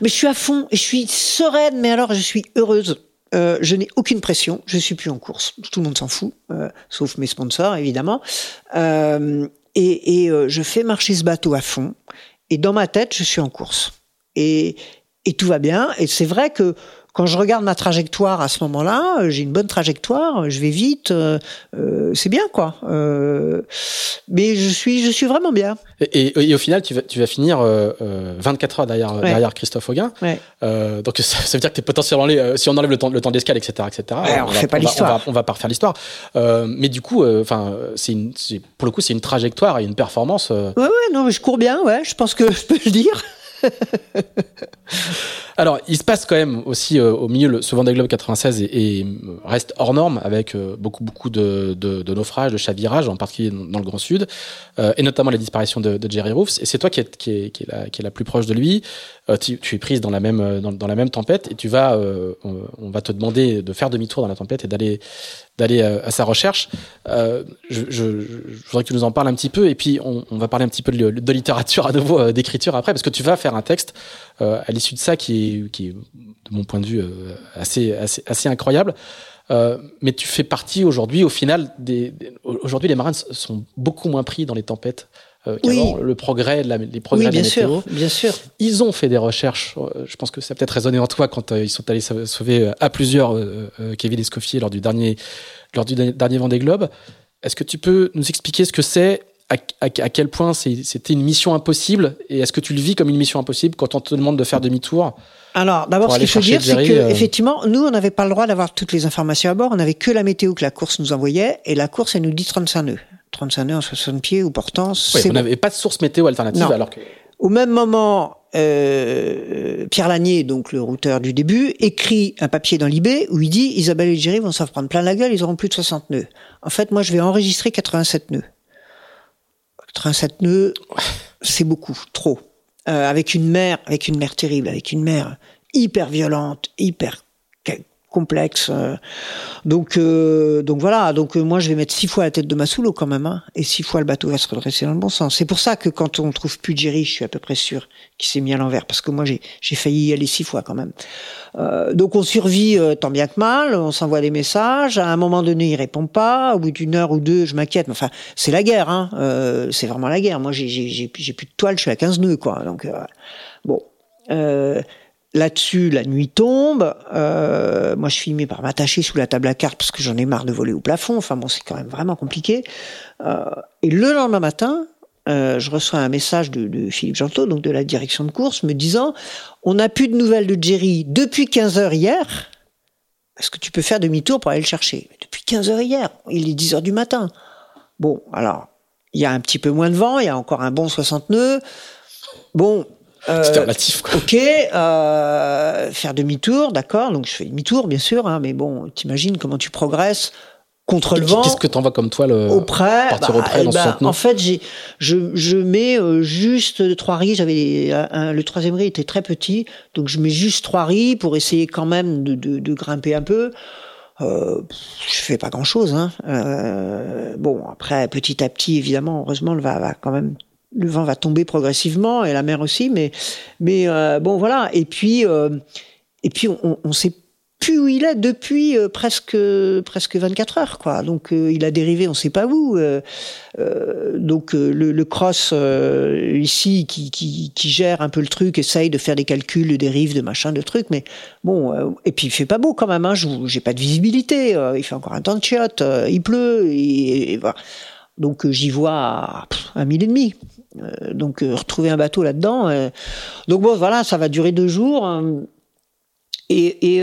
Mais je suis à fond je suis sereine, mais alors je suis heureuse. Euh, je n'ai aucune pression, je suis plus en course. Tout le monde s'en fout, euh, sauf mes sponsors évidemment. Et, je fais marcher ce bateau à fond. Et dans ma tête, je suis en course. Et tout va bien. Et c'est vrai que quand je regarde ma trajectoire à ce moment-là, euh, j'ai une bonne trajectoire, je vais vite, euh, euh, c'est bien quoi. Euh, mais je suis, je suis vraiment bien. Et, et, et au final, tu vas, tu vas finir 24 heures derrière, ouais. derrière Christophe Auguin. Ouais. donc ça, ça, veut dire que tu es potentiellement, si on enlève le temps, le temps d'escale, etc., etc. Ouais, on, on, fait va, pas l'histoire. On, va, pas refaire l'histoire. mais du coup, enfin, c'est pour le coup, c'est une trajectoire et une performance. Ouais, ouais, non, mais je cours bien, ouais. Je pense que je peux le dire. Alors, il se passe quand même aussi euh, au milieu, ce Vendée Globe 96 et, et reste hors norme avec euh, beaucoup beaucoup de, de, de, naufrages, de chavirages, en particulier dans le Grand Sud, euh, et notamment la disparition de, de Jerry Roofs. Et c'est toi qui est, qui, est, qui, est la, qui est la plus proche de lui. Tu, tu, es prise dans la même dans, dans, la même tempête et tu vas, on, on, va te demander de faire demi-tour dans la tempête et d'aller d'aller à sa recherche. je, je, je, voudrais que tu nous en parles un petit peu et puis on, on va parler un petit peu de, littérature à nouveau, d'écriture après, parce que tu vas faire un texte à l'issue de ça qui est qui est, de mon point de vue, euh, assez, assez, assez incroyable. Euh, mais tu fais partie aujourd'hui, au final, des aujourd'hui les marins sont beaucoup moins pris dans les tempêtes. Euh, oui. Le progrès, la, les progrès oui, bien de la sûr, bien sûr. Ils ont fait des recherches. Euh, je pense que ça a peut-être résonné en toi quand euh, ils sont allés sauver à plusieurs Kevin Escoffier lors du dernier, lors du dernier Vendée Globe. Est-ce que tu peux nous expliquer ce que c'est à, à, à, quel point c'était une mission impossible et est-ce que tu le vis comme une mission impossible quand on te demande de faire demi-tour alors, d'abord, ce qu'il faut dire, c'est que, euh... effectivement, nous, on n'avait pas le droit d'avoir toutes les informations à bord. On n'avait que la météo que la course nous envoyait, et la course, elle nous dit 35 nœuds. 35 nœuds en 60 pieds ou portant. Oui, on n'avait bon. pas de source météo alternative, non. alors que. Au même moment, euh, Pierre Lanier, donc le routeur du début, écrit un papier dans l'IB où il dit Isabelle et Jerry vont s'en prendre plein la gueule, ils auront plus de 60 nœuds. En fait, moi, je vais enregistrer 87 nœuds. 87 nœuds, c'est beaucoup, trop. Euh, avec une mer, avec une mer terrible, avec une mer hyper violente, hyper complexe. Donc, euh, donc voilà. Donc euh, moi, je vais mettre six fois la tête de ma quand même, hein, et six fois le bateau va se redresser dans le bon sens. C'est pour ça que quand on trouve plus Jerry, je suis à peu près sûr qu'il s'est mis à l'envers, parce que moi, j'ai failli y aller six fois quand même. Euh, donc on survit euh, tant bien que mal. On s'envoie des messages. À un moment donné, il répond pas. Au bout d'une heure ou deux, je m'inquiète. Enfin, c'est la guerre. Hein. Euh, c'est vraiment la guerre. Moi, j'ai plus de toile. Je suis à 15 nœuds, quoi. Donc bon. Là-dessus, la nuit tombe. Euh, moi, je filmais par m'attacher sous la table à cartes parce que j'en ai marre de voler au plafond. Enfin bon, c'est quand même vraiment compliqué. Euh, et le lendemain matin, euh, je reçois un message de, Philippe Gentot, donc de la direction de course, me disant on n'a plus de nouvelles de Jerry depuis 15 heures hier. Est-ce que tu peux faire demi-tour pour aller le chercher? Depuis 15 heures hier, il est 10 heures du matin. Bon, alors, il y a un petit peu moins de vent, il y a encore un bon 60 nœuds. Bon, euh, C'était relatif, quoi. Ok, euh, faire demi-tour, d'accord. Donc je fais demi-tour, bien sûr, hein, mais bon, t'imagines comment tu progresses contre le vent. Qu'est-ce que t'envoies comme toi le auprès partir bah, auprès dans bah, En fait, j'ai, je, je mets euh, juste trois riz. J'avais un, le troisième riz était très petit, donc je mets juste trois riz pour essayer quand même de, de, de grimper un peu. Euh, je fais pas grand chose. Hein. Euh, bon, après, petit à petit, évidemment, heureusement, le va, va quand même le vent va tomber progressivement et la mer aussi, mais euh, bon voilà. Et puis euh, et puis on, on sait plus où il est depuis euh, presque presque 24 heures quoi. Donc il a dérivé, on sait pas où. Donc le, cross ici qui, gère un peu le truc, essaye de faire des calculs de dérive, de machin, de trucs, mais bon. et puis il fait pas beau quand même. Hein, J'ai pas de visibilité. il fait encore un temps de chiotte. il pleut et. Donc j'y vois à un mille et demi. Euh, donc euh, retrouver un bateau là-dedans. Euh. donc bon, voilà, ça va durer deux jours. Et,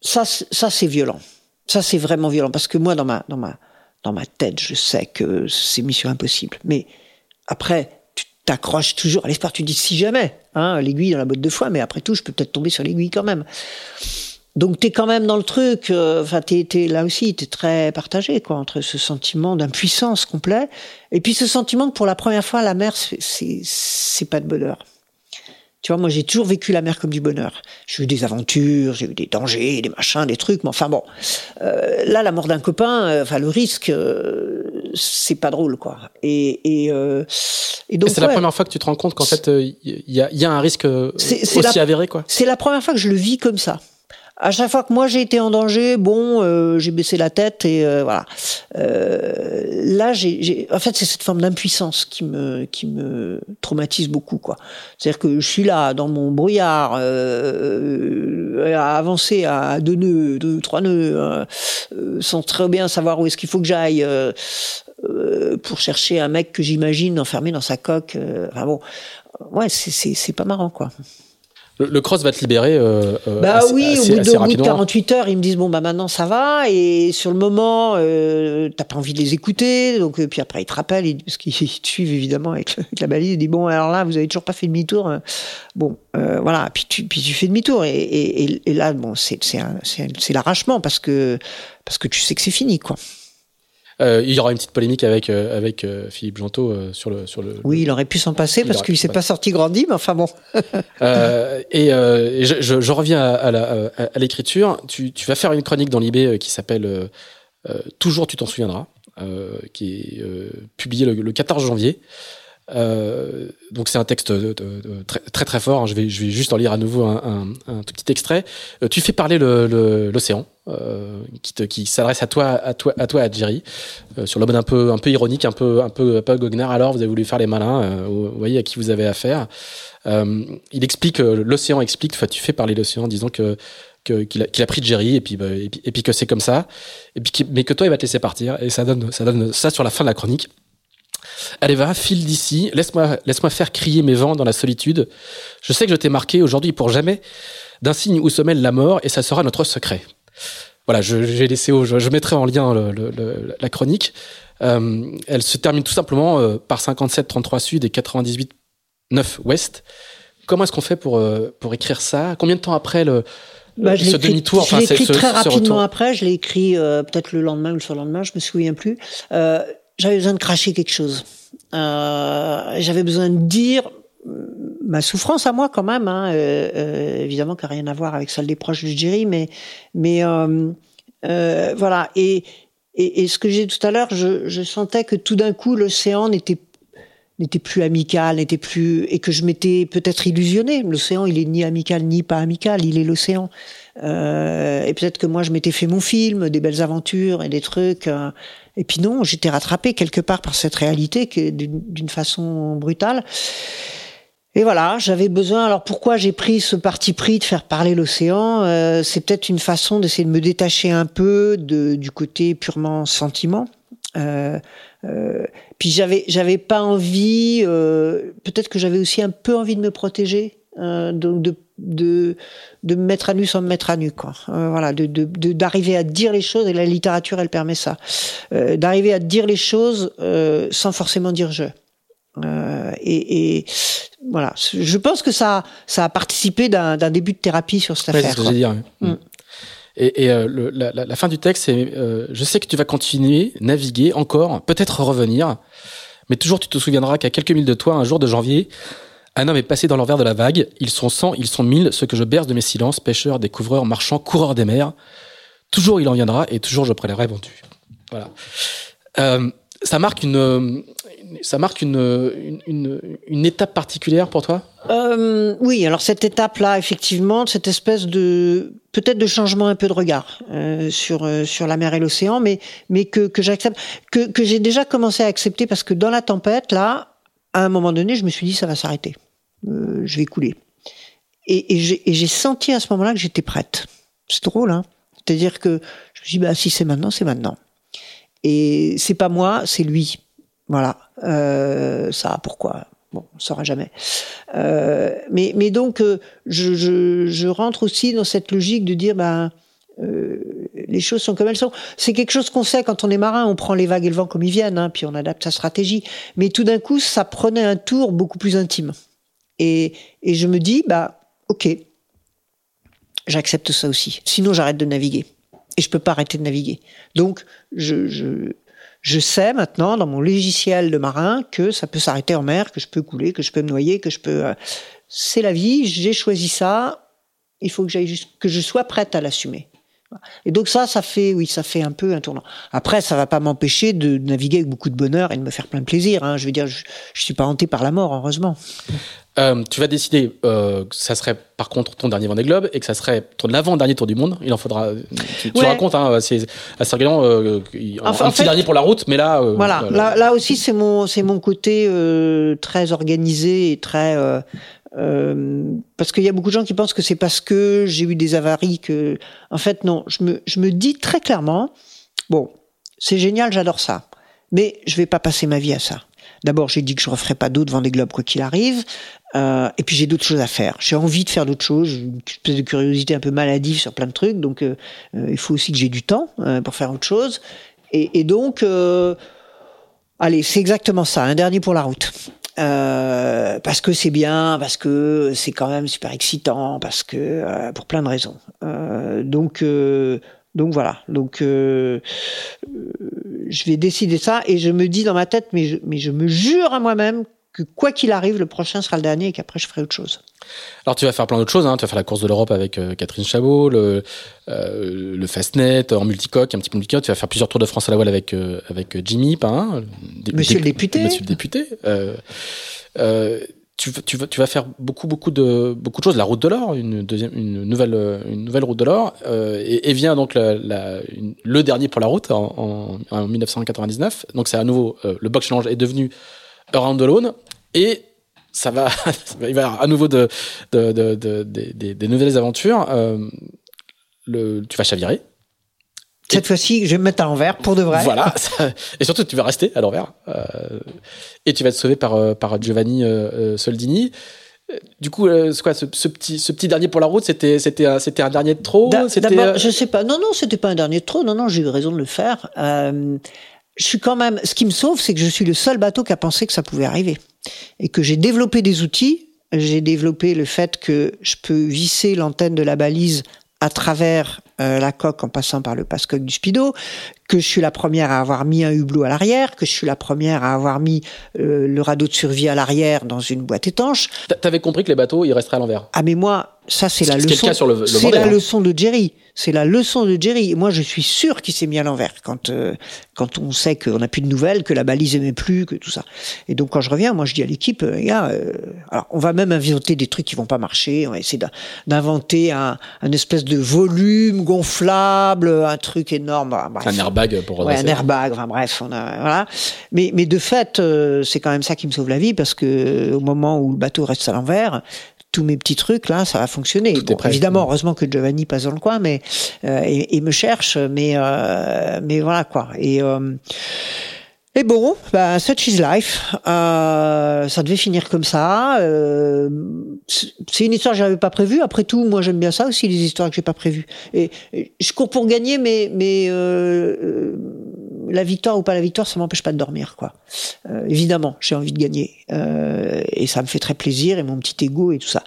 ça c'est violent. Ça c'est vraiment violent parce que moi dans ma dans ma dans ma tête, je sais que c'est mission impossible. Mais après, tu t'accroches toujours à l'espoir. Tu dis si jamais, hein, l'aiguille dans la botte de foin, mais après tout, je peux peut-être tomber sur l'aiguille quand même. Donc t'es quand même dans le truc. Euh, enfin, t'es, t'es là aussi, t'es très partagé quoi entre ce sentiment d'impuissance complet et puis ce sentiment que pour la première fois la mer c'est c'est pas de bonheur. Tu vois, moi j'ai toujours vécu la mer comme du bonheur. J'ai eu des aventures, j'ai eu des dangers, des machins, des trucs. Mais enfin bon, euh, là la mort d'un copain, euh, enfin le risque, euh, c'est pas drôle quoi. Et et, euh, et donc c'est ouais, la première fois que tu te rends compte qu'en fait il y a, y, a, un risque aussi la, avéré quoi. C'est la première fois que je le vis comme ça à chaque fois que moi j'ai été en danger, bon, euh, j'ai baissé la tête et euh, voilà. Euh, là, j'ai, en fait, c'est cette forme d'impuissance qui me qui me traumatise beaucoup, quoi. C'est-à-dire que je suis là dans mon brouillard, euh, à avancer à deux nœuds, deux trois nœuds, euh, sans très bien savoir où est-ce qu'il faut que j'aille. pour chercher un mec que j'imagine enfermé dans sa coque. enfin bon, ouais, c'est, c'est, c'est pas marrant, quoi. Le, cross va te libérer. Euh, euh bah oui, au bout, de, 48 heures, ils me disent bon bah maintenant ça va et sur le moment euh, t'as pas envie de les écouter donc euh, puis après ils te rappellent parce qu'ils te suivent évidemment avec, la balise ils disent bon alors là vous avez toujours pas fait demi-tour hein. bon euh, voilà puis tu puis tu fais demi-tour et, et, et, là bon c'est c'est c'est l'arrachement parce que parce que tu sais que c'est fini quoi. Euh, il y aura une petite polémique avec euh, avec euh, Philippe Gentot sur le sur le. Oui, il aurait pu s'en passer parce qu'il s'est pas sorti grandi, mais enfin bon. et, je, je, je, reviens à, à l'écriture. Tu, tu vas faire une chronique dans l'IB qui s'appelle Toujours tu t'en souviendras, qui est publié le, le 14 janvier. Euh, donc c'est un texte de, très, très, fort. Hein. Je vais juste en lire à nouveau un, tout petit extrait. Euh, tu fais parler l'océan euh, qui s'adresse à toi à toi à toi euh, sur le mode un peu un peu ironique, un peu un peu peu goguenard. Alors vous avez voulu faire les malins. Euh, vous voyez à qui vous avez affaire. il explique l'océan explique. Enfin tu fais parler l'océan en disant que qu'il a, pris Jerry et puis, bah, et puis, et puis que c'est comme ça mais que toi il va te laisser partir et ça donne ça donne ça sur la fin de la chronique Allez, va, file d'ici. Laisse-moi, laisse-moi faire crier mes vents dans la solitude. Je sais que je t'ai marqué aujourd'hui pour jamais d'un signe où se mêle la mort et ça sera notre secret. Voilà, je, j'ai laissé, je, je, mettrai en lien le, la chronique. Euh, elle se termine tout simplement euh, par 57 33 sud et 98 9 ouest. Comment est-ce qu'on fait pour euh, pour écrire ça? Combien de temps après le bah, je ce demi-tour Je l'ai écrit très rapidement après. Je l'ai écrit peut-être le lendemain ou le surlendemain, je me souviens plus. Euh, j'avais besoin de cracher quelque chose. Euh, j'avais besoin de dire ma souffrance à moi quand même, hein, euh, euh, évidemment qui n'a rien à voir avec celle des proches de Jerry, mais voilà. Et, ce que j'ai tout à l'heure, je, je, sentais que tout d'un coup l'océan n'était n'était plus amical, n'était plus et que je m'étais peut-être illusionné. L'océan, il est ni amical ni pas amical, il est l'océan. Euh, et peut-être que moi, je m'étais fait mon film, des belles aventures et des trucs. Euh, et puis non, j'étais rattrapé quelque part par cette réalité d'une façon brutale. Et voilà, j'avais besoin. Alors pourquoi j'ai pris ce parti pris de faire parler l'océan euh, C'est peut-être une façon d'essayer de me détacher un peu de, du côté purement sentiment. Euh, euh, puis j'avais j'avais pas envie. Euh, peut-être que j'avais aussi un peu envie de me protéger, euh, donc de de de me mettre à nu sans me mettre à nu quoi. Euh, voilà de d'arriver à dire les choses et la littérature elle permet ça. Euh, d'arriver à dire les choses euh, sans forcément dire je. Et, et, voilà. Je pense que ça ça a participé d'un début de thérapie sur cette affaire c'est ce que dire mm. Et, et le, la, la, fin du texte, c'est Je sais que tu vas continuer, naviguer encore, peut-être revenir, mais toujours tu te souviendras qu'à quelques milles de toi, un jour de janvier, un homme est passé dans l'envers de la vague. Ils sont cent, ils sont mille, ce que je berce de mes silences, pêcheurs, découvreurs, marchands, coureurs des mers. Toujours il en viendra et toujours je prélèverai vendu. Voilà. Euh, ça marque une, ça marque une, une, une, étape particulière pour toi? Euh, Oui, alors cette étape-là, effectivement, cette espèce de peut-être de changement un peu de regard euh, sur euh, sur la mer et l'océan, mais mais que que j'accepte, que que j'ai déjà commencé à accepter parce que dans la tempête, là, à un moment donné, je me suis dit, ça va s'arrêter. Euh, je vais couler. Et, j'ai senti à ce moment-là que j'étais prête. C'est drôle, hein C'est-à-dire que je me suis dit, bah, si c'est maintenant, c'est maintenant. Et c'est pas moi, c'est lui. Voilà. Euh, ça, pourquoi? Bon, on saura jamais. Euh, mais, donc, je, je, rentre aussi dans cette logique de dire, bah, les choses sont comme elles sont. C'est quelque chose qu'on sait quand on est marin, on prend les vagues et le vent comme ils viennent, hein, puis on adapte sa stratégie. Mais tout d'un coup, ça prenait un tour beaucoup plus intime. Et, je me dis, bah, ok, j'accepte ça aussi. Sinon, j'arrête de naviguer. Et je peux pas arrêter de naviguer. Donc, je, sais maintenant dans mon logiciel de marin que ça peut s'arrêter en mer, que je peux couler, que je peux me noyer, que je peux. Euh, c'est la vie. J'ai choisi ça. Il faut que que je sois prête à l'assumer. Et donc ça, ça fait, oui, ça fait un peu un tournant. Après, ça va pas m'empêcher de naviguer avec beaucoup de bonheur et de me faire plein de plaisir. Hein. Je veux dire, je, je suis pas hanté par la mort, heureusement. Euh, tu vas décider euh, que ça serait par contre ton dernier Vendée Globe et que ça serait ton avant-dernier Tour du Monde. Il en faudra. Tu, tu racontes, hein, c'est assez. Euh, enfin, un petit dernier pour la route, mais là. Euh, voilà, là, là, aussi c'est mon c'est mon côté euh, très organisé et très euh, parce qu'il y a beaucoup de gens qui pensent que c'est parce que j'ai eu des avaries que, en fait, non. Je me, je me dis très clairement, bon, c'est génial, j'adore ça, mais je vais pas passer ma vie à ça. d'abord j'ai dit que je referais pas d'autres Vendée Globe quoi qu'il arrive. Euh, et puis j'ai d'autres choses à faire. J'ai envie de faire d'autres choses, j'ai une espèce de curiosité un peu maladive sur plein de trucs, donc euh, il faut aussi que j'ai du temps pour faire autre chose. Et donc, allez, c'est exactement ça, un dernier pour la route. Parce que c'est bien, parce que c'est quand même super excitant, parce que pour plein de raisons. donc donc voilà. Donc je vais décider ça et je me dis dans ma tête, mais je, mais je me jure à moi-même que quoi qu'il arrive, le prochain sera le dernier et qu'après je ferai autre chose. Alors tu vas faire plein d'autres choses, hein. tu vas faire la course de l'Europe avec euh, Catherine Chabot, le, euh, le Fastnet en multicoque, un petit peu multicoque, tu vas faire plusieurs tours de France à la voile avec, euh, avec Jimmy Pain, Monsieur le député. Monsieur le député. tu, tu, vas, tu vas faire beaucoup beaucoup de beaucoup de choses. La route de l'or, une deuxième, une nouvelle, une nouvelle route de l'or, et, et, vient donc la, la, le dernier pour la route en, en, en 1999. Donc c'est à nouveau le box challenge est devenu Around the et ça va, il va y avoir à nouveau de, de, de, de des nouvelles aventures. Euh, le, tu vas chavirer. Cette fois-ci, je vais me mettre à l'envers pour de vrai. Voilà, et surtout tu vas rester à l'envers. Euh, et tu vas être sauvé par, euh, par Giovanni euh, Soldini. Du coup, quoi, ce, ce, petit, ce petit dernier pour la route, c'était, c'était, un, c'était un dernier de trop. D'abord, je sais pas. Non, non, c'était pas un dernier de trop. Non, non, j'ai eu raison de le faire. Je suis quand même. Ce qui me sauve, c'est que je suis le seul bateau qui a pensé que ça pouvait arriver et que j'ai développé des outils. J'ai développé le fait que je peux visser l'antenne de la balise à travers euh, la coque en passant par le passe-coque du speedo, que je suis la première à avoir mis un hublot à l'arrière, que je suis la première à avoir mis euh, le radeau de survie à l'arrière dans une boîte étanche. T'avais compris que les bateaux ils resteraient à l'envers. Ah mais moi ça c'est la leçon. C'est la hein. leçon de Jerry. C'est la leçon de Jerry. Moi, je suis sûr qu'il s'est mis à l'envers quand euh, quand on sait qu'on n'a plus de nouvelles, que la balise aimait plus, que tout ça. Et donc quand je reviens, moi je dis à l'équipe, euh, gars, euh, alors on va même inventer des trucs qui vont pas marcher. On va essayer d'inventer un, un espèce de volume gonflable, un truc énorme. Un airbag pour ouais, un airbag. Enfin bref, on a voilà. Mais mais de fait, c'est quand même ça qui me sauve la vie parce que au moment où le bateau reste à l'envers, tous mes petits trucs là, ça va fonctionner. Bon, évidemment, heureusement que Giovanni passe dans le coin, mais euh, et, me cherche, mais euh, mais voilà quoi. Et euh, et bon, bah, such is life. Euh, ça devait finir comme ça. Euh, c'est une histoire que j'avais pas prévue. Après tout, moi j'aime bien ça aussi, les histoires que j'ai pas prévues. Et, je cours pour gagner, mais mais euh, la victoire ou pas la victoire, ça m'empêche pas de dormir, quoi. Euh, évidemment, j'ai envie de gagner euh, et ça me fait très plaisir et mon petit ego et tout ça.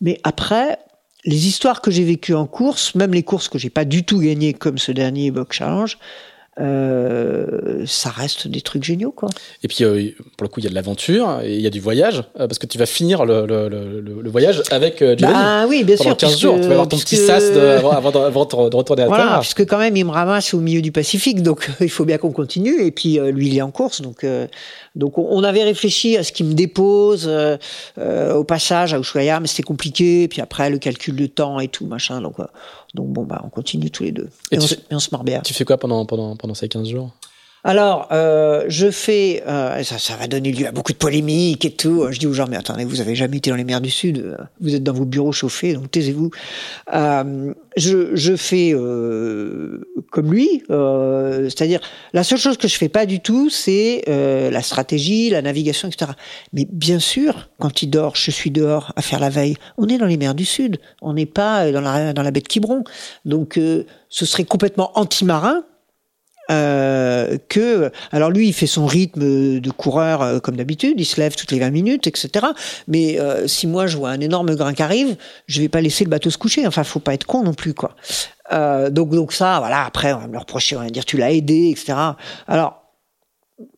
Mais après, les histoires que j'ai vécues en course, même les courses que j'ai pas du tout gagnées comme ce dernier Box Challenge, euh, ça reste des trucs géniaux quoi. Et puis euh, pour le coup il y a de l'aventure et il y a du voyage euh, parce que tu vas finir le, le, le, le voyage avec euh, Giovanni. Bah oui bien Pendant sûr. 15 jours tu vas avoir ton petit sas de, avant, de, avant, de, retourner à voilà, terre. puisque quand même il me ramasse au milieu du Pacifique donc il faut bien qu'on continue et puis lui il est en course donc donc on avait réfléchi à ce qu'il me dépose au passage à Ushuaia mais c'était compliqué et puis après le calcul de temps et tout machin donc donc bon, bah, on continue tous les deux. Et, on, se, on, se marre bien. Tu fais quoi pendant, pendant, pendant ces 15 jours? Alors, euh, je fais, euh, ça, ça va donner lieu à beaucoup de polémiques et tout. Je dis aux gens, mais attendez, vous avez jamais été dans les mers du Sud, vous êtes dans vos bureaux chauffés, donc taisez-vous. Euh, je, je fais euh, comme lui, euh, c'est-à-dire la seule chose que je fais pas du tout, c'est euh, la stratégie, la navigation, etc. Mais bien sûr, quand il dort, je suis dehors à faire la veille. On est dans les mers du Sud, on n'est pas dans la dans la baie de Quiberon, donc ce serait complètement anti-marin euh, que alors lui il fait son rythme de coureur euh, comme d'habitude, il se lève toutes les 20 minutes, etc. Mais euh, si moi je vois un énorme grain qui arrive, je vais pas laisser le bateau se coucher. Enfin, faut pas être con non plus, quoi. Euh, donc donc ça, voilà. Après, on va me reprocher, on va dire tu l'as aidé, etc. Alors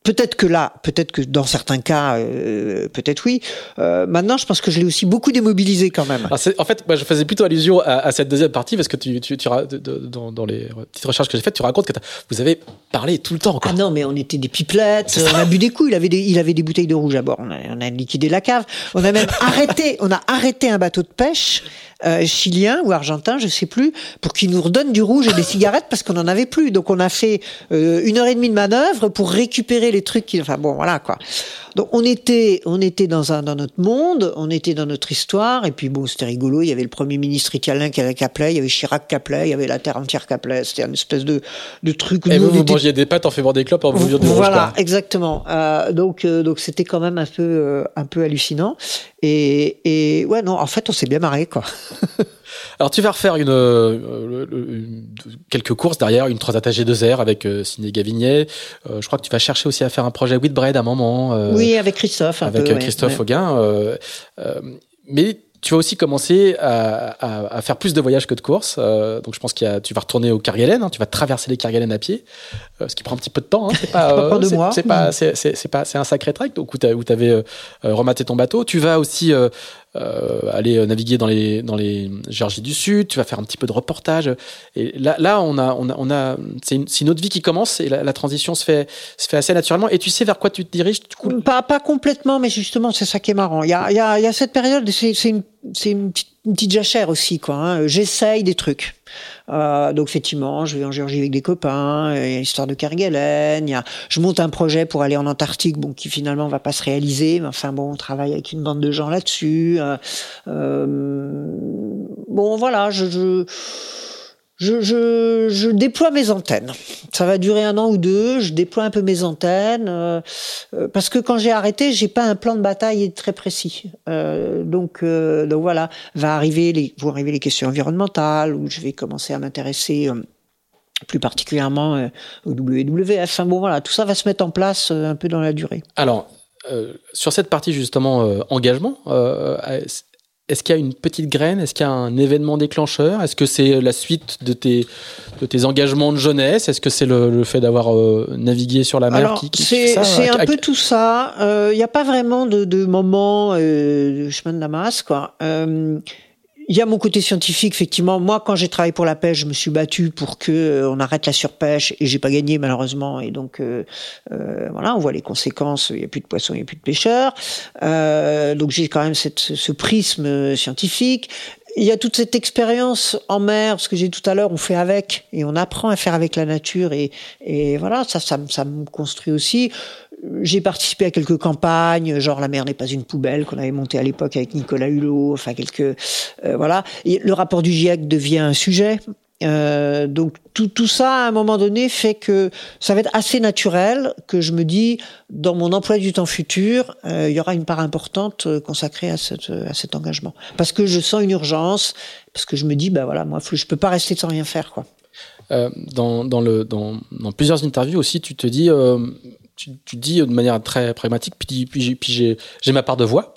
Peut-être que là, peut-être que dans certains cas, euh, peut-être oui. Euh, maintenant, je pense que je l'ai aussi beaucoup démobilisé quand même. Ah, en fait, moi, je faisais plutôt allusion à, à, cette deuxième partie parce que tu, tu, tu dans, dans, les petites recherches que j'ai faites, tu racontes que vous avez parlé tout le temps. Quoi. Ah non, mais on était des pipelettes, on a bu des coups. Il avait des, il avait des bouteilles de rouge à bord. On a, on a liquidé la cave. On a même arrêté, on a arrêté un bateau de pêche euh, chilien ou argentin, je sais plus, pour qu'il nous redonne du rouge et des cigarettes parce qu'on en avait plus. Donc on a fait euh, une heure et demie de manœuvre pour récupérer les trucs. Qui... Enfin bon, voilà quoi. Donc on était, on était dans un dans notre monde, on était dans notre histoire, et puis bon, c'était rigolo. Il y avait le premier ministre italien qui appelait, il y avait Chirac appelait, il y avait la terre entière appelait. C'était une espèce de de truc. Et vous, vous mangiez des pâtes en fait des clopes en buvant du rouge. Voilà, exactement. Euh, donc euh, donc c'était quand même un peu euh, un peu hallucinant. Et et ouais non, en fait on s'est bien marré quoi. Alors tu vas refaire une, euh, quelques courses derrière, une Transat G2R avec euh, Ciné Gavignet. Euh, je crois que tu vas chercher aussi à faire un projet Whitbread à un moment. Euh, oui, avec Christophe. Un avec peu, Christophe Auguin. mais tu vas aussi commencer à, à, à, faire plus de voyages que de courses. Euh, donc je pense a, tu vas retourner au Kerguelen, hein, tu vas traverser les Kerguelen à pied, euh, ce qui prend un petit peu de temps. Hein, c'est pas, euh, c'est pas, c'est pas, c'est un sacré trek. Donc où tu avais rematé ton bateau. Tu vas aussi euh, aller naviguer dans les dans les Géorgies du Sud. Tu vas faire un petit peu de reportage. Et là, là, on a on a on c'est une, autre vie qui commence et la, transition se fait se fait assez naturellement. Et tu sais vers quoi tu te diriges du coup? Pas pas complètement, mais justement c'est ça qui est marrant. Il y a il y a, y a cette période. C'est une une petite, une petite jachère aussi quoi. Hein. J'essaye des trucs. Euh, donc effectivement, je vais en Géorgie avec des copains. Il y a l'histoire de Kerguelen. Y a, je monte un projet pour aller en Antarctique, bon qui finalement va pas se réaliser. Mais enfin bon, on travaille avec une bande de gens là-dessus. Euh, euh, bon voilà, je, je je, déploie mes antennes. Ça va durer un an ou deux. Je déploie un peu mes antennes euh, euh parce que quand j'ai arrêté, j'ai pas un plan de bataille très précis. Euh, donc, voilà, va arriver les, vont arriver les questions environnementales où je vais commencer à m'intéresser plus particulièrement au WWF. Bon voilà, tout ça va se mettre en place un peu dans la durée. Alors. sur cette partie justement engagement, est-ce qu'il y a une petite graine? Est-ce qu'il y a un événement déclencheur? Est-ce que c'est la suite de tes, de tes engagements de jeunesse? Est-ce que c'est le, le, fait d'avoir euh, navigué sur la mer Alors, qui, qui C'est un peu tout ça. Il euh, n'y a pas vraiment de, de moment euh, de chemin de la masse. quoi. Euh, il y a mon côté scientifique, effectivement. Moi, quand j'ai travaillé pour la pêche, je me suis battu pour que euh, on arrête la surpêche et j'ai pas gagné malheureusement. Et donc euh, euh, voilà, on voit les conséquences. Il y a plus de poissons, il y a plus de pêcheurs. Euh, donc j'ai quand même ce prisme scientifique. Il y a toute cette expérience en mer, ce que j'ai tout à l'heure, on fait avec et on apprend à faire avec la nature et, et voilà, ça, ça, ça me construit aussi j'ai participé à quelques campagnes, genre la mer n'est pas une poubelle qu'on avait monté à l'époque avec Nicolas Hulot, enfin quelques euh, voilà. Le rapport du GIEC devient un sujet. Euh, donc tout, tout ça à un moment donné fait que ça va être assez naturel que je me dis dans mon emploi du temps futur euh, il y aura une part importante consacrée à, cette, à cet engagement parce que je sens une urgence parce que je me dis bah voilà moi je peux pas rester sans rien faire quoi. Dans, dans, le, dans, dans plusieurs interviews aussi, tu te dis, tu, tu dis de manière très pragmatique, puis, puis, puis j'ai ma part de voix.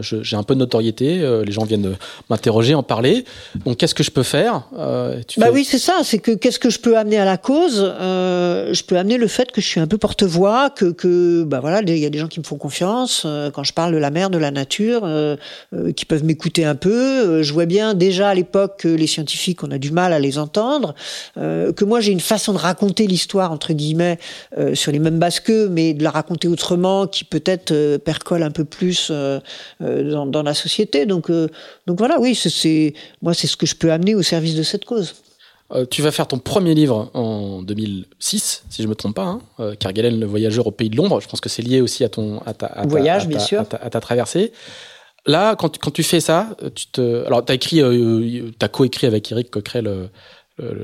J'ai un peu de notoriété, euh, les gens viennent m'interroger, en parler. Donc, qu'est-ce que je peux faire euh, tu Bah fais... oui, c'est ça. C'est que qu'est-ce que je peux amener à la cause euh, Je peux amener le fait que je suis un peu porte-voix, que, que bah voilà, il y a des gens qui me font confiance euh, quand je parle de la mer, de la nature, euh, euh, qui peuvent m'écouter un peu. je vois bien déjà à l'époque que les scientifiques, on a du mal à les entendre, que moi j'ai une façon de raconter l'histoire entre guillemets sur les mêmes bases qu'eux, mais de la raconter autrement, qui peut-être percole un peu plus. Euh, dans, dans, la société. Donc, euh, donc voilà, oui, c'est moi, c'est ce que je peux amener au service de cette cause. Euh, tu vas faire ton premier livre en 2006, si je me trompe pas, hein, euh, Kerguelen, le voyageur au pays de l'ombre. Je pense que c'est lié aussi à ton à ta, à voyage, ta, bien sûr, à ta, à ta, traversée. Là, quand, quand tu fais ça, tu te, alors t'as écrit, euh, t'as coécrit avec Eric Coquerel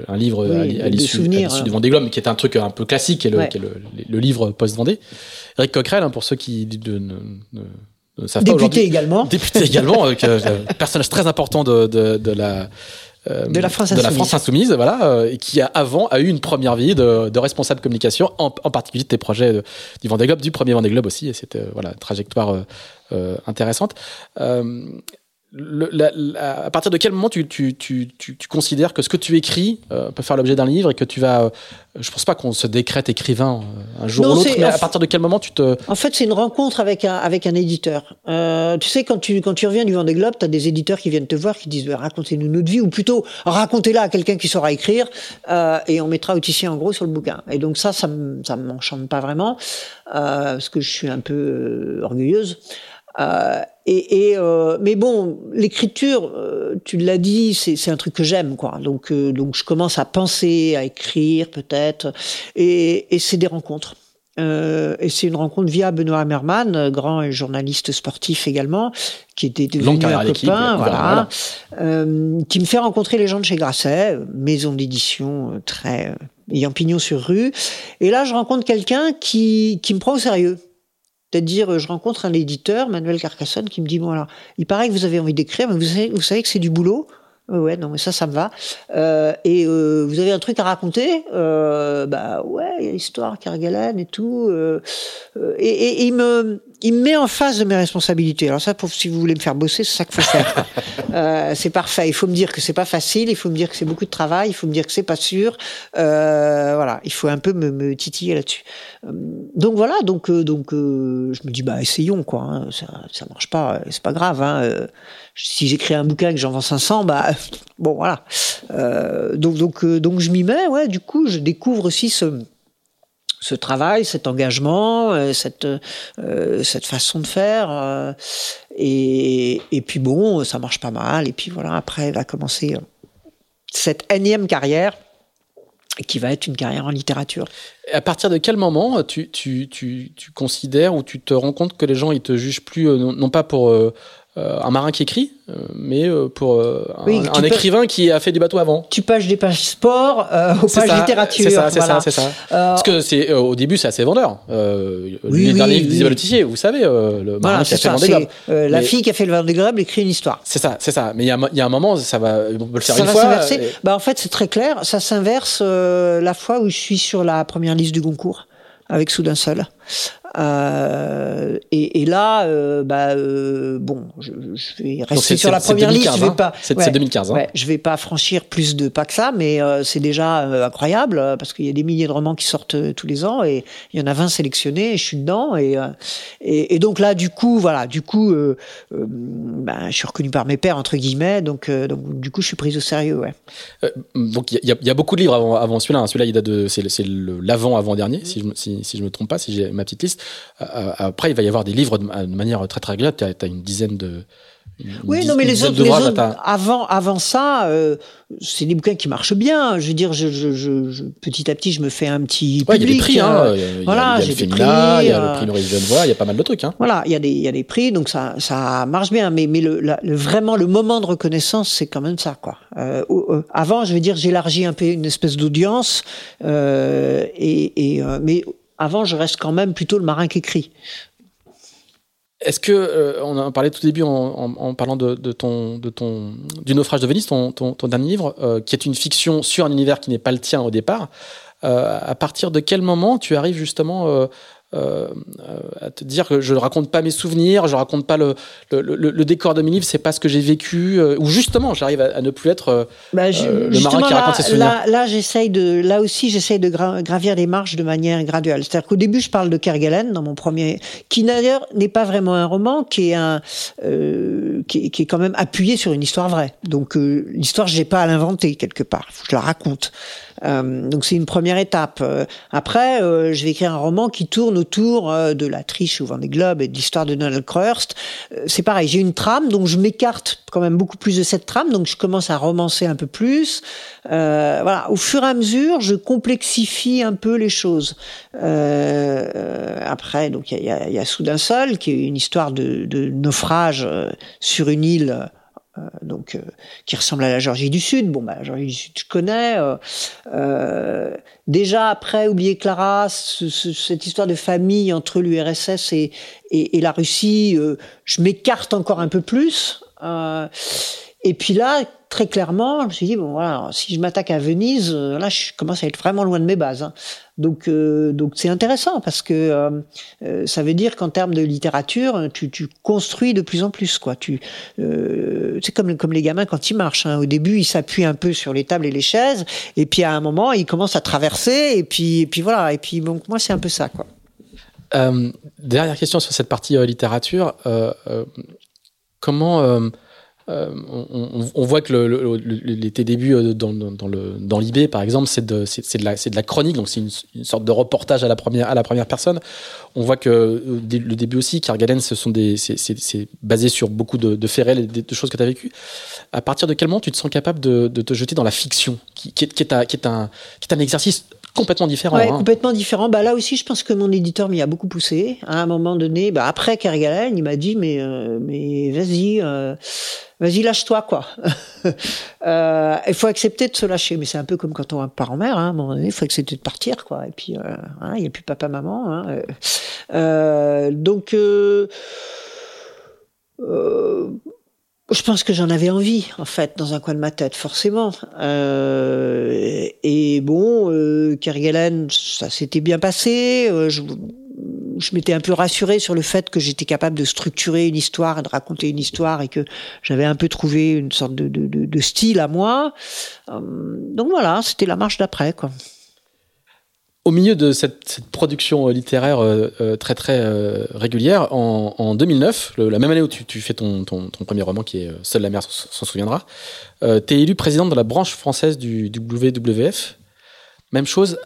un livre oui, à l'issue du Vendée Globe, qui est un truc un peu classique, qui est le, ouais. qui est le, le livre post Vendée. Eric Coquerel, hein, pour ceux qui ne, ne, ne savent député également. Député également, euh, personnage très important de, de, de la euh, de la France de insoumise, la France insoumise voilà, euh, qui a avant a eu une première vie de, de responsable communication, en, en, particulier de tes projets de, du Vendée Globe, du premier Vendée Globe aussi, et c'était voilà trajectoire euh, intéressante. Le, la, la, à partir de quel moment tu, tu, tu, tu, tu considères que ce que tu écris euh, peut faire l'objet d'un livre et que tu vas. Euh, je pense pas qu'on se décrète écrivain euh, un jour non, ou l'autre, mais à partir de quel moment tu te. En fait, c'est une rencontre avec un, avec un éditeur. Euh, tu sais, quand tu, quand tu reviens du Vendée Globe, tu as des éditeurs qui viennent te voir, qui disent bah, racontez-nous notre vie, ou plutôt racontez-la à quelqu'un qui saura écrire, euh, et on mettra Autissier en gros sur le bouquin. Et donc, ça, ça ne m'enchante pas vraiment, parce que je suis un peu orgueilleuse. Euh, et, et euh, mais bon, l'écriture, euh, tu l'as dit, c'est un truc que j'aime, quoi. Donc, euh, donc je commence à penser, à écrire peut-être, et, et c'est des rencontres. Et c'est une rencontre via Benoît Hammerman, grand journaliste sportif également, qui était devenu un copain, voilà, qui me fait rencontrer les gens de chez Grasset, maison d'édition très ayant pignon sur rue. Et là, je rencontre quelqu'un qui qui me prend au sérieux. C'est-à-dire, je rencontre un éditeur, Manuel Carcassonne, qui me dit, bon alors, il paraît que vous avez envie d'écrire, mais vous savez, vous savez que c'est du boulot. Ouais, non, mais ça, ça me va. Euh, et euh, vous avez un truc à raconter? Euh, Bah ouais, il y a l'histoire Kerguelen et tout. Euh, euh, et, et, et, il me, il me met en face de mes responsabilités. Alors ça, pour, si vous voulez me faire bosser, c'est ça qu'il faut faire. euh, c'est parfait. Il faut me dire que c'est pas facile. Il faut me dire que c'est beaucoup de travail. Il faut me dire que c'est pas sûr. Euh, voilà, il faut un peu me, me titiller là-dessus. Donc voilà. Donc donc je me dis bah essayons quoi. Hein. Ça ça marche pas, c'est pas grave. Hein si j'écris un bouquin que j'en vends 500, bah bon voilà. Euh, donc donc donc je m'y mets. Ouais, du coup, je découvre aussi ce ce travail, cet engagement, euh, cette euh, cette façon de faire. Euh, et et puis bon, ça marche pas mal. Et puis voilà, après va commencer cette énième carrière qui va être une carrière en littérature. À partir de quel moment tu, tu, tu, considères ou tu te rends compte que les gens ils te jugent plus non pas pour euh, un marin qui écrit, mais pour un, oui, un écrivain qui a fait du bateau avant. Tu pages des pages sport euh, aux pages ça, littérature. C'est ça, c'est voilà. ça, c'est ça. Euh, Parce que c'est au début c'est assez vendeur. Euh, oui, les oui, derniers livres d'Isabelle Tissier, vous savez, le voilà, marin qui a fait ça, le. Euh, la fille qui a fait le Vendée Globe écrit une histoire. C'est ça, c'est ça. Mais il y a, y a, un moment, ça va, on peut le faire ça une va fois. s'inverser. Bah en fait c'est très clair, ça s'inverse euh, la fois où je suis sur la première liste du Goncourt avec Soudain Seul. Euh, et, et, là, euh, bah, euh, bon, je, je, vais rester sur la première 2015, liste. Je vais pas, c'est ouais, 2015. Hein. Ouais, je vais pas franchir plus de pas que ça, mais c'est déjà incroyable parce qu'il y a des milliers de romans qui sortent tous les ans et il y en a 20 sélectionnés. Et je suis dedans et, et, et donc là, du coup, voilà, du coup, ben, je suis reconnu par mes pairs entre guillemets, donc, donc du coup, je suis prise au sérieux. Ouais. donc il y, y, a beaucoup de livres avant, avant celui-là. Hein. Celui-là, il date de, c'est l'avant avant dernier, si je si, si je me trompe pas, si j'ai ma petite liste. Euh, après, il va y avoir des livres de, de manière très très agréable. Tu as, as, une dizaine de. Une oui, non, mais les autres, les autres avant, avant ça, euh, c'est des bouquins qui marchent bien. Je veux dire, je, je, je, petit à petit, je me fais un petit ouais, public. Il y a des prix, hein. Euh, il y a, voilà, il y a le il y a le prix Maurice Genevoix, il y a pas mal de trucs. Hein. Voilà, il y a des, il y a des prix, donc ça, ça marche bien. Mais, mais le, la, le vraiment le moment de reconnaissance, c'est quand même ça, quoi. Euh, euh, avant, je veux dire, j'élargis un peu une espèce d'audience, euh, et, et mais avant, je reste quand même plutôt le marin qui écrit. Est-ce que euh, on en parlait tout début en, parlant de, ton de ton du naufrage de Venise, ton, ton, ton dernier livre, euh, qui est une fiction sur un univers qui n'est pas le tien au départ. Euh, à partir de quel moment tu arrives justement euh, euh, à te dire que je ne raconte pas mes souvenirs, je raconte pas le, le, le, le décor de mes livres, c'est pas ce que j'ai vécu, euh, ou justement j'arrive à, à, ne plus être euh, bah, je, le marin qui là, raconte ses souvenirs. Là, là j'essaye de, là aussi j'essaye de gra gravir les marches de manière graduelle. C'est-à-dire qu'au début je parle de Kerguelen dans mon premier, qui d'ailleurs n'est pas vraiment un roman, qui est un, euh, qui, est, qui, est quand même appuyé sur une histoire vraie. Donc l'histoire j'ai pas à l'inventer quelque part, faut que je la raconte. Euh, donc c'est une première étape. Euh, après, euh, je vais écrire un roman qui tourne autour euh, de la triche au Vendée Globe et de l'histoire de Donald Crust. C'est pareil, j'ai une trame, donc je m'écarte quand même beaucoup plus de cette trame, donc je commence à romancer un peu plus. voilà, au fur et à mesure, je complexifie un peu les choses. après, donc il y a, y a Soudain Seul, qui est une histoire de, de naufrage sur une île donc euh, qui ressemble à la Georgie du Sud. Bon, bah, la Georgie du Sud, je connais. Euh, déjà après, oublier Clara, ce, ce, cette histoire de famille entre l'URSS et, la Russie, je m'écarte encore un peu plus. et puis là, très clairement, je me suis dit bon voilà, si je m'attaque à Venise, là, je commence à être vraiment loin de mes bases. Hein. Donc, euh, donc c'est intéressant parce que euh, euh, ça veut dire qu'en termes de littérature, tu, construis de plus en plus, quoi. Tu, c'est comme comme les gamins quand ils marchent. Hein. Au début, ils s'appuient un peu sur les tables et les chaises, et puis à un moment, ils commencent à traverser, et puis, et puis voilà. Et puis donc moi, c'est un peu ça, quoi. dernière question sur cette partie littérature. comment on, on, voit que le, le, le, tes débuts dans, dans, l'IB, par exemple, c'est de, la, chronique, donc c'est une, sorte de reportage à la première, personne. On voit que le début aussi, Kerguelen, ce sont des, c'est, basé sur beaucoup de, de faits réels et de, choses que tu as vécues. À partir de quel moment tu te sens capable de, te jeter dans la fiction, qui est un exercice complètement différent. Ouais, hein. complètement différent. Bah là aussi, je pense que mon éditeur m'y a beaucoup poussé. À un moment donné, bah après Kerguelen, il m'a dit mais euh, mais vas-y, euh, vas-y lâche-toi quoi. euh, il faut accepter de se lâcher. Mais c'est un peu comme quand on part en mer. Hein, à un moment donné, il faut accepter de partir quoi. Et puis euh, hein, il n'y a plus papa maman. Hein, euh, donc euh, je pense que j'en avais envie, en fait, dans un coin de ma tête, forcément. Euh, et bon, euh, Kerguelen, ça s'était bien passé. Euh, je, m'étais un peu rassurée sur le fait que j'étais capable de structurer une histoire de raconter une histoire et que j'avais un peu trouvé une sorte de, de style à moi. Euh, donc voilà, c'était la marche d'après, quoi. Au milieu de cette, production euh, littéraire euh, euh, très très régulière, en, en 2009, le, la même année où tu, fais ton, ton, premier roman qui est Seule la mer s'en souviendra, euh, tu es élu président de la branche française du WWF. Même chose,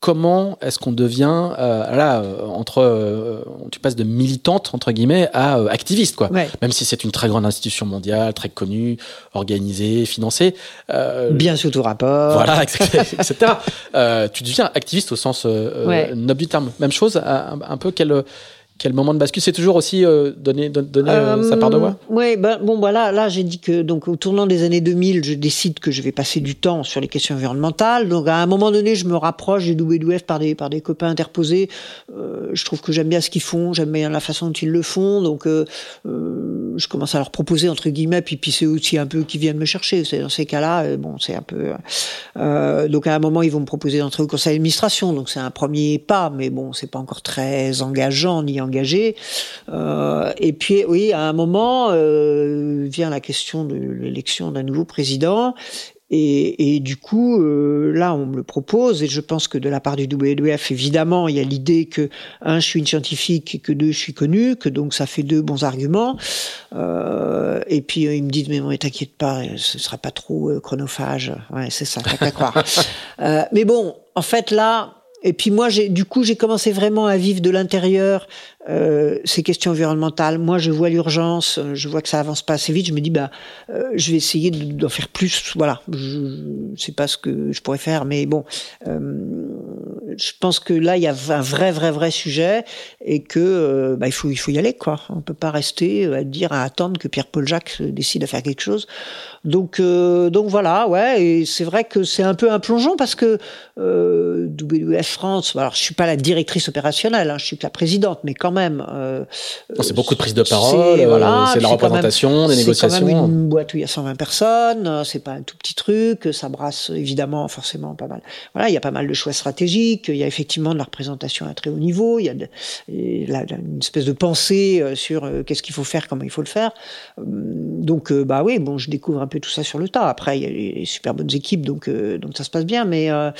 comment est-ce qu'on devient euh, là entre euh, tu passes de militante entre guillemets à euh, activiste quoi. Ouais. même si c'est une très grande institution mondiale très connue organisée financée euh, bien sous tout rapport. voilà etc euh, tu deviens activiste au sens euh, ouais. noble du terme. Même chose un, un peu quelle quel moment de bascule? C'est toujours aussi euh, donner, donner euh, sa part de voix Oui, ben, bon, voilà, là, j'ai dit que donc au tournant des années 2000, je décide que je vais passer du temps sur les questions environnementales. Donc, à un moment donné, je me rapproche du WWF par des, par des copains interposés. Euh, je trouve que j'aime bien ce qu'ils font, j'aime bien la façon dont ils le font. Donc, euh, euh, je commence à leur proposer, entre guillemets, puis, puis c'est aussi un peu qui viennent me chercher. Dans ces cas-là, euh, bon, c'est un peu. donc, à un moment, ils vont me proposer d'entrer au conseil d'administration. Donc, c'est un premier pas, mais bon, c'est pas encore très engageant ni engagé. Euh, et puis, oui, à un moment, euh, vient la question de l'élection d'un nouveau président. Et, et, du coup, euh, là, on me le propose, et je pense que de la part du WWF, évidemment, il y a l'idée que, un, je suis une scientifique, et que deux, je suis connue, que donc ça fait deux bons arguments. Euh, et puis, euh, ils me disent, mais bon, t'inquiète pas, ce sera pas trop euh, chronophage. Ouais, c'est ça, t'as qu'à croire. Euh, mais bon, en fait, là, et puis moi, j'ai, du coup, j'ai commencé vraiment à vivre de l'intérieur euh, ces questions environnementales. Moi, je vois l'urgence, je vois que ça avance pas assez vite. Je me dis, bah, euh, je vais essayer d'en faire plus. Voilà, je sais pas ce que je pourrais faire, mais bon, euh, je pense que là, il y a un vrai, vrai, vrai sujet et que euh, bah, il faut, il faut y aller, quoi. On peut pas rester à dire, à attendre que Pierre-Paul Jacques décide à faire quelque chose. Donc, euh, donc voilà, ouais. Et c'est vrai que c'est un peu un plongeon parce que euh, WWF France. Alors, je suis pas la directrice opérationnelle, hein, je suis que la présidente, mais quand même. Euh, c'est beaucoup de prise de parole. C'est voilà, la représentation, même, des négociations. C'est quand même une boîte où il y a 120 personnes. C'est pas un tout petit truc. Ça brasse évidemment forcément pas mal. Voilà, il y a pas mal de choix stratégiques. Il y a effectivement de la représentation à très haut niveau. Il y a de, une espèce de pensée sur euh, qu'est-ce qu'il faut faire, comment il faut le faire. Donc, euh, bah oui, bon, je découvre un peu tout ça sur le tas. Après, il y a les super bonnes équipes, donc euh, donc ça se passe bien. Mais euh,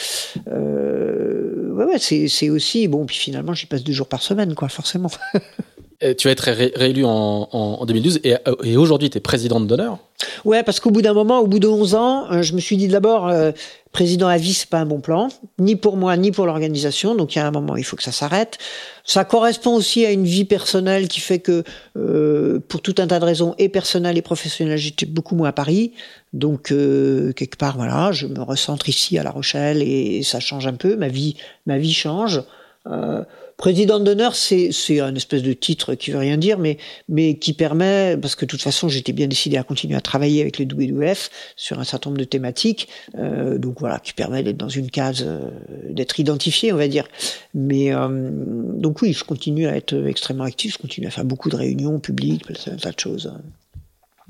euh, ouais, c'est aussi bon. Puis finalement, j'y passe deux jours par semaine, quoi, forcément. tu vas être ré réélu en, en, en, 2012 et, et aujourd'hui, tu es présidente d'honneur. Ouais, parce qu'au bout d'un moment, au bout de 11 ans, je me suis dit d'abord, euh, président à vie, c'est pas un bon plan, ni pour moi, ni pour l'organisation. Donc il y a un moment, il faut que ça s'arrête. Ça correspond aussi à une vie personnelle qui fait que, euh, pour tout un tas de raisons, et personnelles et professionnelles, j'étais beaucoup moins à Paris. Donc euh, quelque part, voilà, je me recentre ici à La Rochelle et ça change un peu. Ma vie, ma vie change. Euh, Président d'honneur, c'est un espèce de titre qui veut rien dire, mais mais qui permet parce que de toute façon j'étais bien décidé à continuer à travailler avec le WWF sur un certain nombre de thématiques, euh, donc voilà, qui permet d'être dans une case, euh, d'être identifié, on va dire. Mais euh, donc oui, je continue à être extrêmement actif, je continue à faire beaucoup de réunions publiques, un tas de choses.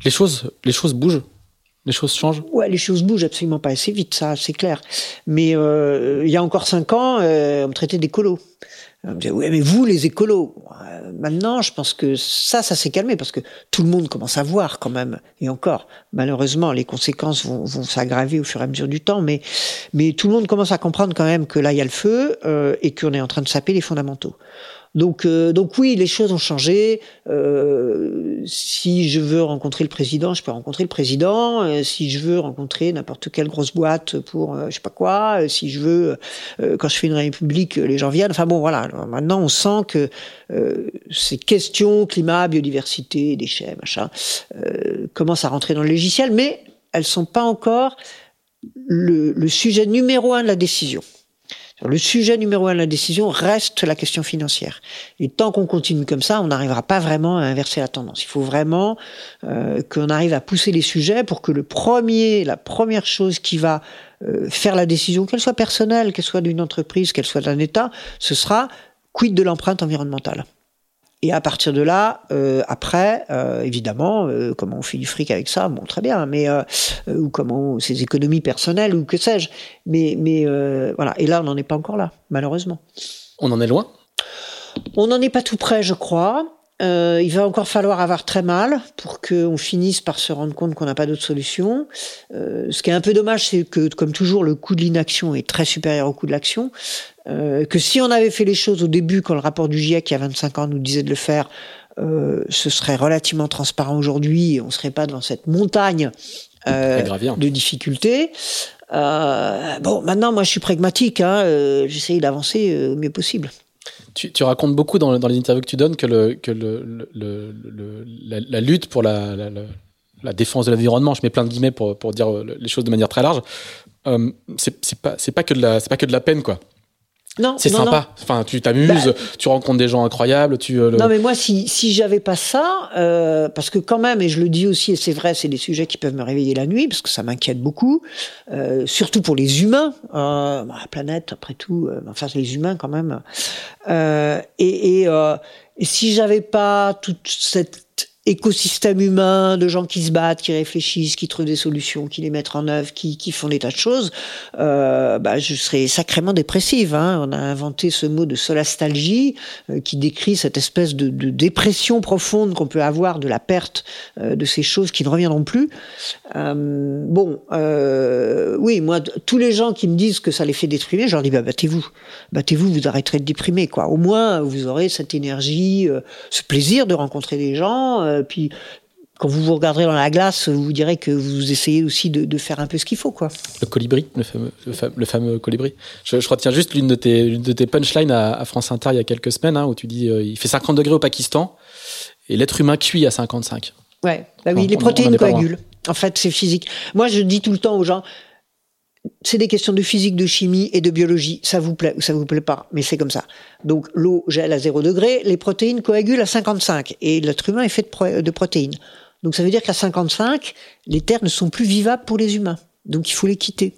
Les choses, les choses bougent. Les choses changent Ouais, les choses bougent absolument pas assez vite, ça, c'est clair. Mais euh, il y a encore cinq ans, euh, on me traitait d'écolo. On me disait, oui, mais vous, les écolos. Euh, maintenant, je pense que ça, ça s'est calmé parce que tout le monde commence à voir quand même. Et encore, malheureusement, les conséquences vont, s'aggraver au fur et à mesure du temps. Mais, mais tout le monde commence à comprendre quand même que là, il y a le feu euh, et qu'on est en train de saper les fondamentaux. Donc, euh, donc oui, les choses ont changé. Euh, si je veux rencontrer le président, je peux rencontrer le président. Euh, si je veux rencontrer n'importe quelle grosse boîte pour je sais pas quoi. si je veux, quand je fais une république, les gens viennent. Enfin bon, voilà. maintenant, on sent que ces questions climat, biodiversité, déchets, machin, commencent à rentrer dans le logiciel, mais elles sont pas encore le sujet numéro un de la décision. Le sujet numéro un de la décision reste la question financière. Et tant qu'on continue comme ça, on n'arrivera pas vraiment à inverser la tendance. Il faut vraiment euh, qu'on arrive à pousser les sujets pour que le premier, la première chose qui va euh, faire la décision, qu'elle soit personnelle, qu'elle soit d'une entreprise, qu'elle soit d'un État, ce sera quid de l'empreinte environnementale. Et à partir de là, euh, après, euh, évidemment, euh, comment on fait du fric avec ça, bon, très bien, mais ou comment ces économies personnelles ou que sais-je, mais mais voilà. Et là, on n'en est pas encore là, malheureusement. On en est loin? On n'en est pas tout près, je crois. Euh, il va encore falloir avoir très mal pour qu'on finisse par se rendre compte qu'on n'a pas d'autre solution. Euh, ce qui est un peu dommage, c'est que, comme toujours, le coût de l'inaction est très supérieur au coût de l'action. Euh, que si on avait fait les choses au début, quand le rapport du GIEC il y a 25 ans nous disait de le faire, euh, ce serait relativement transparent aujourd'hui. On serait pas devant cette montagne euh, de difficultés. bon, maintenant, moi, je suis pragmatique. Hein, J'essaye d'avancer au mieux possible. Tu, racontes beaucoup dans, les interviews que tu donnes que, la, lutte pour la, défense de l'environnement, je mets plein de guillemets pour, dire les choses de manière très large, euh, c'est pas, pas que de la peine, quoi. C'est sympa. Enfin, tu t'amuses, bah, tu rencontres des gens incroyables. Tu, euh, Non, mais moi, si, si j'avais pas ça, euh, parce que quand même, et je le dis aussi, et c'est vrai, c'est des sujets qui peuvent me réveiller la nuit, parce que ça m'inquiète beaucoup, euh, surtout pour les humains, bah, la planète, après tout, enfin, les humains quand même. Et, et, et si j'avais pas toute cette écosystème humain de gens qui se battent, qui réfléchissent, qui trouvent des solutions, qui les mettent en œuvre, qui, qui font des tas de choses, euh, bah, je serais sacrément dépressive. Hein. On a inventé ce mot de solastalgie euh, qui décrit cette espèce de, de dépression profonde qu'on peut avoir de la perte euh, de ces choses qui ne reviendront plus. Euh, bon, euh, oui, moi, tous les gens qui me disent que ça les fait déprimer, je leur dis bah, battez-vous, battez-vous, vous arrêterez de déprimer, quoi. Au moins, vous aurez cette énergie, ce plaisir de rencontrer des gens euh, puis quand vous vous regarderez dans la glace, vous direz que vous essayez aussi de, faire un peu ce qu'il faut, quoi. Le colibri, le fameux, le fameux, colibri. Je, je, retiens juste l'une de tes, de tes punchlines à, France Inter il y a quelques semaines, hein, où tu dis euh, il fait 50 degrés au Pakistan et l'être humain cuit à 55. Ouais, bah oui, les protéines coagulent. En fait, c'est physique. Moi, je dis tout le temps aux gens, c'est des questions de physique, de chimie et de biologie. Ça vous plaît ou ça vous plaît pas, mais c'est comme ça. Donc l'eau gèle à 0 degré, les protéines coagulent à 55 et l'être humain est fait de, protéines. Donc ça veut dire qu'à 55, les terres ne sont plus vivables pour les humains. Donc il faut les quitter.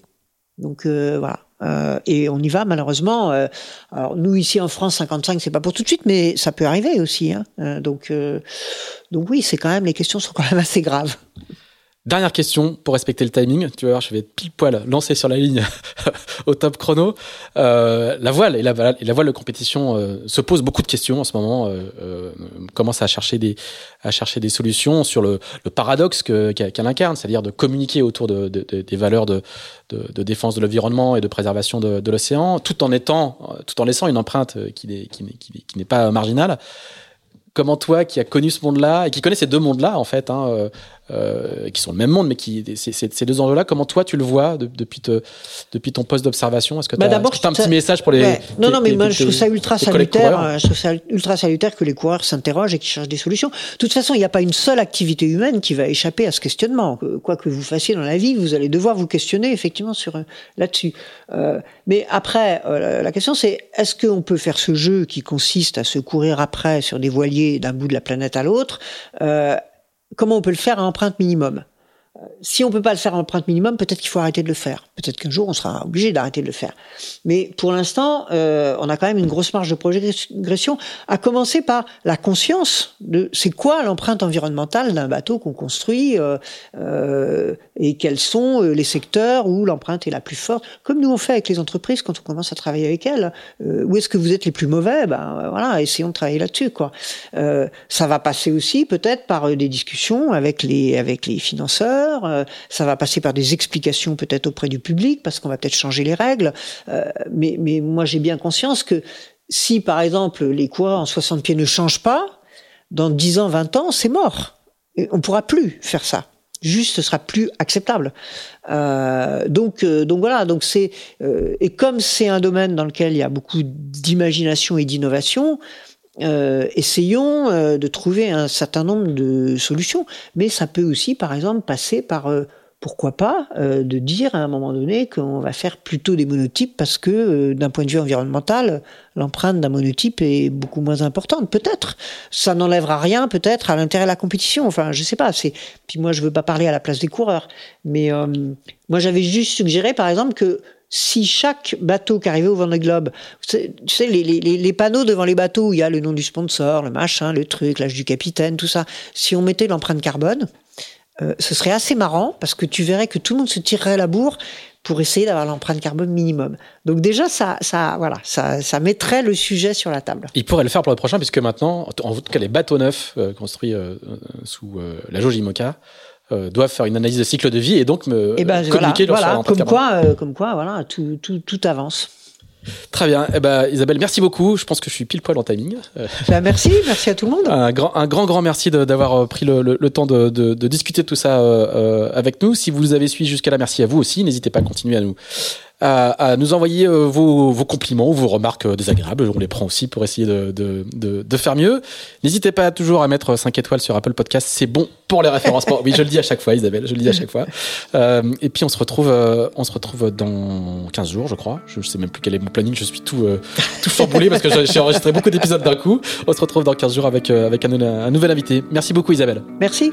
Donc euh, voilà. Euh, et on y va malheureusement. Euh, alors nous ici en France, 55, c'est pas pour tout de suite, mais ça peut arriver aussi. Hein. donc oui, c'est quand même les questions sont quand même assez graves. Dernière question pour respecter le timing. Tu vas voir, je vais être pile poil lancé sur la ligne au top chrono. Euh, la voile et la, et la voile de compétition euh, se pose beaucoup de questions en ce moment. Euh, euh commence à chercher des à chercher des solutions sur le, le paradoxe qu'elle incarne, c'est-à-dire de communiquer autour de, de, de, des valeurs de, défense de l'environnement et de préservation de, l'océan, tout en étant tout en laissant une empreinte qui n'est qui qui pas marginale comment toi qui as connu ce monde-là et qui connais ces deux mondes-là en fait, hein, euh, euh, qui sont le même monde, mais qui ces deux enjeux-là, comment toi tu le vois depuis, te, depuis ton poste d'observation? Est-ce que tu as, bah un petit message pour les Non, non, mais moi je trouve ça ultra salutaire. Euh, je trouve ça ultra salutaire que les coureurs s'interrogent et qu'ils cherchent des solutions. De toute façon, il n'y a pas une seule activité humaine qui va échapper à ce questionnement. Quoi que vous fassiez dans la vie, vous allez devoir vous questionner effectivement sur là-dessus. mais après, la question c'est est-ce qu'on peut faire ce jeu qui consiste à se courir après sur des voiliers d'un bout de la planète à l'autre euh, comment on peut le faire à empreinte minimum si on peut pas le faire en empreinte minimum, peut-être qu'il faut arrêter de le faire. Peut-être qu'un jour on sera obligé d'arrêter de le faire. Mais pour l'instant, euh, on a quand même une grosse marge de progression, à commencer par la conscience de c'est quoi l'empreinte environnementale d'un bateau qu'on construit euh, euh, et quels sont euh, les secteurs où l'empreinte est la plus forte. Comme nous on fait avec les entreprises quand on commence à travailler avec elles. Euh, où est-ce que vous êtes les plus mauvais? Ben voilà, essayons de travailler là-dessus. Quoi. ça va passer aussi peut-être par des discussions avec les avec les financeurs euh, ça va passer par des explications peut-être auprès du public, parce qu'on va peut-être changer les règles. Euh, mais, moi, j'ai bien conscience que si par exemple les coureurs en 60 pieds ne changent pas, dans 10 ans, 20 ans, c'est mort. Et on pourra plus faire ça. Juste, ce sera plus acceptable. Euh, donc, voilà. Donc c'est et comme c'est un domaine dans lequel il y a beaucoup d'imagination et d'innovation, euh, essayons euh, de trouver un certain nombre de solutions. Mais ça peut aussi, par exemple, passer par euh, pourquoi pas de dire à un moment donné qu'on va faire plutôt des monotypes parce que d'un point de vue environnemental, l'empreinte d'un monotype est beaucoup moins importante. Peut-être, ça n'enlèvera rien, peut-être à l'intérêt de la compétition. Enfin, je sais pas. Puis moi, je veux pas parler à la place des coureurs, mais moi, j'avais juste suggéré, par exemple, que si chaque bateau qui arrivait au Vendée Globe, tu sais, les, les, les, panneaux devant les bateaux où il y a le nom du sponsor, le machin, le truc, l'âge du capitaine, tout ça, si on mettait l'empreinte carbone, euh, ce serait assez marrant parce que tu verrais que tout le monde se tirerait la bourre pour essayer d'avoir l'empreinte carbone minimum. Donc déjà, ça, ça, voilà, ça, ça mettrait le sujet sur la table. Il pourrait le faire pour le prochain, puisque maintenant, en tout cas, les bateaux neufs euh, construits euh, sous la jauge IMOCA euh, doivent faire une analyse de cycle de vie et donc me et ben, communiquer voilà, leur voilà, comme quoi, euh, comme quoi, voilà, tout, tout, tout avance. Très bien. Eh ben, Isabelle, merci beaucoup. Je pense que je suis pile poil en timing. Euh, Ben, merci, merci à tout le monde. un grand, un grand, grand merci d'avoir euh, pris le, le- le temps de, de- de discuter de tout ça euh, euh, avec nous. Si vous nous avez suivis jusqu'à là, merci à vous aussi. N'hésitez pas à continuer à nous, à, à nous envoyer euh, vos, vos compliments, vos remarques euh, désagréables. On les prend aussi pour essayer de, de, de, de faire mieux. N'hésitez pas toujours à mettre 5 étoiles sur Apple Podcast. C'est bon pour les référencements. Oui, je le dis à chaque fois, Isabelle. Je le dis à chaque fois. Euh, et puis on se retrouve, euh, on se retrouve dans 15 jours, je crois. Je, je sais même plus quel est mon planning. Je suis tout, euh, tout chamboulé parce que j'ai enregistré beaucoup d'épisodes d'un coup. On se retrouve dans 15 jours avec, euh, avec un nouvel invité. Merci beaucoup, Isabelle. Merci.